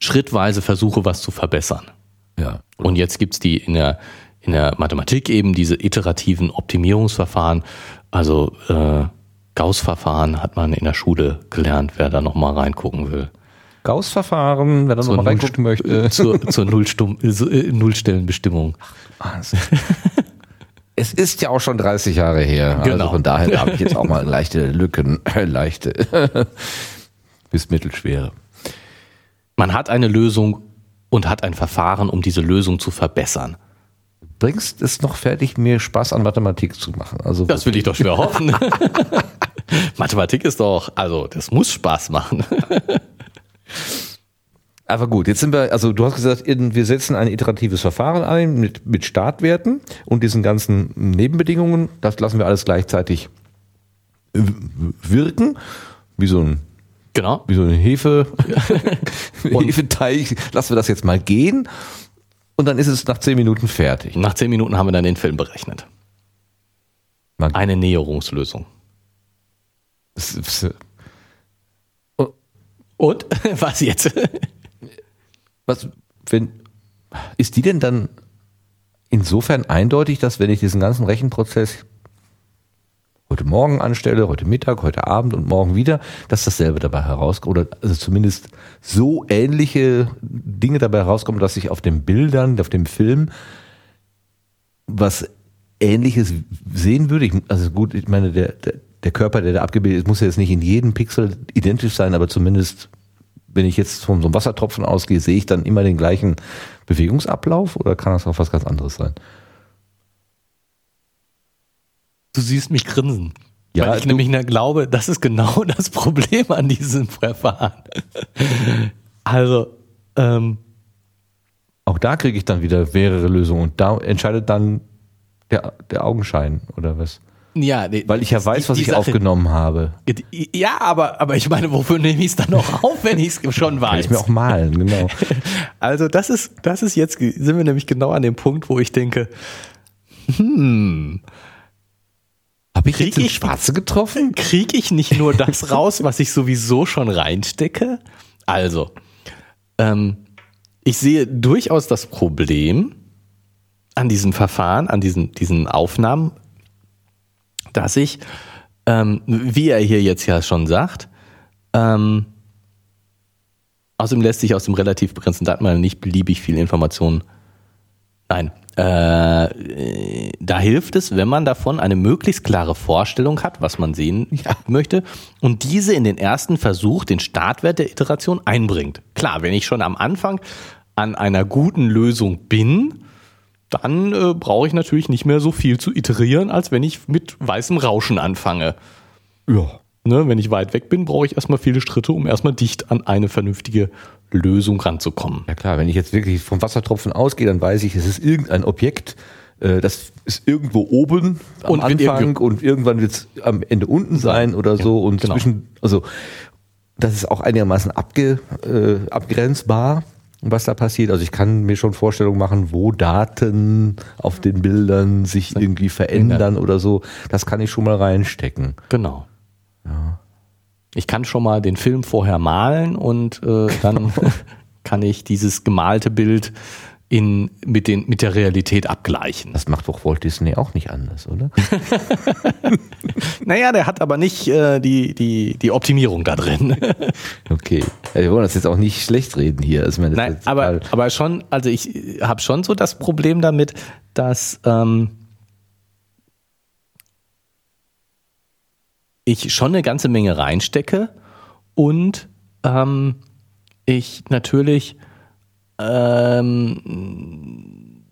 schrittweise versuche, was zu verbessern. Ja. Und jetzt gibt's die in der, in der Mathematik eben diese iterativen Optimierungsverfahren. Also äh, Gauss-Verfahren hat man in der Schule gelernt, wer da nochmal reingucken will. Gauss-Verfahren, da Zur nochmal reingucken möchte. Zur, zur Nullstum, äh, äh, Nullstellenbestimmung. Es ist ja auch schon 30 Jahre her. Also Genau. von daher habe ich jetzt auch mal leichte Lücken, leichte bis mittelschwere. Man hat eine Lösung und hat ein Verfahren, um diese Lösung zu verbessern. Bringst es noch fertig, mir Spaß an Mathematik zu machen? Also Das will ich doch schwer hoffen. Mathematik ist doch, also das muss Spaß machen. Aber gut, jetzt sind wir, also du hast gesagt, wir setzen ein iteratives Verfahren ein mit, mit Startwerten und diesen ganzen Nebenbedingungen. Das lassen wir alles gleichzeitig wirken. Wie so ein, Genau. wie so eine Hefe, Hefeteig. Lassen wir das jetzt mal gehen. Und dann ist es nach zehn Minuten fertig. Nach zehn Minuten haben wir dann den Film berechnet. Man, Eine Näherungslösung. Und? Was jetzt? was, wenn, ist die denn dann insofern eindeutig, dass wenn ich diesen ganzen Rechenprozess heute Morgen anstelle, heute Mittag, heute Abend und morgen wieder, dass dasselbe dabei herauskommt oder also zumindest so ähnliche Dinge dabei herauskommen, dass ich auf den Bildern, auf dem Film was Ähnliches sehen würde. Ich, also gut, ich meine, der, der, der Körper, der da abgebildet ist, muss ja jetzt nicht in jedem Pixel identisch sein, aber zumindest, wenn ich jetzt von so einem Wassertropfen ausgehe, sehe ich dann immer den gleichen Bewegungsablauf oder kann das auch was ganz anderes sein? Du siehst mich grinsen. Ja, weil ich nämlich glaube, das ist genau das Problem an diesem Verfahren. Also, ähm, Auch da kriege ich dann wieder mehrere Lösungen und da entscheidet dann der, der Augenschein oder was? Ja, die- Weil ich ja die- weiß, was die ich Sache- aufgenommen habe. Ja, aber, aber ich meine, wofür nehme ich es dann noch auf, wenn ich es schon Kann weiß? ich mir auch malen, genau. Also das ist, das ist jetzt, sind wir nämlich genau an dem Punkt, wo ich denke, Habe ich Krieg ich- Schwarze getroffen? kriege ich nicht nur das raus, was ich sowieso schon reinstecke? Also, ähm, ich sehe durchaus das Problem an diesem Verfahren, an diesen, diesen Aufnahmen, dass ich, ähm, wie er hier jetzt ja schon sagt, ähm, außerdem lässt sich aus dem relativ begrenzten Datenmangel nicht beliebig viel Information Nein. Äh, da hilft es, wenn man davon eine möglichst klare Vorstellung hat, was man sehen möchte, und diese in den ersten Versuch, den Startwert der Iteration einbringt. Klar, wenn ich schon am Anfang an einer guten Lösung bin, dann äh, brauche ich natürlich nicht mehr so viel zu iterieren, als wenn ich mit weißem Rauschen anfange. Ja. Ne, wenn ich weit weg bin, brauche ich erstmal viele Schritte, um erstmal dicht an eine vernünftige Lösung ranzukommen. Ja klar, wenn ich jetzt wirklich vom Wassertropfen ausgehe, dann weiß ich, es ist irgendein Objekt, äh, das ist irgendwo oben am Und Anfang und irgendwann wird es am Ende unten sein oder so und genau. zwischen, also das ist auch einigermaßen abge, äh, abgrenzbar, was da passiert. Also ich kann mir schon Vorstellungen machen, wo Daten auf den Bildern sich irgendwie verändern oder so. Das kann ich schon mal reinstecken. Genau. Ich kann schon mal den Film vorher malen und äh, dann kann ich dieses gemalte Bild in, mit, den, mit der Realität abgleichen. Das macht doch Walt Disney auch nicht anders, oder? Naja, der hat aber nicht äh, die, die, die Optimierung da drin. Okay. Ja, wir wollen das jetzt auch nicht schlecht reden hier. Also, meine, Nein, aber, aber schon, also ich habe schon so das Problem damit, dass ähm, ich schon eine ganze Menge reinstecke und ähm, ich natürlich ähm,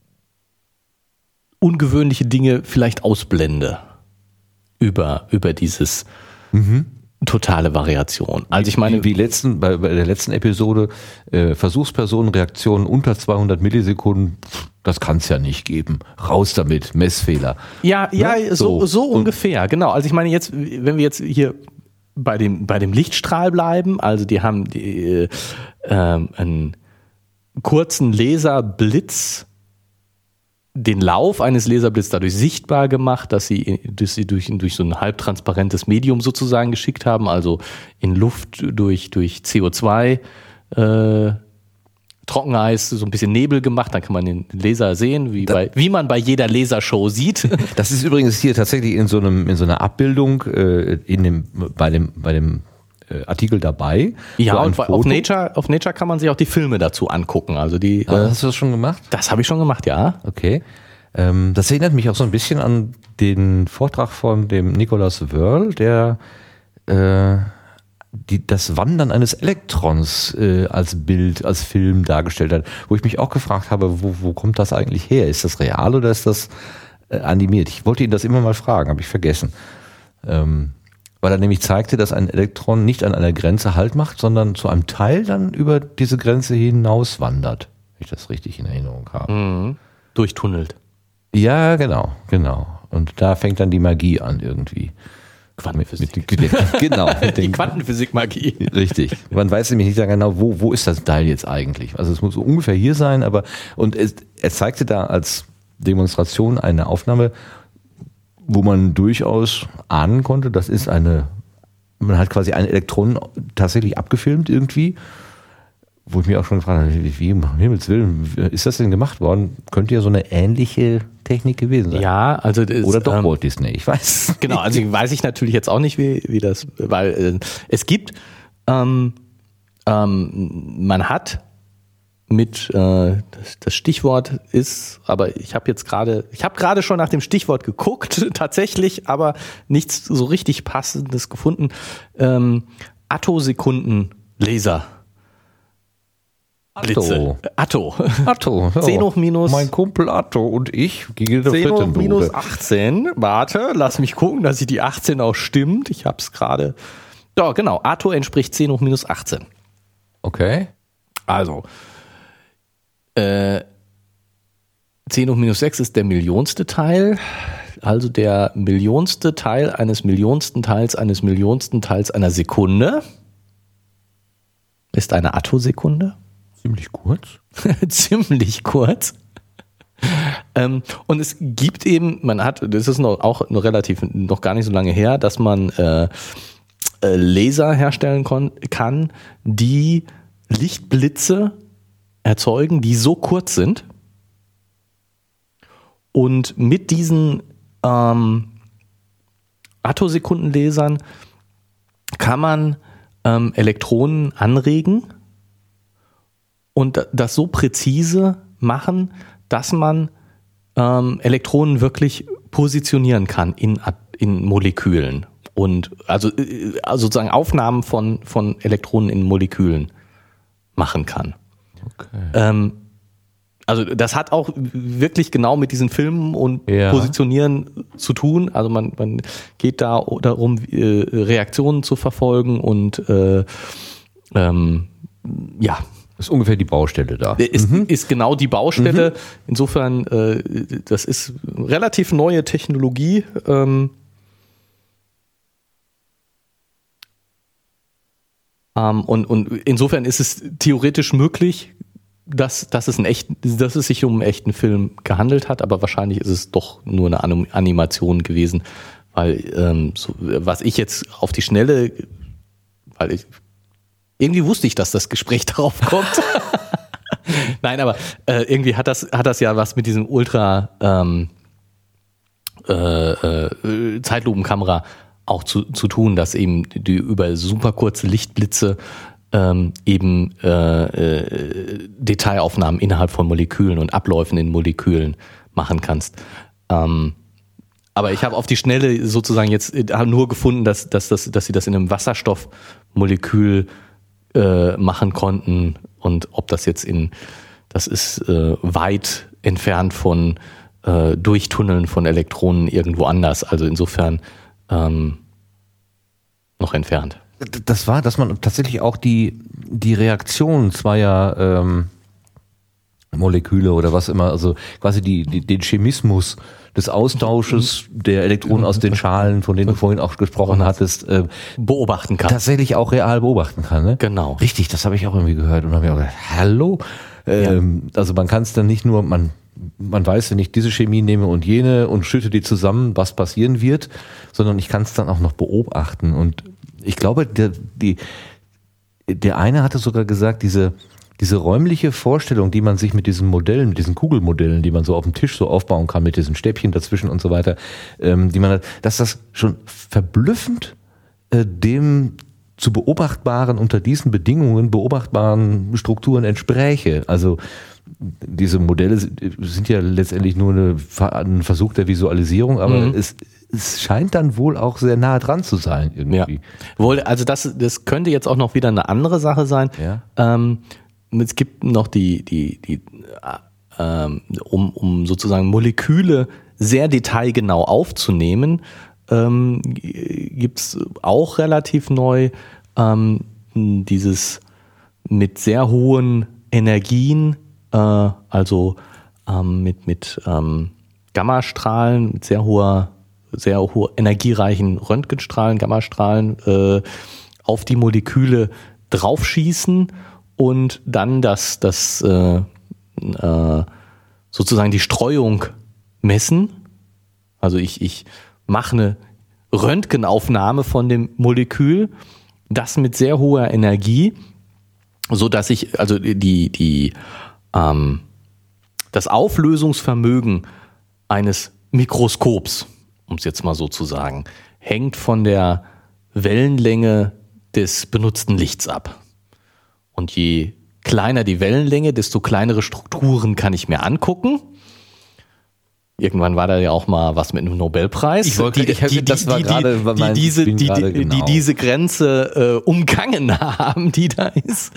ungewöhnliche Dinge vielleicht ausblende über, über dieses totale Variation. Also ich meine, wie, wie letzten, bei, bei der letzten Episode, äh, Versuchspersonenreaktionen unter 200 Millisekunden, das kann es ja nicht geben. Raus damit, Messfehler. Ja, ja, Ne? so, So. so Und- ungefähr, genau. Also ich meine jetzt, wenn wir jetzt hier bei dem, bei dem Lichtstrahl bleiben, also die haben die, äh, ähm, einen kurzen Laserblitz, den Lauf eines Laserblitzes dadurch sichtbar gemacht, dass sie, dass sie durch, durch so ein halbtransparentes Medium sozusagen geschickt haben, also in Luft durch, durch CO2, äh, Trockeneis, so ein bisschen Nebel gemacht, dann kann man den Laser sehen, wie, bei, wie man bei jeder Lasershow sieht. Das ist übrigens hier tatsächlich in so einem in so einer Abbildung äh, in dem bei dem bei dem äh, Artikel dabei. Ja, und auf. Nature, auf Nature kann man sich auch die Filme dazu angucken. Also die, Ah, äh, Hast du das schon gemacht? das habe ich schon gemacht, ja. Okay. Ähm, das erinnert mich auch so ein bisschen an den Vortrag von dem Nicholas Wörl, der äh, die, das Wandern eines Elektrons äh, als Bild, als Film dargestellt hat, wo ich mich auch gefragt habe, wo, wo kommt das eigentlich her? Ist das real oder ist das äh, animiert? Ich wollte ihn das immer mal fragen, habe ich vergessen. Ähm, weil er nämlich zeigte, dass ein Elektron nicht an einer Grenze Halt macht, sondern zu einem Teil dann über diese Grenze hinaus wandert. Wenn ich das richtig in Erinnerung habe. Durchtunnelt. Ja, genau, genau. Und da fängt dann die Magie an irgendwie. Quantenphysik. Mit, mit, genau, mit die Quantenphysik-Magie. richtig. Man weiß nämlich nicht genau, wo, wo ist das Teil jetzt eigentlich. Also es muss so ungefähr hier sein, aber und es, er zeigte da als Demonstration eine Aufnahme, wo man durchaus ahnen konnte, das ist eine, man hat quasi ein Elektron tatsächlich abgefilmt irgendwie, wo ich mir auch schon gefragt habe, wie, um Himmels Willen, ist das denn gemacht worden? Könnte ja so eine ähnliche Technik gewesen sein. Ja, also das, Oder doch ähm, Walt Disney, ich weiß. Genau, also weiß ich natürlich jetzt auch nicht, wie, wie das, weil äh, es gibt, ähm, ähm, man hat mit äh, das, Stichwort ist, aber ich habe jetzt gerade, ich habe gerade schon nach dem Stichwort geguckt, tatsächlich, aber nichts so richtig passendes gefunden. Ähm, Attosekunden-Laser. Blitze. Atto. Atto. Ja. 10 hoch minus. Mein Kumpel Atto und ich gegen der 10 hoch minus Bude. 18. Warte, lass mich gucken, dass sie die 18 auch stimmt. Ich habe es gerade. Ja, genau. Atto entspricht 10 hoch minus 18. Okay. Also, äh, 10 hoch minus 6 ist der millionste Teil. Also der millionste Teil eines millionsten Teils eines millionsten Teils einer Sekunde ist eine Attosekunde. Ziemlich kurz. Ziemlich kurz. Ähm, und es gibt eben, man hat, das ist noch, auch noch relativ, noch gar nicht so lange her, dass man äh, äh, Laser herstellen kann, die Lichtblitze erzeugen, die so kurz sind. Und mit diesen ähm, Attosekundenlasern kann man ähm, Elektronen anregen und das so präzise machen, dass man ähm, Elektronen wirklich positionieren kann in, in Molekülen. Und also, also sozusagen Aufnahmen von, von Elektronen in Molekülen machen kann. Ähm, also das hat auch wirklich genau mit diesen Filmen und Ja. Positionieren zu tun. Also man, man geht da darum, äh, Reaktionen zu verfolgen und äh, ähm, ja, Ist ungefähr die Baustelle da. ist, ist genau die Baustelle. Insofern, äh, das ist relativ neue Technologie. Ähm, ähm, und, und insofern ist es theoretisch möglich, dass, dass, es ein echt, dass es sich um einen echten Film gehandelt hat, aber wahrscheinlich ist es doch nur eine Anim- Animation gewesen, weil ähm, so, was ich jetzt auf die Schnelle, weil ich irgendwie wusste ich, dass das Gespräch darauf kommt. Nein, aber äh, irgendwie hat das, hat das ja was mit diesem Ultra ähm, äh, äh, Zeitlupenkamera auch zu, zu tun, dass eben die über super kurze Lichtblitze ähm, eben äh, äh, Detailaufnahmen innerhalb von Molekülen und Abläufen in Molekülen machen kannst. Ähm, aber ich habe auf die Schnelle sozusagen jetzt äh, nur gefunden, dass, dass, dass, dass sie das in einem Wasserstoffmolekül äh, machen konnten und ob das jetzt in, das ist äh, weit entfernt von äh, Durchtunneln von Elektronen irgendwo anders. Also insofern ähm, noch entfernt. Das war, dass man tatsächlich auch die, die Reaktion zweier ähm, Moleküle oder was immer, also quasi die, die, den Chemismus des Austausches der Elektronen aus den Schalen, von denen du vorhin auch gesprochen hattest, äh, Beobachten kann. tatsächlich auch real beobachten kann. Ne? Genau. Richtig, das habe ich auch irgendwie gehört und habe mir auch gedacht, hallo? Ähm, Also man kann es dann nicht nur, man, man weiß, wenn ich diese Chemie nehme und jene und schütte die zusammen, was passieren wird, sondern ich kann es dann auch noch beobachten. Und ich glaube, der, die, der eine hatte sogar gesagt, diese, diese räumliche Vorstellung, die man sich mit diesen Modellen, mit diesen Kugelmodellen, die man so auf dem Tisch so aufbauen kann, mit diesen Stäbchen dazwischen und so weiter, ähm, die man hat, dass das schon verblüffend äh, dem zu beobachtbaren, unter diesen Bedingungen beobachtbaren Strukturen entspräche. Also diese Modelle sind ja letztendlich nur eine, ein Versuch der Visualisierung, aber Mhm. es, es scheint dann wohl auch sehr nah dran zu sein irgendwie. Ja. Wohl, also das, das könnte jetzt auch noch wieder eine andere Sache sein. Ja. Ähm, es gibt noch die, die, die, äh, ähm, um, um sozusagen Moleküle sehr detailgenau aufzunehmen, ähm, gibt es auch relativ neu ähm, dieses mit sehr hohen Energien, äh, also ähm, mit, mit ähm, Gammastrahlen, mit sehr hoher, sehr hoher energiereichen Röntgenstrahlen, Gammastrahlen äh, auf die Moleküle draufschießen und dann das, das äh, äh, sozusagen die Streuung messen. Also ich, ich mache eine Röntgenaufnahme von dem Molekül, das mit sehr hoher Energie, so dass ich also die die ähm, das Auflösungsvermögen eines Mikroskops, um es jetzt mal so zu sagen, hängt von der Wellenlänge des benutzten Lichts ab. Und je kleiner die Wellenlänge, desto kleinere Strukturen kann ich mir angucken. Irgendwann war da ja auch mal was mit einem Nobelpreis. Ich wollte- die, ich die, das war die, gerade die, diese, die genau. diese Grenze äh, umgangen haben, die da ist.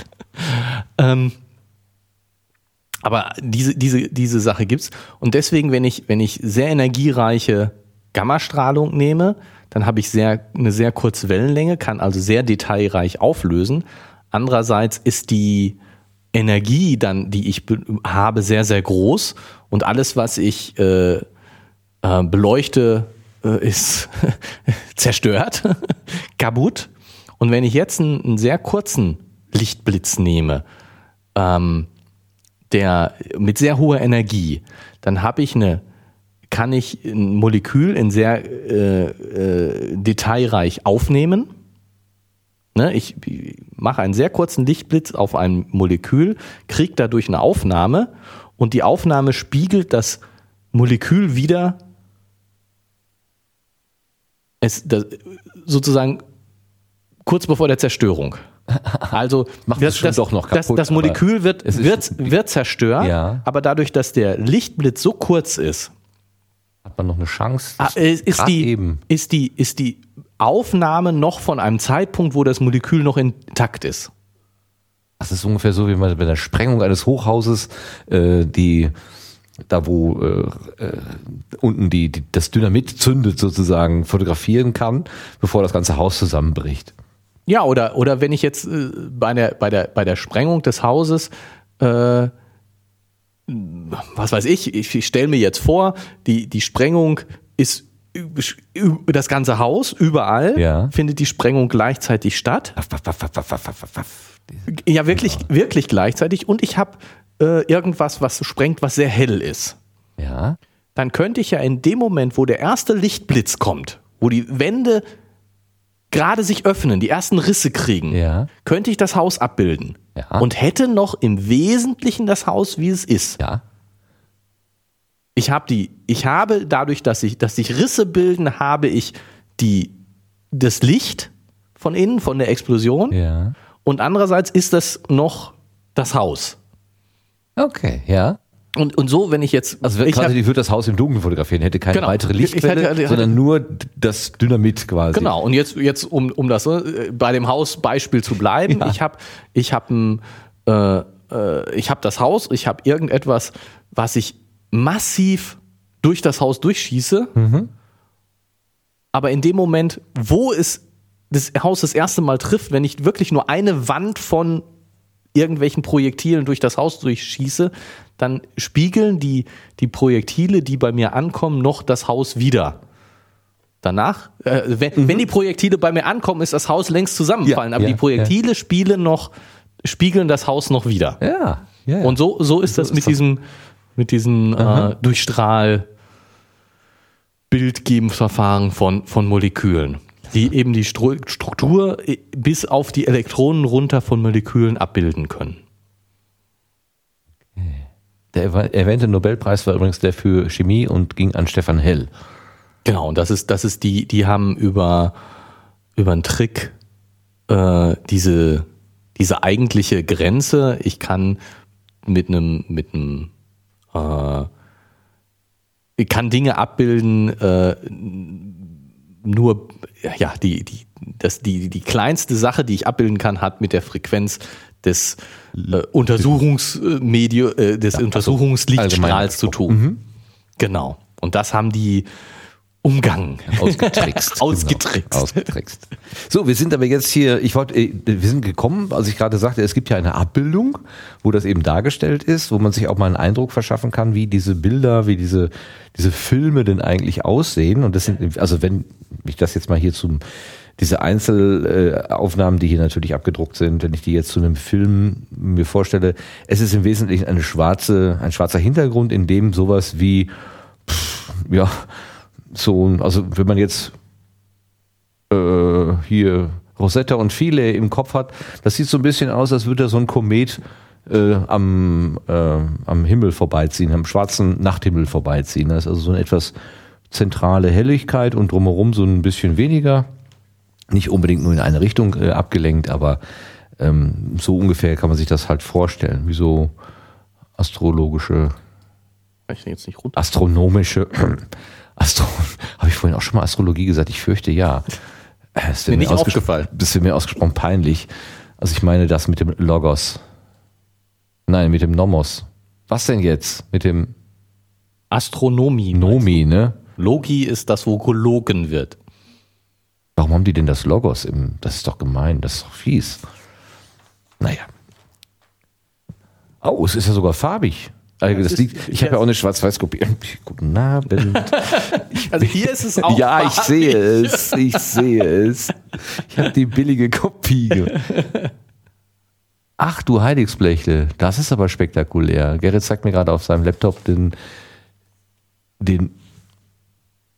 Ähm, aber diese, diese, diese Sache gibt's. Und deswegen, wenn ich, wenn ich sehr energiereiche Gammastrahlung nehme, dann habe ich sehr, eine sehr kurze Wellenlänge, kann also sehr detailreich auflösen. Andererseits ist die Energie dann, die ich be- habe, sehr, sehr groß. Und alles, was ich äh, äh, beleuchte, äh, ist zerstört, kaputt. Und wenn ich jetzt einen, einen sehr kurzen Lichtblitz nehme, ähm, der mit sehr hoher Energie, dann habe ich eine, kann ich ein Molekül in sehr äh, äh, detailreich aufnehmen. Ne, ich mache einen sehr kurzen Lichtblitz auf ein Molekül, kriege dadurch eine Aufnahme und die Aufnahme spiegelt das Molekül wieder es, das, sozusagen kurz bevor der Zerstörung. Also Macht es schon doch noch das, kaputt, das Molekül wird, wird, wird zerstört, Ja. aber dadurch, dass der Lichtblitz so kurz ist, Hat man noch eine Chance? Ah, ist, ist, die, eben. ist, die, ist die Aufnahme noch von einem Zeitpunkt, wo das Molekül noch intakt ist. Das ist ungefähr so wie bei bei der Sprengung eines Hochhauses, äh, die da wo äh, äh, unten die, die das Dynamit zündet sozusagen fotografieren kann, bevor das ganze Haus zusammenbricht. Ja, oder, oder wenn ich jetzt äh, bei, der, bei, der, bei der Sprengung des Hauses, äh, was weiß ich, ich, ich stelle mir jetzt vor, die, die Sprengung ist das ganze Haus, überall Ja. findet die Sprengung gleichzeitig statt. Ja, wirklich, wirklich gleichzeitig. Und ich habe äh, irgendwas, was sprengt, was sehr hell ist. Ja. dann könnte ich ja in dem Moment, wo der erste Lichtblitz kommt, wo die Wände gerade sich öffnen, die ersten Risse kriegen, Ja. könnte ich das Haus abbilden. Ja. Und hätte noch im Wesentlichen das Haus, wie es ist. Ja. Ich habe die, ich habe dadurch, dass sich, dass sich Risse bilden, habe ich die, das Licht von innen, von der Explosion. Ja. Und andererseits ist das noch das Haus. Okay, ja. Und, und so, wenn ich jetzt, Also ich quasi, hab- die würde das Haus im Dunkeln fotografieren, hätte keine Genau. weitere Ich Lichtquelle, hätte- hätte- sondern nur das Dynamit quasi. Genau, und jetzt, jetzt um, um das äh, bei dem Hausbeispiel zu bleiben, Ja. ich habe ich hab ein, äh, äh, ich hab das Haus, ich habe irgendetwas, was ich massiv durch das Haus durchschieße, Mhm. aber in dem Moment, wo es das Haus das erste Mal trifft, wenn ich wirklich nur eine Wand von irgendwelchen Projektilen durch das Haus durchschieße, dann spiegeln die, die Projektile, die bei mir ankommen, noch das Haus wieder. Danach, äh, wenn, wenn die Projektile bei mir ankommen, ist das Haus längst zusammenfallen, Mhm. Ja, aber ja, die Projektile spielen noch, spiegeln das Haus noch wieder. Ja. ja, ja. Und so, so ist das ist mit das. diesem, mit diesem äh, Durchstrahl Bildgebungsverfahren von, von Molekülen, die eben die Stru Struktur äh, bis auf die Elektronen runter von Molekülen abbilden können. Der erwäh- erwähnte Nobelpreis war übrigens der für Chemie und ging an Stefan Hell. Genau, und das ist, das ist die, die haben über, über einen Trick äh, diese, diese eigentliche Grenze, ich kann mit einem, mit einem, äh, ich kann Dinge abbilden, äh, nur, ja, die, die, das, die, die kleinste Sache, die ich abbilden kann, hat mit der Frequenz des äh, Untersuchungsmedium, äh, des Untersuchungslichtstrahls allgemein zu tun. Genau. Und das haben die umgangen. Ausgetrickst. Ausgetrickst. Genau, ausgetrickst. So, wir sind aber jetzt hier, ich wollte, äh, wir sind gekommen, als ich gerade sagte, es gibt ja eine Abbildung, wo das eben dargestellt ist, wo man sich auch mal einen Eindruck verschaffen kann, wie diese Bilder, wie diese, diese Filme denn eigentlich aussehen. Und das sind, also wenn ich das jetzt mal hier zum, diese Einzelaufnahmen, die hier natürlich abgedruckt sind, wenn ich die jetzt zu einem Film mir vorstelle, es ist im Wesentlichen eine schwarze, ein schwarzer Hintergrund, in dem sowas wie, pff, ja, so, also wenn man jetzt äh, hier Rosetta und Philae im Kopf hat, das sieht so ein bisschen aus, als würde da so ein Komet äh, am, äh, am Himmel vorbeiziehen, am schwarzen Nachthimmel vorbeiziehen. Das ist also so eine etwas zentrale Helligkeit und drumherum so ein bisschen weniger. Nicht unbedingt nur in eine Richtung äh, abgelenkt, aber Ähm, so ungefähr kann man sich das halt vorstellen, wie so astrologische, ich jetzt nicht runter? astronomische, Astro, habe ich vorhin auch schon mal Astrologie gesagt? Ich fürchte ja. Das Mir nicht ausges- aufgefallen. Das ist mir ausgesprochen peinlich. Also ich meine das mit dem Logos. Nein, mit dem Nomos. Was denn jetzt? Mit dem Astronomie. Nomi, ne? Logi ist das, wo gelogen wird. Warum haben die denn das Logos im? Das ist doch gemein, das ist doch fies. Naja. Oh, es ist ja sogar farbig. Also das liegt, ich habe ja auch eine Schwarz-Weiß-Kopie. Guten Abend. Also hier ist es auch. ja, ich sehe es. Ich sehe es. Ich habe die billige Kopie. Ach du Heiligsblechle, das ist aber spektakulär. Gerrit zeigt mir gerade auf seinem Laptop den, den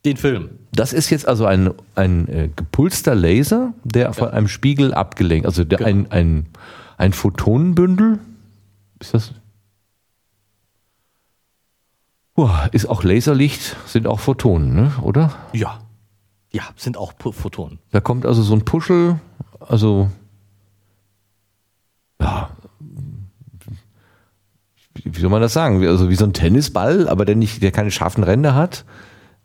Den Film. Das ist jetzt also ein, ein äh, gepulster Laser, der von einem Spiegel abgelenkt, also der, Genau. ein, ein, ein Photonenbündel. Ist das? Uah, ist auch Laserlicht, sind auch Photonen, ne? oder? Ja. Ja, sind auch Photonen. Da kommt also so ein Puschel, also ja, wie soll man das sagen? Also wie so ein Tennisball, aber der nicht, der keine scharfen Ränder hat,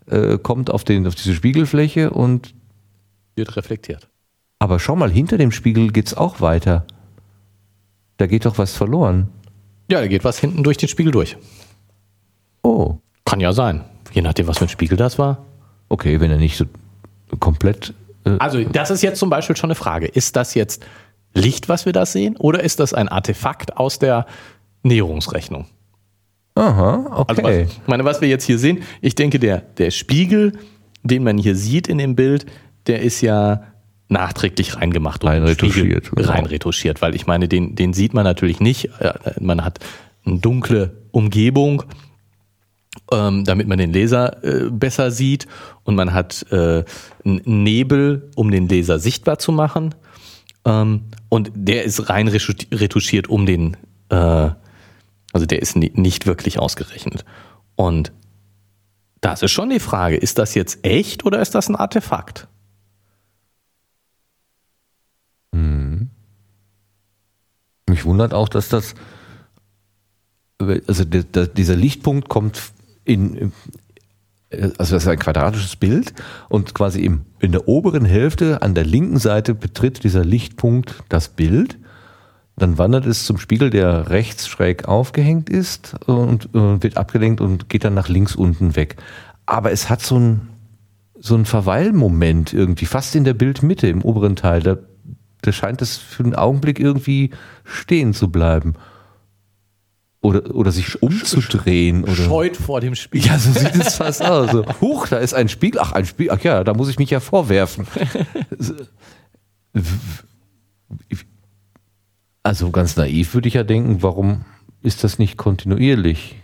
äh, kommt auf, den, auf diese Spiegelfläche und Wird reflektiert. Aber schau mal, hinter dem Spiegel geht's auch weiter. Da geht doch was verloren. Ja, da geht was hinten durch den Spiegel durch. Oh, Kann ja sein. Je nachdem, was für ein Spiegel das war. okay, wenn er nicht so komplett. Äh, Also, das ist jetzt zum Beispiel schon eine Frage. Ist das jetzt Licht, was wir da sehen, oder ist das ein Artefakt aus der Näherungsrechnung? Aha, Also, okay. was, ich meine, was wir jetzt hier sehen, ich denke, der, der Spiegel, den man hier sieht in dem Bild, der ist ja nachträglich reingemacht. und Rein im Spiegel retuschiert, genau. Rein retuschiert, weil ich meine, den, den sieht man natürlich nicht. Äh, Man hat eine dunkle Umgebung, ähm, damit man den Laser äh, besser sieht und man hat äh, einen Nebel, um den Laser sichtbar zu machen. Ähm, und der ist rein retuschi- retuschiert, um den, äh, also der ist ni nicht wirklich ausgerechnet. Und das ist schon die Frage, ist das jetzt echt oder ist das ein Artefakt? Mich wundert auch, dass das. Also der, der, dieser Lichtpunkt kommt in. Also das ist ein quadratisches Bild und quasi im, in der oberen Hälfte an der linken Seite betritt dieser Lichtpunkt das Bild. Dann wandert es zum Spiegel, der rechts schräg aufgehängt ist und äh, wird abgelenkt und geht dann nach links unten weg. Aber es hat so ein, so ein Verweilmoment irgendwie, fast in der Bildmitte im oberen Teil. Da, da scheint es für einen Augenblick irgendwie stehen zu bleiben. Oder, oder sich umzudrehen. Oder Scheut vor dem Spiegel. ja, so sieht es fast aus. So, huch, da ist ein Spiegel. Ach, ein Spiegel. Ach ja, da muss ich mich ja vorwerfen. Also ganz naiv würde ich ja denken, warum ist das nicht kontinuierlich?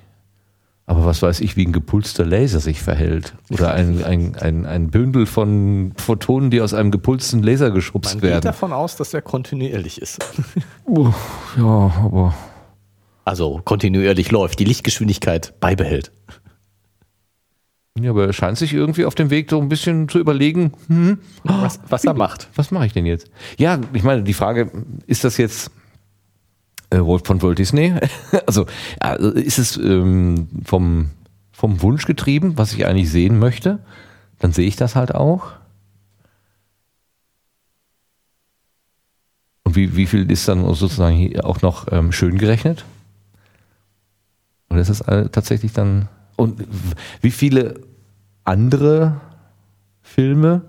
Aber was weiß ich, wie ein gepulster Laser sich verhält. Oder ein, ein, ein, ein Bündel von Photonen, die aus einem gepulsten Laser geschubst Man geht werden. davon aus, dass der kontinuierlich ist. Ja, aber Also kontinuierlich läuft, die Lichtgeschwindigkeit beibehält. ja, aber er scheint sich irgendwie auf dem Weg so ein bisschen zu überlegen, hm, Was, was er macht. was mache ich denn jetzt? Ja, ich meine, die Frage, ist das jetzt äh, von Walt Disney? also ja, ist es ähm, vom, vom Wunsch getrieben, was ich eigentlich sehen möchte? Dann sehe ich das halt auch. Und wie, wie viel ist dann sozusagen auch noch ähm, schön gerechnet? Oder ist das all- tatsächlich dann. Und wie viele andere Filme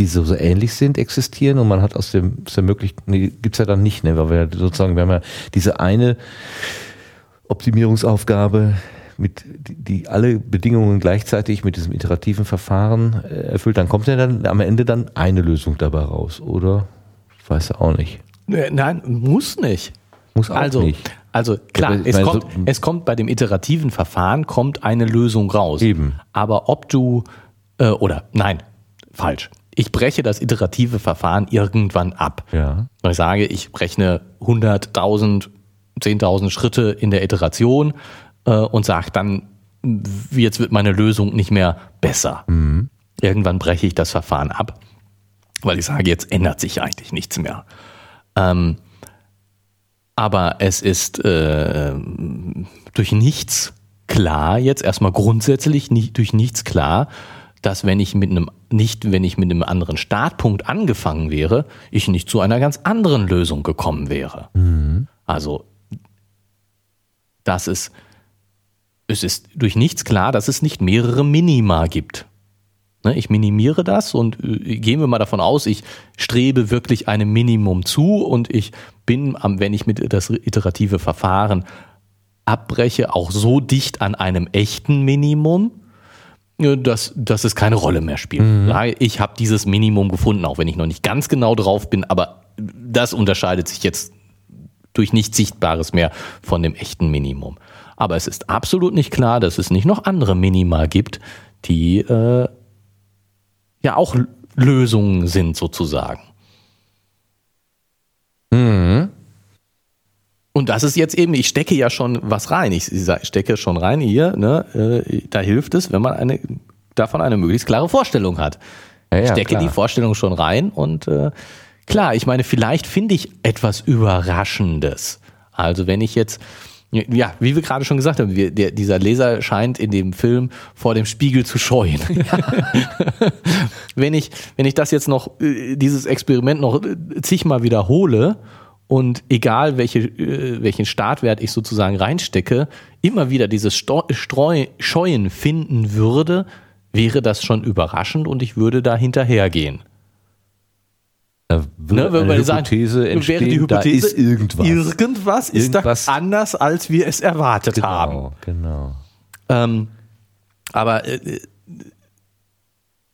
die so, so ähnlich sind, existieren und man hat aus dem, aus der Möglichkeit, nee, gibt's ja dann nicht, ne, weil wir ja sozusagen, wir haben ja diese eine Optimierungsaufgabe, mit, die, die alle Bedingungen gleichzeitig mit diesem iterativen Verfahren äh, erfüllt, dann kommt ja dann am Ende dann eine Lösung dabei raus, oder? Ich weiß ja auch nicht. Nein, muss nicht. Muss auch Also, nicht. also klar, ich es, kommt, so- es kommt bei dem iterativen Verfahren kommt eine Lösung raus. Eben. Aber ob du äh, oder nein, falsch. Ich breche das iterative Verfahren irgendwann ab. Ja. Ich sage, ich rechne 100.000, 10.000 Schritte in der Iteration äh, und sage dann, jetzt wird meine Lösung nicht mehr besser. Irgendwann breche ich das Verfahren ab, weil ich sage, jetzt ändert sich eigentlich nichts mehr. Ähm, aber es ist äh, durch nichts klar, jetzt erstmal grundsätzlich nicht, durch nichts klar, dass wenn ich mit einem nicht, wenn ich mit einem anderen Startpunkt angefangen wäre, ich nicht zu einer ganz anderen Lösung gekommen wäre. Mhm. Also dass es es ist durch nichts klar, dass es nicht mehrere Minima gibt. Ne, ich minimiere das und äh, gehen wir mal davon aus, ich strebe wirklich einem Minimum zu und ich bin, wenn ich mit das iterative Verfahren abbreche, auch so dicht an einem echten Minimum, dass, dass es keine Rolle mehr spielt. Mhm. Ich habe dieses Minimum gefunden, auch wenn ich noch nicht ganz genau drauf bin, aber das unterscheidet sich jetzt durch nichts Sichtbares mehr von dem echten Minimum. Aber es ist absolut nicht klar, dass es nicht noch andere Minima gibt, die äh, ja auch Lösungen sind sozusagen. Mhm. Und das ist jetzt eben, ich stecke ja schon was rein. Ich stecke schon rein hier, ne, äh, da hilft es, wenn man eine, davon eine möglichst klare Vorstellung hat. Ja, ja, ich stecke klar. die Vorstellung schon rein und äh, klar, ich meine, vielleicht finde ich etwas Überraschendes. Also wenn ich jetzt ja, wie wir gerade schon gesagt haben, wir, der, dieser Leser scheint in dem Film vor dem Spiegel zu scheuen. Ja. wenn, ich, wenn ich das jetzt noch, äh, dieses Experiment noch äh, zigmal wiederhole und egal welche, äh, welchen Startwert ich sozusagen reinstecke, immer wieder dieses Streu, Scheuen finden würde, wäre das schon überraschend und ich würde da hinterhergehen. Da würde ne, eine Hypothese sagen, entstehen, wäre die Hypothese, da ist irgendwas. Irgendwas ist irgendwas. da anders, als wir es erwartet genau, haben. Genau. Ähm, aber äh,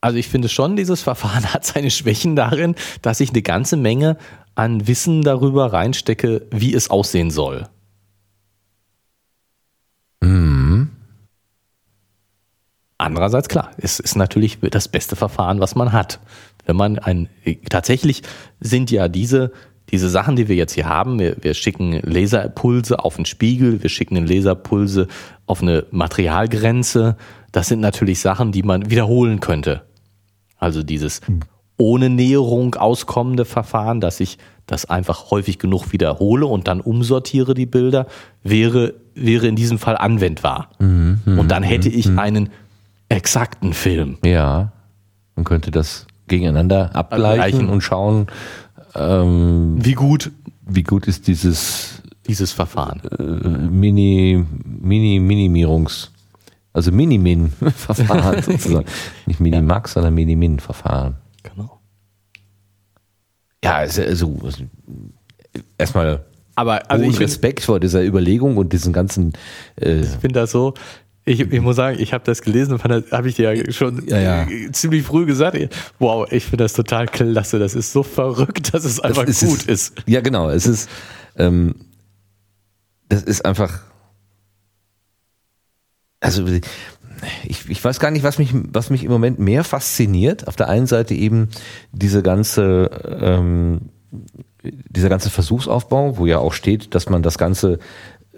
also ich finde schon, dieses Verfahren hat seine Schwächen darin, dass ich eine ganze Menge an Wissen darüber reinstecke, wie es aussehen soll. Mhm. Andererseits klar, es ist natürlich das beste Verfahren, was man hat wenn man ein, tatsächlich sind ja diese, diese Sachen, die wir jetzt hier haben, wir, wir schicken Laserpulse auf einen Spiegel, wir schicken Laserpulse auf eine Materialgrenze. Das sind natürlich Sachen, die man wiederholen könnte. Also dieses ohne Näherung auskommende Verfahren, dass ich das einfach häufig genug wiederhole und dann umsortiere die Bilder, wäre, wäre in diesem Fall anwendbar. Mhm, und dann hätte ich mhm. einen exakten Film. Ja, man könnte das gegeneinander abgleichen und schauen, ähm, wie gut, wie gut ist dieses dieses Verfahren. Äh, Mini, Mini, Minimierungs, also Minimin-Verfahren sozusagen. Nicht Minimax, ja. sondern Minimin-Verfahren. Genau. Ja, also, also erstmal aber also ich Respekt vor dieser Überlegung und diesen ganzen. Äh, ich finde das so, ich, ich muss sagen, ich habe das gelesen und habe ich dir ja schon ja, ja. ziemlich früh gesagt. Wow, ich finde das total klasse. Das ist so verrückt, dass es einfach das gut ist, ist. Ja, genau. Es ist, ähm, das ist einfach, also ich, ich weiß gar nicht, was mich, was mich im Moment mehr fasziniert. Auf der einen Seite eben diese ganze, ähm, dieser ganze Versuchsaufbau, wo ja auch steht, dass man das Ganze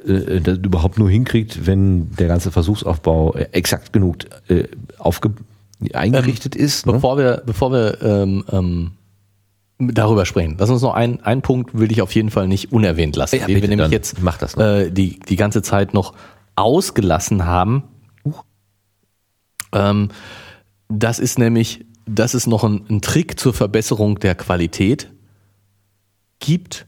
äh, überhaupt nur hinkriegt, wenn der ganze Versuchsaufbau äh, exakt genug äh, aufge eingerichtet ähm, ist. Ne? Bevor wir, bevor wir ähm, ähm, darüber sprechen, lass uns noch einen, einen Punkt will ich auf jeden Fall nicht unerwähnt lassen, ja, den wir nämlich jetzt äh, die, die ganze Zeit noch ausgelassen haben. Ähm, das ist nämlich, dass es noch ein, ein Trick zur Verbesserung der Qualität gibt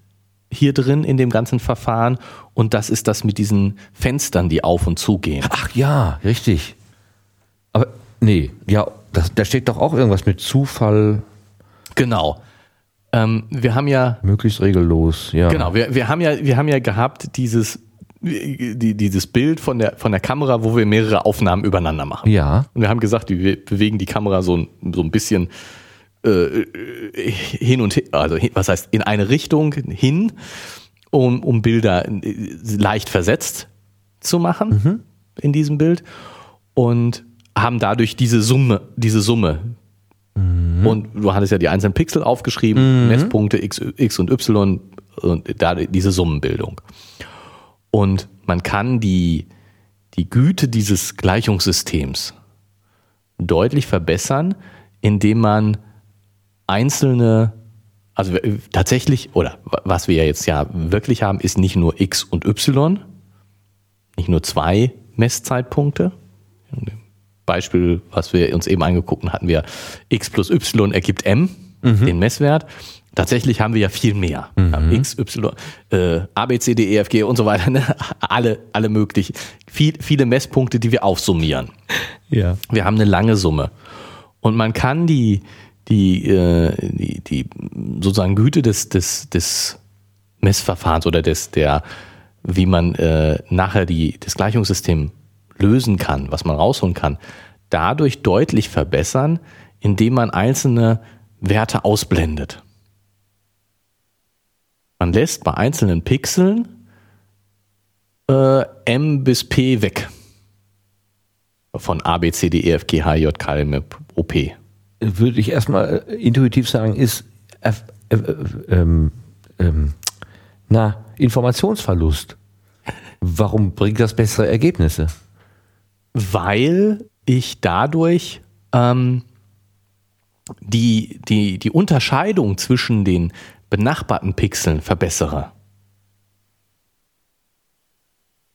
hier drin in dem ganzen Verfahren und das ist das mit diesen Fenstern, die auf und zu gehen. Ach ja, richtig. Aber nee, ja, das, da steht doch auch irgendwas mit Zufall. Genau. Ähm, wir haben ja. Möglichst regellos, ja. Genau, wir, wir, haben, ja, wir haben ja gehabt dieses, die, dieses Bild von der, von der Kamera, wo wir mehrere Aufnahmen übereinander machen. Ja. Und wir haben gesagt, wir bewegen die Kamera so, so ein bisschen äh, hin und hin, also was heißt in eine Richtung hin, um, um Bilder äh, leicht versetzt zu machen mhm. in diesem Bild und haben dadurch diese Summe, diese Summe. Mhm. Und du hattest ja die einzelnen Pixel aufgeschrieben, mhm. Messpunkte X, X und Y und da diese Summenbildung. Und man kann die, die Güte dieses Gleichungssystems deutlich verbessern, indem man einzelne, also tatsächlich, oder was wir jetzt ja wirklich haben, ist nicht nur X und Y, nicht nur zwei Messzeitpunkte. Beispiel, was wir uns eben angeguckt hatten wir X plus Y ergibt M, mhm. den Messwert. Tatsächlich haben wir ja viel mehr. Mhm. X, Y, äh, A, B, C, D, E, F, G und so weiter. Ne? Alle, alle möglich. Viel, viele Messpunkte, die wir aufsummieren. Ja. Wir haben eine lange Summe. Und man kann die, die, äh, die, die sozusagen Güte des, des, des Messverfahrens oder des, der, wie man äh, nachher die, das Gleichungssystem lösen kann, was man rausholen kann, dadurch deutlich verbessern, indem man einzelne Werte ausblendet. Man lässt bei einzelnen Pixeln äh, M bis P weg. Von A, B, C, D, E, F, G, H, J, K, M, O, P. Würde ich erstmal äh, intuitiv sagen, ist F, äh, ähm, ähm, na, Informationsverlust. Warum bringt das bessere Ergebnisse? Weil ich dadurch ähm, die, die, die Unterscheidung zwischen den benachbarten Pixeln verbessere.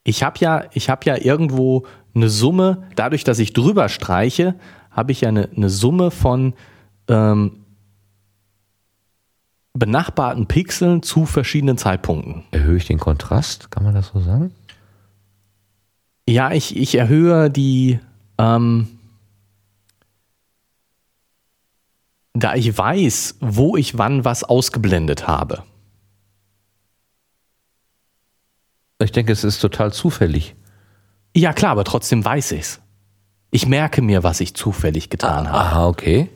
Ich habe ja, ich habe ja irgendwo eine Summe, dadurch, dass ich drüber streiche, habe ich ja eine, eine Summe von ähm, benachbarten Pixeln zu verschiedenen Zeitpunkten. Erhöhe ich den Kontrast, kann man das so sagen? Ja, ich, ich erhöhe die, ähm, da ich weiß, wo ich wann was ausgeblendet habe. Ich denke, es ist total zufällig. Ja, klar, aber trotzdem weiß ich's. Ich merke mir, was ich zufällig getan ah, habe. Aha, okay.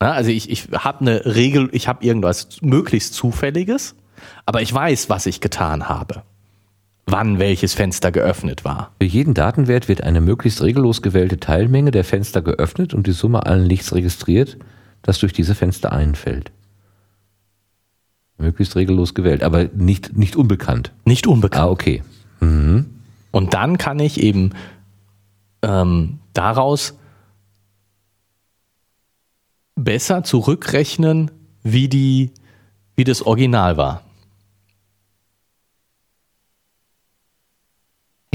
Ja, also ich, ich habe eine Regel, ich habe irgendwas möglichst Zufälliges, aber ich weiß, was ich getan habe wann welches Fenster geöffnet war. Für jeden Datenwert wird eine möglichst regellos gewählte Teilmenge der Fenster geöffnet und die Summe allen Lichts registriert, das durch diese Fenster einfällt. Möglichst regellos gewählt, aber nicht, nicht unbekannt. Nicht unbekannt. Ah, okay. Mhm. Und dann kann ich eben ähm, daraus besser zurückrechnen, wie, die, wie das Original war.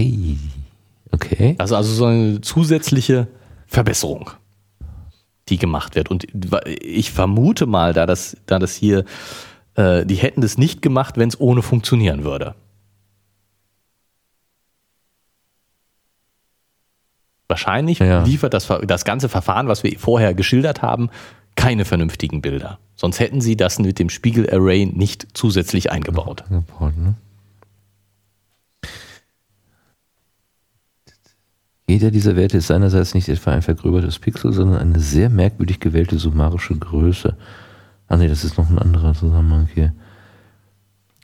Hey. Okay. Also, also so eine zusätzliche Verbesserung, die gemacht wird. Und ich vermute mal, da das, da das hier, äh, die hätten das nicht gemacht, wenn es ohne funktionieren würde. Wahrscheinlich ja. liefert das, das ganze Verfahren, was wir vorher geschildert haben, keine vernünftigen Bilder. Sonst hätten sie das mit dem Spiegelarray nicht zusätzlich eingebaut. eingebaut ne? Jeder dieser Werte ist seinerseits nicht etwa ein vergröbertes Pixel, sondern eine sehr merkwürdig gewählte summarische Größe. Ah nee, das ist noch ein anderer Zusammenhang hier.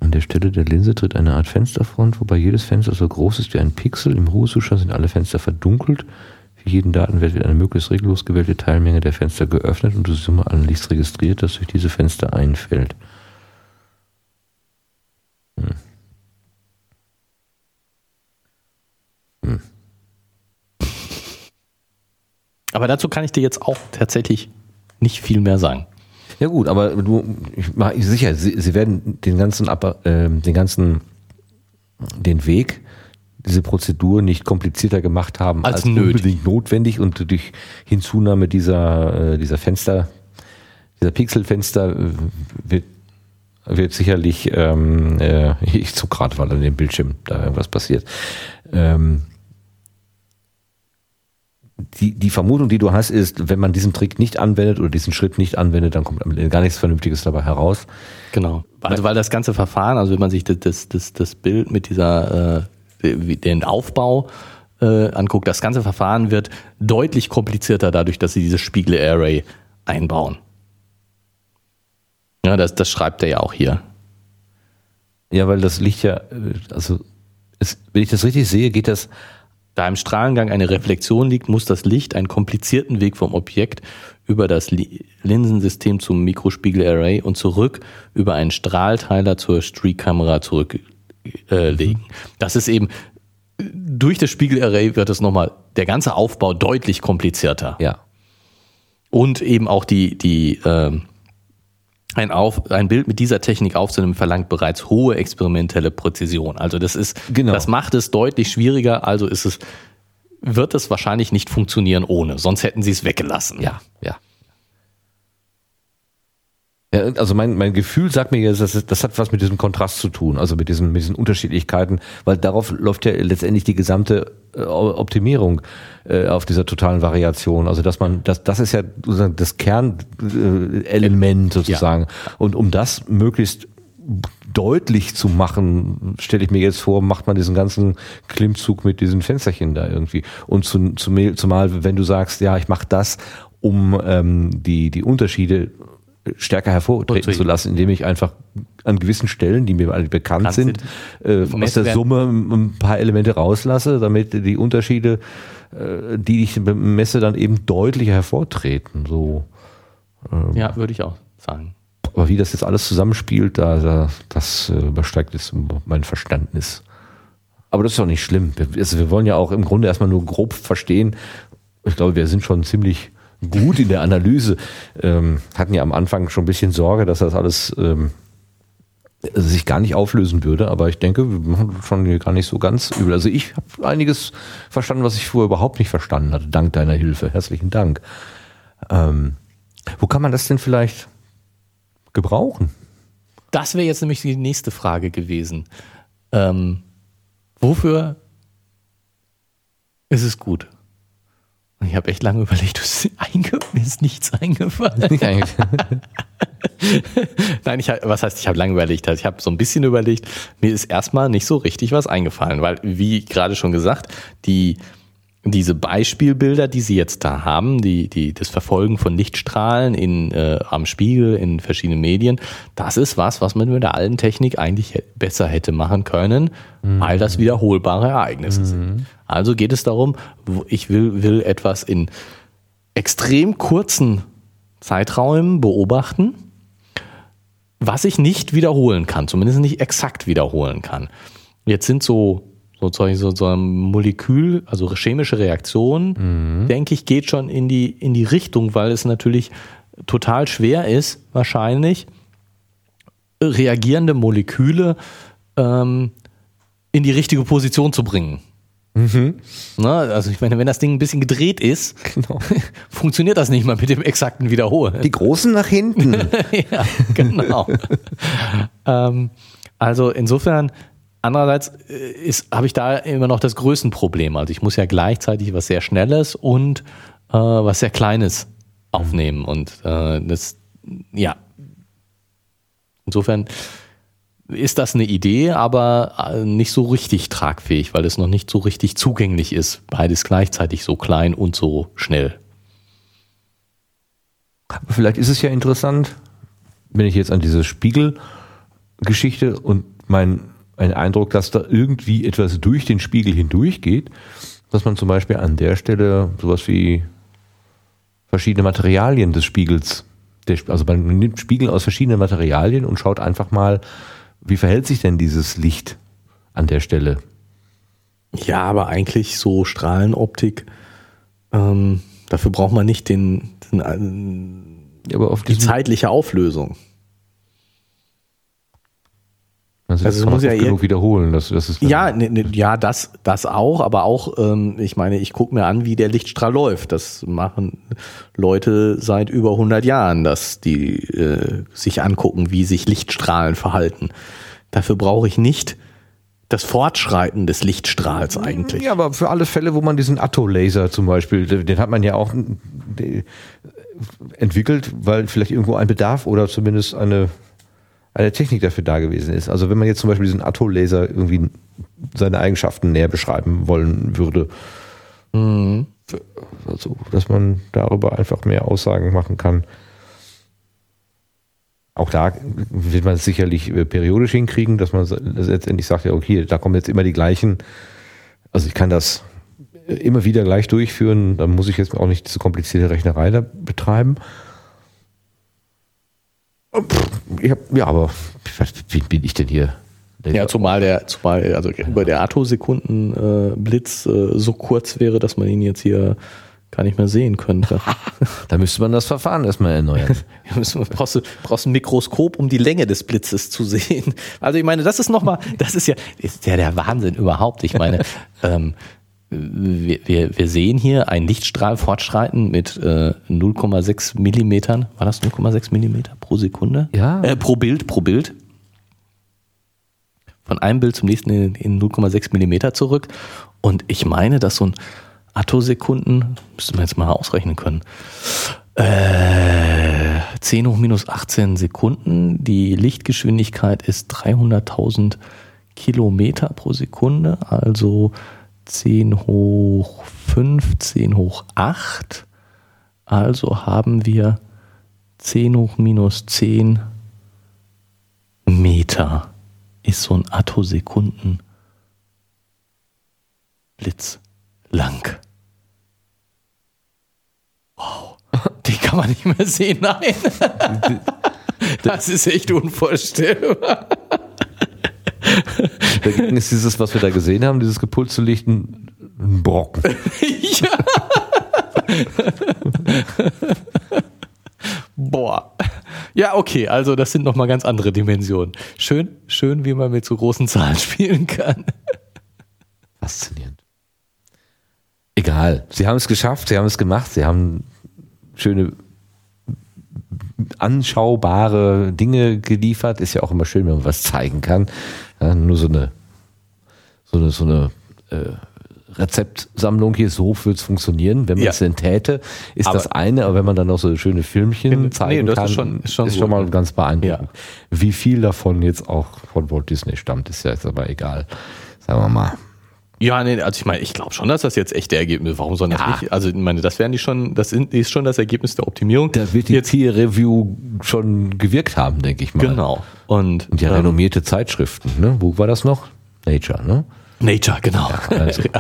An der Stelle der Linse tritt eine Art Fensterfront, wobei jedes Fenster so groß ist wie ein Pixel. Im Ruhezustand sind alle Fenster verdunkelt. Für jeden Datenwert wird eine möglichst regellos gewählte Teilmenge der Fenster geöffnet und die Summe allen Lichts registriert, das durch diese Fenster einfällt. Hm. Hm. Aber dazu kann ich dir jetzt auch tatsächlich nicht viel mehr sagen. Ja gut, aber du, ich war sicher, sie, sie werden den ganzen, äh, den ganzen, den Weg, diese Prozedur nicht komplizierter gemacht haben als, als unbedingt notwendig und durch Hinzunahme dieser, äh, dieser Fenster, dieser Pixelfenster äh, wird, wird sicherlich, ähm, äh, ich zog gerade weil an dem Bildschirm da irgendwas passiert, ähm, die, die Vermutung, die du hast, ist, wenn man diesen Trick nicht anwendet oder diesen Schritt nicht anwendet, dann kommt gar nichts Vernünftiges dabei heraus. Genau. Also weil das ganze Verfahren, also wenn man sich das, das, das Bild mit dieser, äh, den Aufbau äh, anguckt, das ganze Verfahren wird deutlich komplizierter dadurch, dass sie dieses Spiegel-Array einbauen. Ja, das, das schreibt er ja auch hier. Ja, weil das Licht ja, äh, also es, wenn ich das richtig sehe, geht das da im Strahlengang eine Reflexion liegt, muss das Licht einen komplizierten Weg vom Objekt über das Linsensystem zum Mikrospiegelarray und zurück über einen Strahlteiler zur Streakkamera zurücklegen. Äh, das ist eben durch das Spiegelarray wird es nochmal der ganze Aufbau deutlich komplizierter. Ja. Und eben auch die die äh, ein, auf, ein Bild mit dieser Technik aufzunehmen verlangt bereits hohe experimentelle Präzision. Also das ist, Genau. das macht es deutlich schwieriger. Also ist es, wird es wahrscheinlich nicht funktionieren ohne. Sonst hätten sie es weggelassen. Ja, ja. Ja, also mein, mein Gefühl sagt mir jetzt, das, das hat was mit diesem Kontrast zu tun, also mit diesen, mit diesen Unterschiedlichkeiten, weil darauf läuft ja letztendlich die gesamte äh, Optimierung äh, auf dieser totalen Variation. Also dass man, das, das ist ja sozusagen das Kernelement äh, sozusagen. Und um das möglichst deutlich zu machen, stelle ich mir jetzt vor, macht man diesen ganzen Klimmzug mit diesen Fensterchen da irgendwie. Und zu, zu, zumal, wenn du sagst, ja, ich mache das, um ähm, die, die Unterschiede stärker hervortreten zu lassen, indem ich einfach an gewissen Stellen, die mir alle bekannt Bekannt sind, äh, aus der. Summe ein paar Elemente rauslasse, damit die Unterschiede, äh, die ich messe, dann eben deutlicher hervortreten. So. ja würde ich auch sagen. Aber wie das jetzt alles zusammenspielt, da, da, das äh, übersteigt jetzt mein Verständnis. Aber das ist doch nicht schlimm. Wir, also wir wollen ja auch im Grunde erstmal nur grob verstehen. Ich glaube, wir sind schon ziemlich gut in der Analyse. Ähm, hatten ja am Anfang schon ein bisschen Sorge, dass das alles ähm, sich gar nicht auflösen würde. Aber ich denke, wir machen schon hier gar nicht so ganz übel. Also ich habe einiges verstanden, was ich vorher überhaupt nicht verstanden hatte, dank deiner Hilfe. Herzlichen Dank. Ähm, wo kann man das denn vielleicht gebrauchen? Das wäre jetzt nämlich die nächste Frage gewesen. Ähm, wofür ist es gut? Und ich habe echt lange überlegt, ist mir ist nichts eingefallen. Nein, ich, hab- was heißt, ich habe lange überlegt? Also ich habe so ein bisschen überlegt. Mir ist erstmal nicht so richtig was eingefallen, weil, wie gerade schon gesagt, die, diese Beispielbilder, die Sie jetzt da haben, die, die, das Verfolgen von Lichtstrahlen in, äh, am Spiegel in verschiedenen Medien, das ist was, was man mit der alten Technik eigentlich besser hätte machen können, weil das wiederholbare Ereignisse sind. Also geht es darum, ich will, will etwas in extrem kurzen Zeiträumen beobachten, was ich nicht wiederholen kann, zumindest nicht exakt wiederholen kann. Jetzt sind so sozusagen so, so ein Molekül, also chemische Reaktionen, denke ich, geht schon in die, in die Richtung, weil es natürlich total schwer ist, wahrscheinlich reagierende Moleküle ähm, in die richtige Position zu bringen. Ne? Also ich meine, wenn das Ding ein bisschen gedreht ist, Genau. funktioniert das nicht mal mit dem exakten Wiederholen. Die Großen nach hinten. ja, genau. ähm, also insofern, andererseits äh, habe ich da immer noch das Größenproblem. Also ich muss ja gleichzeitig was sehr Schnelles und äh, was sehr Kleines aufnehmen. Und äh, das, ja. Insofern ist das eine Idee, aber äh, nicht so richtig tragfähig, weil es noch nicht so richtig zugänglich ist. Beides gleichzeitig so klein und so schnell. Aber Vielleicht ist es ja interessant, wenn ich jetzt an diese Spiegelgeschichte und mein ein Eindruck, dass da irgendwie etwas durch den Spiegel hindurch geht, dass man zum Beispiel an der Stelle sowas wie verschiedene Materialien des Spiegels, der, also man nimmt Spiegel aus verschiedenen Materialien und schaut einfach mal, wie verhält sich denn dieses Licht an der Stelle? Ja, aber eigentlich so Strahlenoptik, ähm, dafür braucht man nicht den, den, äh, Aber auf die zeitliche Auflösung. Also also das kann man muss ja genug wiederholen. Das, das ist Ja, ne, ne, ja, das, das auch, aber auch, ähm, ich meine, ich gucke mir an, wie der Lichtstrahl läuft. Das machen Leute seit über 100 Jahren, dass die äh, sich angucken, wie sich Lichtstrahlen verhalten. Dafür brauche ich nicht das Fortschreiten des Lichtstrahls eigentlich. Ja, aber für alle Fälle, wo man diesen Atto-Laser zum Beispiel, den hat man ja auch äh, entwickelt, weil vielleicht irgendwo ein Bedarf oder zumindest eine, eine Technik dafür da gewesen ist. Also wenn man jetzt zum Beispiel diesen Atto-Laser irgendwie seine Eigenschaften näher beschreiben wollen würde, also, dass man darüber einfach mehr Aussagen machen kann. Auch da wird man es sicherlich äh, periodisch hinkriegen, dass man letztendlich sagt, ja, okay, da kommen jetzt immer die gleichen. Also ich kann das äh, immer wieder gleich durchführen, dann muss ich jetzt auch nicht diese komplizierte Rechnerei da betreiben. Ich hab, ja, aber wie bin ich denn hier? Ja, zumal der, zumal also über der Atto-Sekunden-Blitz äh, so kurz wäre, dass man ihn jetzt hier gar nicht mehr sehen könnte. Da müsste man das Verfahren erstmal erneuern. Ja, brauchst du brauchst ein Mikroskop, um die Länge des Blitzes zu sehen. Also ich meine, das ist nochmal, das ist ja, ist ja der Wahnsinn überhaupt. Ich meine, ähm, wir, wir, wir sehen hier einen Lichtstrahl fortschreiten mit äh, 0,6 Millimetern. War das 0,6 Millimeter pro Sekunde? Ja. Äh, pro Bild, pro Bild. Von einem Bild zum nächsten in, in 0,6 Millimeter zurück. Und ich meine, dass so ein Attosekunden, müsste man jetzt mal ausrechnen können, äh, 10 hoch minus 18 Sekunden. Die Lichtgeschwindigkeit ist 300.000 Kilometer pro Sekunde, also 10 hoch 5, 10 hoch 8. Also haben wir 10 hoch minus 10 Meter ist so ein Attosekunden Blitz lang. Wow. Den kann man nicht mehr sehen, nein. Das ist echt unvorstellbar. Dagegen ist dieses, was wir da gesehen haben, dieses gepulste Licht ein, ein Brocken. ja. Boah. Ja, okay, also das sind nochmal ganz andere Dimensionen. Schön, schön, wie man mit so großen Zahlen spielen kann. Faszinierend. Egal. Sie haben es geschafft, sie haben es gemacht, sie haben schöne anschaubare Dinge geliefert. Ist ja auch immer schön, wenn man was zeigen kann. Ja, nur so eine so eine, so eine äh, Rezeptsammlung hier, so wird es funktionieren. Wenn man Ja. es denn täte, ist Aber- das eine, aber wenn man dann noch so schöne Filmchen Nee, zeigen das ist kann, schon- ist schon ist schon mal ganz beeindruckend. Ja. Wie viel davon jetzt auch von Walt Disney stammt, ist ja jetzt aber egal. Sagen wir mal. Ja, nee, also ich meine, ich glaube schon, dass das jetzt echte Ergebnisse. Warum soll das Ja. nicht? Also ich meine, das wären die schon, das ist schon das Ergebnis der Optimierung. Da wird die jetzt Peer Review schon gewirkt haben, denke ich mal. genau. Und Und ja, ähm, renommierte Zeitschriften, ne? Wo war das noch? Nature, ne? Nature, genau. Also,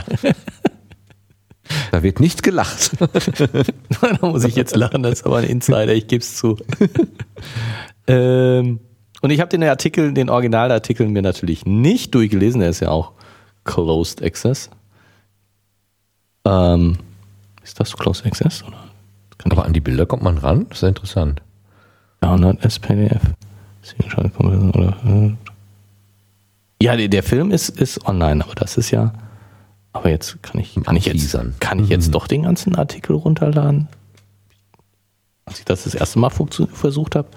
da wird nicht gelacht. da muss ich jetzt lachen, das ist aber ein Insider, ich gebe es zu. ähm, und ich habe den Artikel, den Originalartikel mir natürlich nicht durchgelesen, der ist ja auch Closed Access. Ähm, ist das Closed Access? Oder? Kann Aber an die Bilder kommt man ran? Das ist ja interessant. Download as PDF. Oder, äh. Ja, der, der Film ist, ist online, aber das ist ja. Aber jetzt kann ich, kann ich jetzt, kann ich jetzt doch den ganzen Artikel runterladen? Als ich das das erste Mal versucht habe,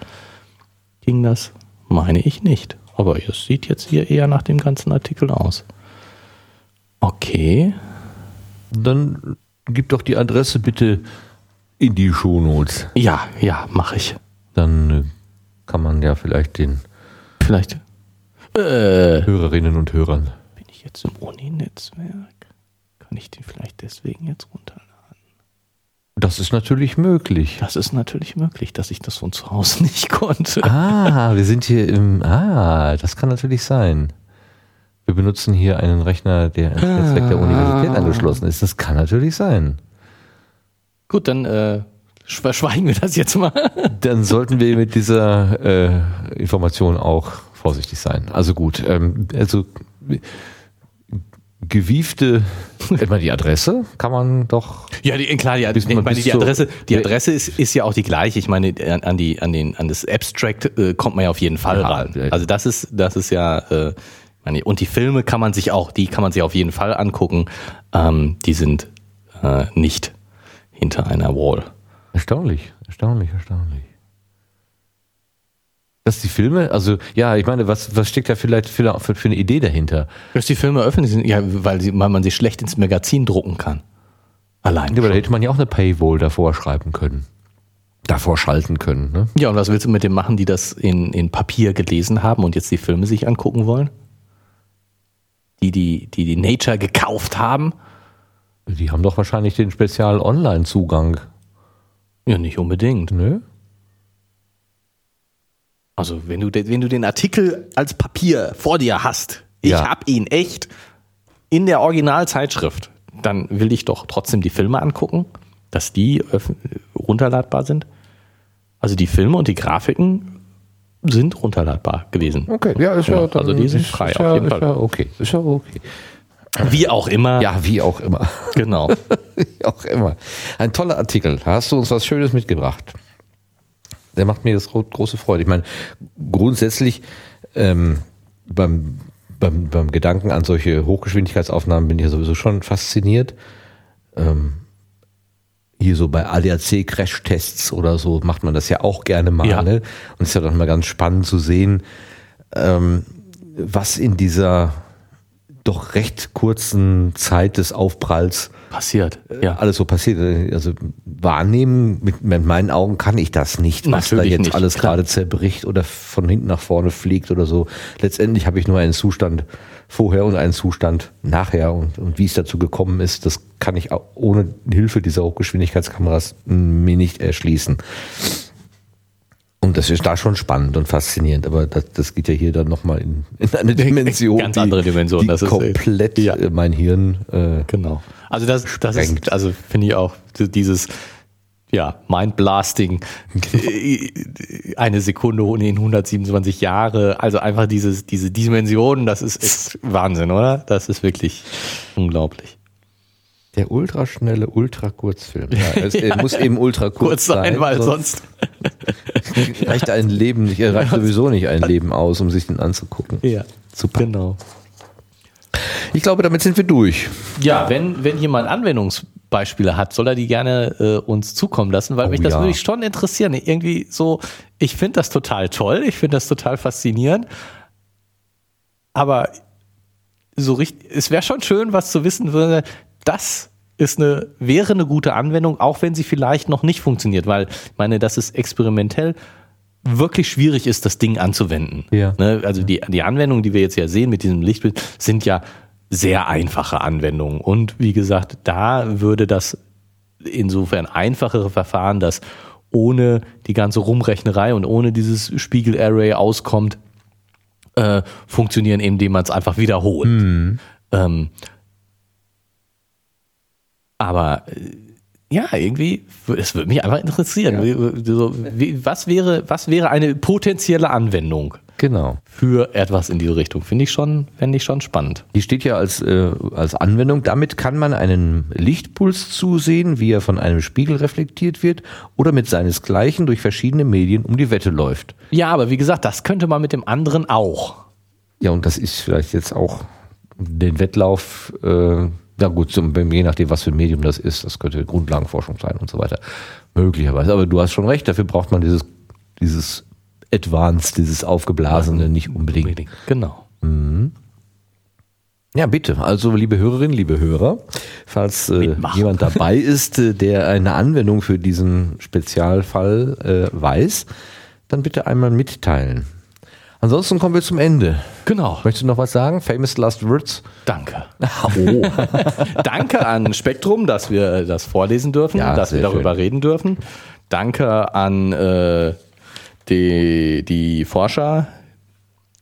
ging das, meine ich nicht. Aber es sieht jetzt hier eher nach dem ganzen Artikel aus. Okay. Dann gib doch die Adresse bitte in die Shownotes. Ja, ja, mache ich. Dann äh, kann man ja vielleicht den Vielleicht. Äh, Hörerinnen und Hörern. bin ich jetzt im Uni-Netzwerk? Kann ich den vielleicht deswegen jetzt runterladen? Das ist natürlich möglich. Das ist natürlich möglich, dass ich das von zu Hause nicht konnte. Ah, wir sind hier im. Ah, das kann natürlich sein. Wir benutzen hier einen Rechner, der ans Netzwerk der Universität angeschlossen ist. Das kann natürlich sein. Gut, dann äh, verschweigen wir das jetzt mal. Dann sollten wir mit dieser äh, Information auch vorsichtig sein. Also gut, ähm, also gewiefte, etwa die Adresse kann man doch. Ja, die, klar, die, ich meine, die Adresse, die Adresse ist, ist ja auch die gleiche. Ich meine, an, an die, an den, an das Abstract äh, kommt man ja auf jeden Fall Ja, ran. ja. Also das ist, das ist ja, äh, meine, und die Filme kann man sich auch, die kann man sich auf jeden Fall angucken. Ähm, die sind äh, nicht hinter einer Wall. Erstaunlich, erstaunlich, erstaunlich. Dass die Filme, also ja, ich meine, was, was steckt da vielleicht für, für, für eine Idee dahinter? Dass die Filme öffentlich sind, ja, weil, sie, weil man sie schlecht ins Magazin drucken kann. Allein. Ja, aber da hätte man ja auch eine Paywall davor schreiben können. Davor schalten können, ne? Ja, und was willst du mit dem machen, die das in, in Papier gelesen haben und jetzt die Filme sich angucken wollen? Die, die, die, die Nature gekauft haben? Die haben doch wahrscheinlich den Spezial-Online-Zugang. Ja, nicht unbedingt. Ne? Also, wenn du, de- wenn du den Artikel als Papier vor dir hast, ich Ja. hab ihn echt in der Originalzeitschrift, dann will ich doch trotzdem die Filme angucken, dass die runterladbar sind. Also die Filme und die Grafiken sind runterladbar gewesen. Okay, ja, ist Ja, also die sind frei, auf jeden Fall. Ja okay, ist ja okay. Wie auch immer. Ja, wie auch immer. Genau. wie auch immer. Ein toller Artikel. Hast du uns was Schönes mitgebracht. Der macht mir das große Freude. Ich meine, grundsätzlich ähm, beim, beim, beim Gedanken an solche Hochgeschwindigkeitsaufnahmen bin ich ja sowieso schon fasziniert. Ähm, hier so bei ADAC-Crash-Tests oder so macht man das ja auch gerne mal. Ja. Ne? Und es ist ja doch mal ganz spannend zu sehen, ähm, was in dieser doch recht kurzen Zeit des Aufpralls Passiert. ja. alles so passiert. Also wahrnehmen mit, mit meinen Augen kann ich das nicht, was da Natürlich jetzt nicht, alles klar. gerade zerbricht oder von hinten nach vorne fliegt oder so. Letztendlich habe ich nur einen Zustand vorher und einen Zustand nachher und, und wie es dazu gekommen ist, das kann ich auch ohne Hilfe dieser Hochgeschwindigkeitskameras mir nicht erschließen. Und das ist da schon spannend und faszinierend, aber das, das geht ja hier dann nochmal in, in eine Dimension. Ganz andere Dimension, Die das ist- komplett ja. äh, mein Hirn äh, Genau. Also das, das Sprengt. ist, also finde ich auch dieses, ja, Mindblasting, eine Sekunde in 127 Jahre, also einfach dieses, diese Dimension, das ist, ist Wahnsinn, oder? Das ist wirklich unglaublich. Der ultraschnelle Ultrakurzfilm. Ja, es er muss eben ultra kurz, Kurz sein, weil sonst, reicht ein Leben nicht, er reicht sowieso nicht ein Leben aus, um sich den anzugucken. ja, Super. genau. Ich glaube, damit sind wir durch. Ja, wenn, wenn jemand Anwendungsbeispiele hat, soll er die gerne äh, uns zukommen lassen, weil Oh mich das ja. würde ich schon interessieren. Irgendwie so, ich finde das total toll, ich finde das total faszinierend, aber so richtig, es wäre schon schön, was zu wissen würde, das ist eine, wäre eine gute Anwendung, auch wenn sie vielleicht noch nicht funktioniert, weil ich meine, das ist experimentell wirklich schwierig ist, das Ding anzuwenden. Ja. Ne? Also die, die Anwendungen, die wir jetzt ja sehen mit diesem Lichtbild, sind ja sehr einfache Anwendungen. Und wie gesagt, da würde das insofern einfachere Verfahren, das ohne die ganze Rumrechnerei und ohne dieses Spiegelarray auskommt, äh, funktionieren, indem man es einfach wiederholt. Ähm, aber äh, ja, irgendwie, es würde mich einfach interessieren. Wie, was, wäre, was wäre eine potenzielle Anwendung Genau. für etwas in diese Richtung? Finde ich schon, fände ich schon spannend. Die steht ja als, äh, als Anwendung. Damit kann man einen Lichtpuls zusehen, wie er von einem Spiegel reflektiert wird oder mit seinesgleichen durch verschiedene Medien um die Wette läuft. Ja, aber wie gesagt, das könnte man mit dem anderen auch. Ja, und das ist vielleicht jetzt auch den Wettlauf, äh, ja gut, zum, je nachdem, was für ein Medium das ist, das könnte Grundlagenforschung sein und so weiter. Möglicherweise. Aber du hast schon recht, dafür braucht man dieses, dieses Advanced, dieses Aufgeblasene nicht unbedingt. Genau. Ja, bitte. Also, liebe Hörerinnen, liebe Hörer, falls äh, jemand dabei ist, äh, der eine Anwendung für diesen Spezialfall äh, weiß, dann bitte einmal mitteilen. Ansonsten kommen wir zum Ende. Genau. Möchtest du noch was sagen? Famous Last Words? Danke. Oh. Danke an Spektrum, dass wir das vorlesen dürfen, Ja, dass wir darüber schön. reden dürfen. Danke an äh, die, die Forscher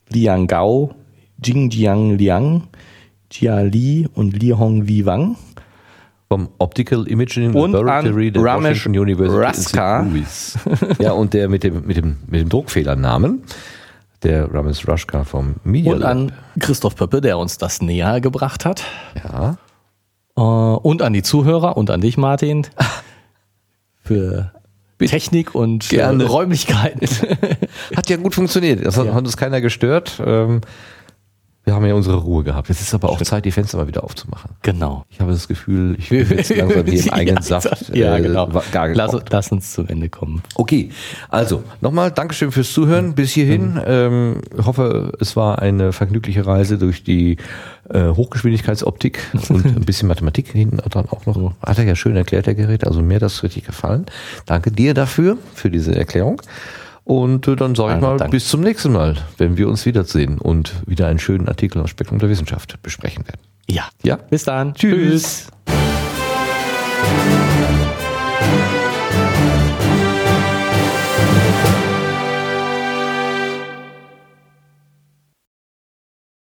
Liang Gao, Jingjiang Liang, Jia Li und Li Hongwi Wang. Vom Optical Imaging Und Laboratory der Ramesh Washington University Raska. ja, und der mit dem, mit dem, mit dem Druckfehlernamen, der Ramesh Rashka vom Media Und Lab. an Christoph Pöppe, der uns das näher gebracht hat. Ja, Äh, und an die Zuhörer und an dich, Martin, für Technik und äh, Gerne. Räumlichkeiten. hat ja gut funktioniert. Das hat, Ja. hat uns keiner gestört. Ähm, wir haben ja unsere Ruhe gehabt. Jetzt ist aber auch Zeit, die Fenster mal wieder aufzumachen. genau. Ich habe das Gefühl, ich bin jetzt langsam hier im eigenen ja, Saft. Ja, äh, genau. wa- Gar Lass, lass uns zum Ende kommen. Okay, also nochmal Dankeschön fürs Zuhören bis hierhin. Ähm, hoffe, es war eine vergnügliche Reise durch die äh, Hochgeschwindigkeitsoptik und ein bisschen Mathematik hinten dran auch noch. Hat er ja schön erklärt, der Gerät. Also mir hat das richtig gefallen. Danke dir dafür, für diese Erklärung. Und äh, dann sage ich mal danke. bis zum nächsten Mal, wenn wir uns wiedersehen und wieder einen schönen Artikel aus Spektrum der Wissenschaft besprechen werden. Ja. Ja? Bis dann. Tschüss. Tschüss.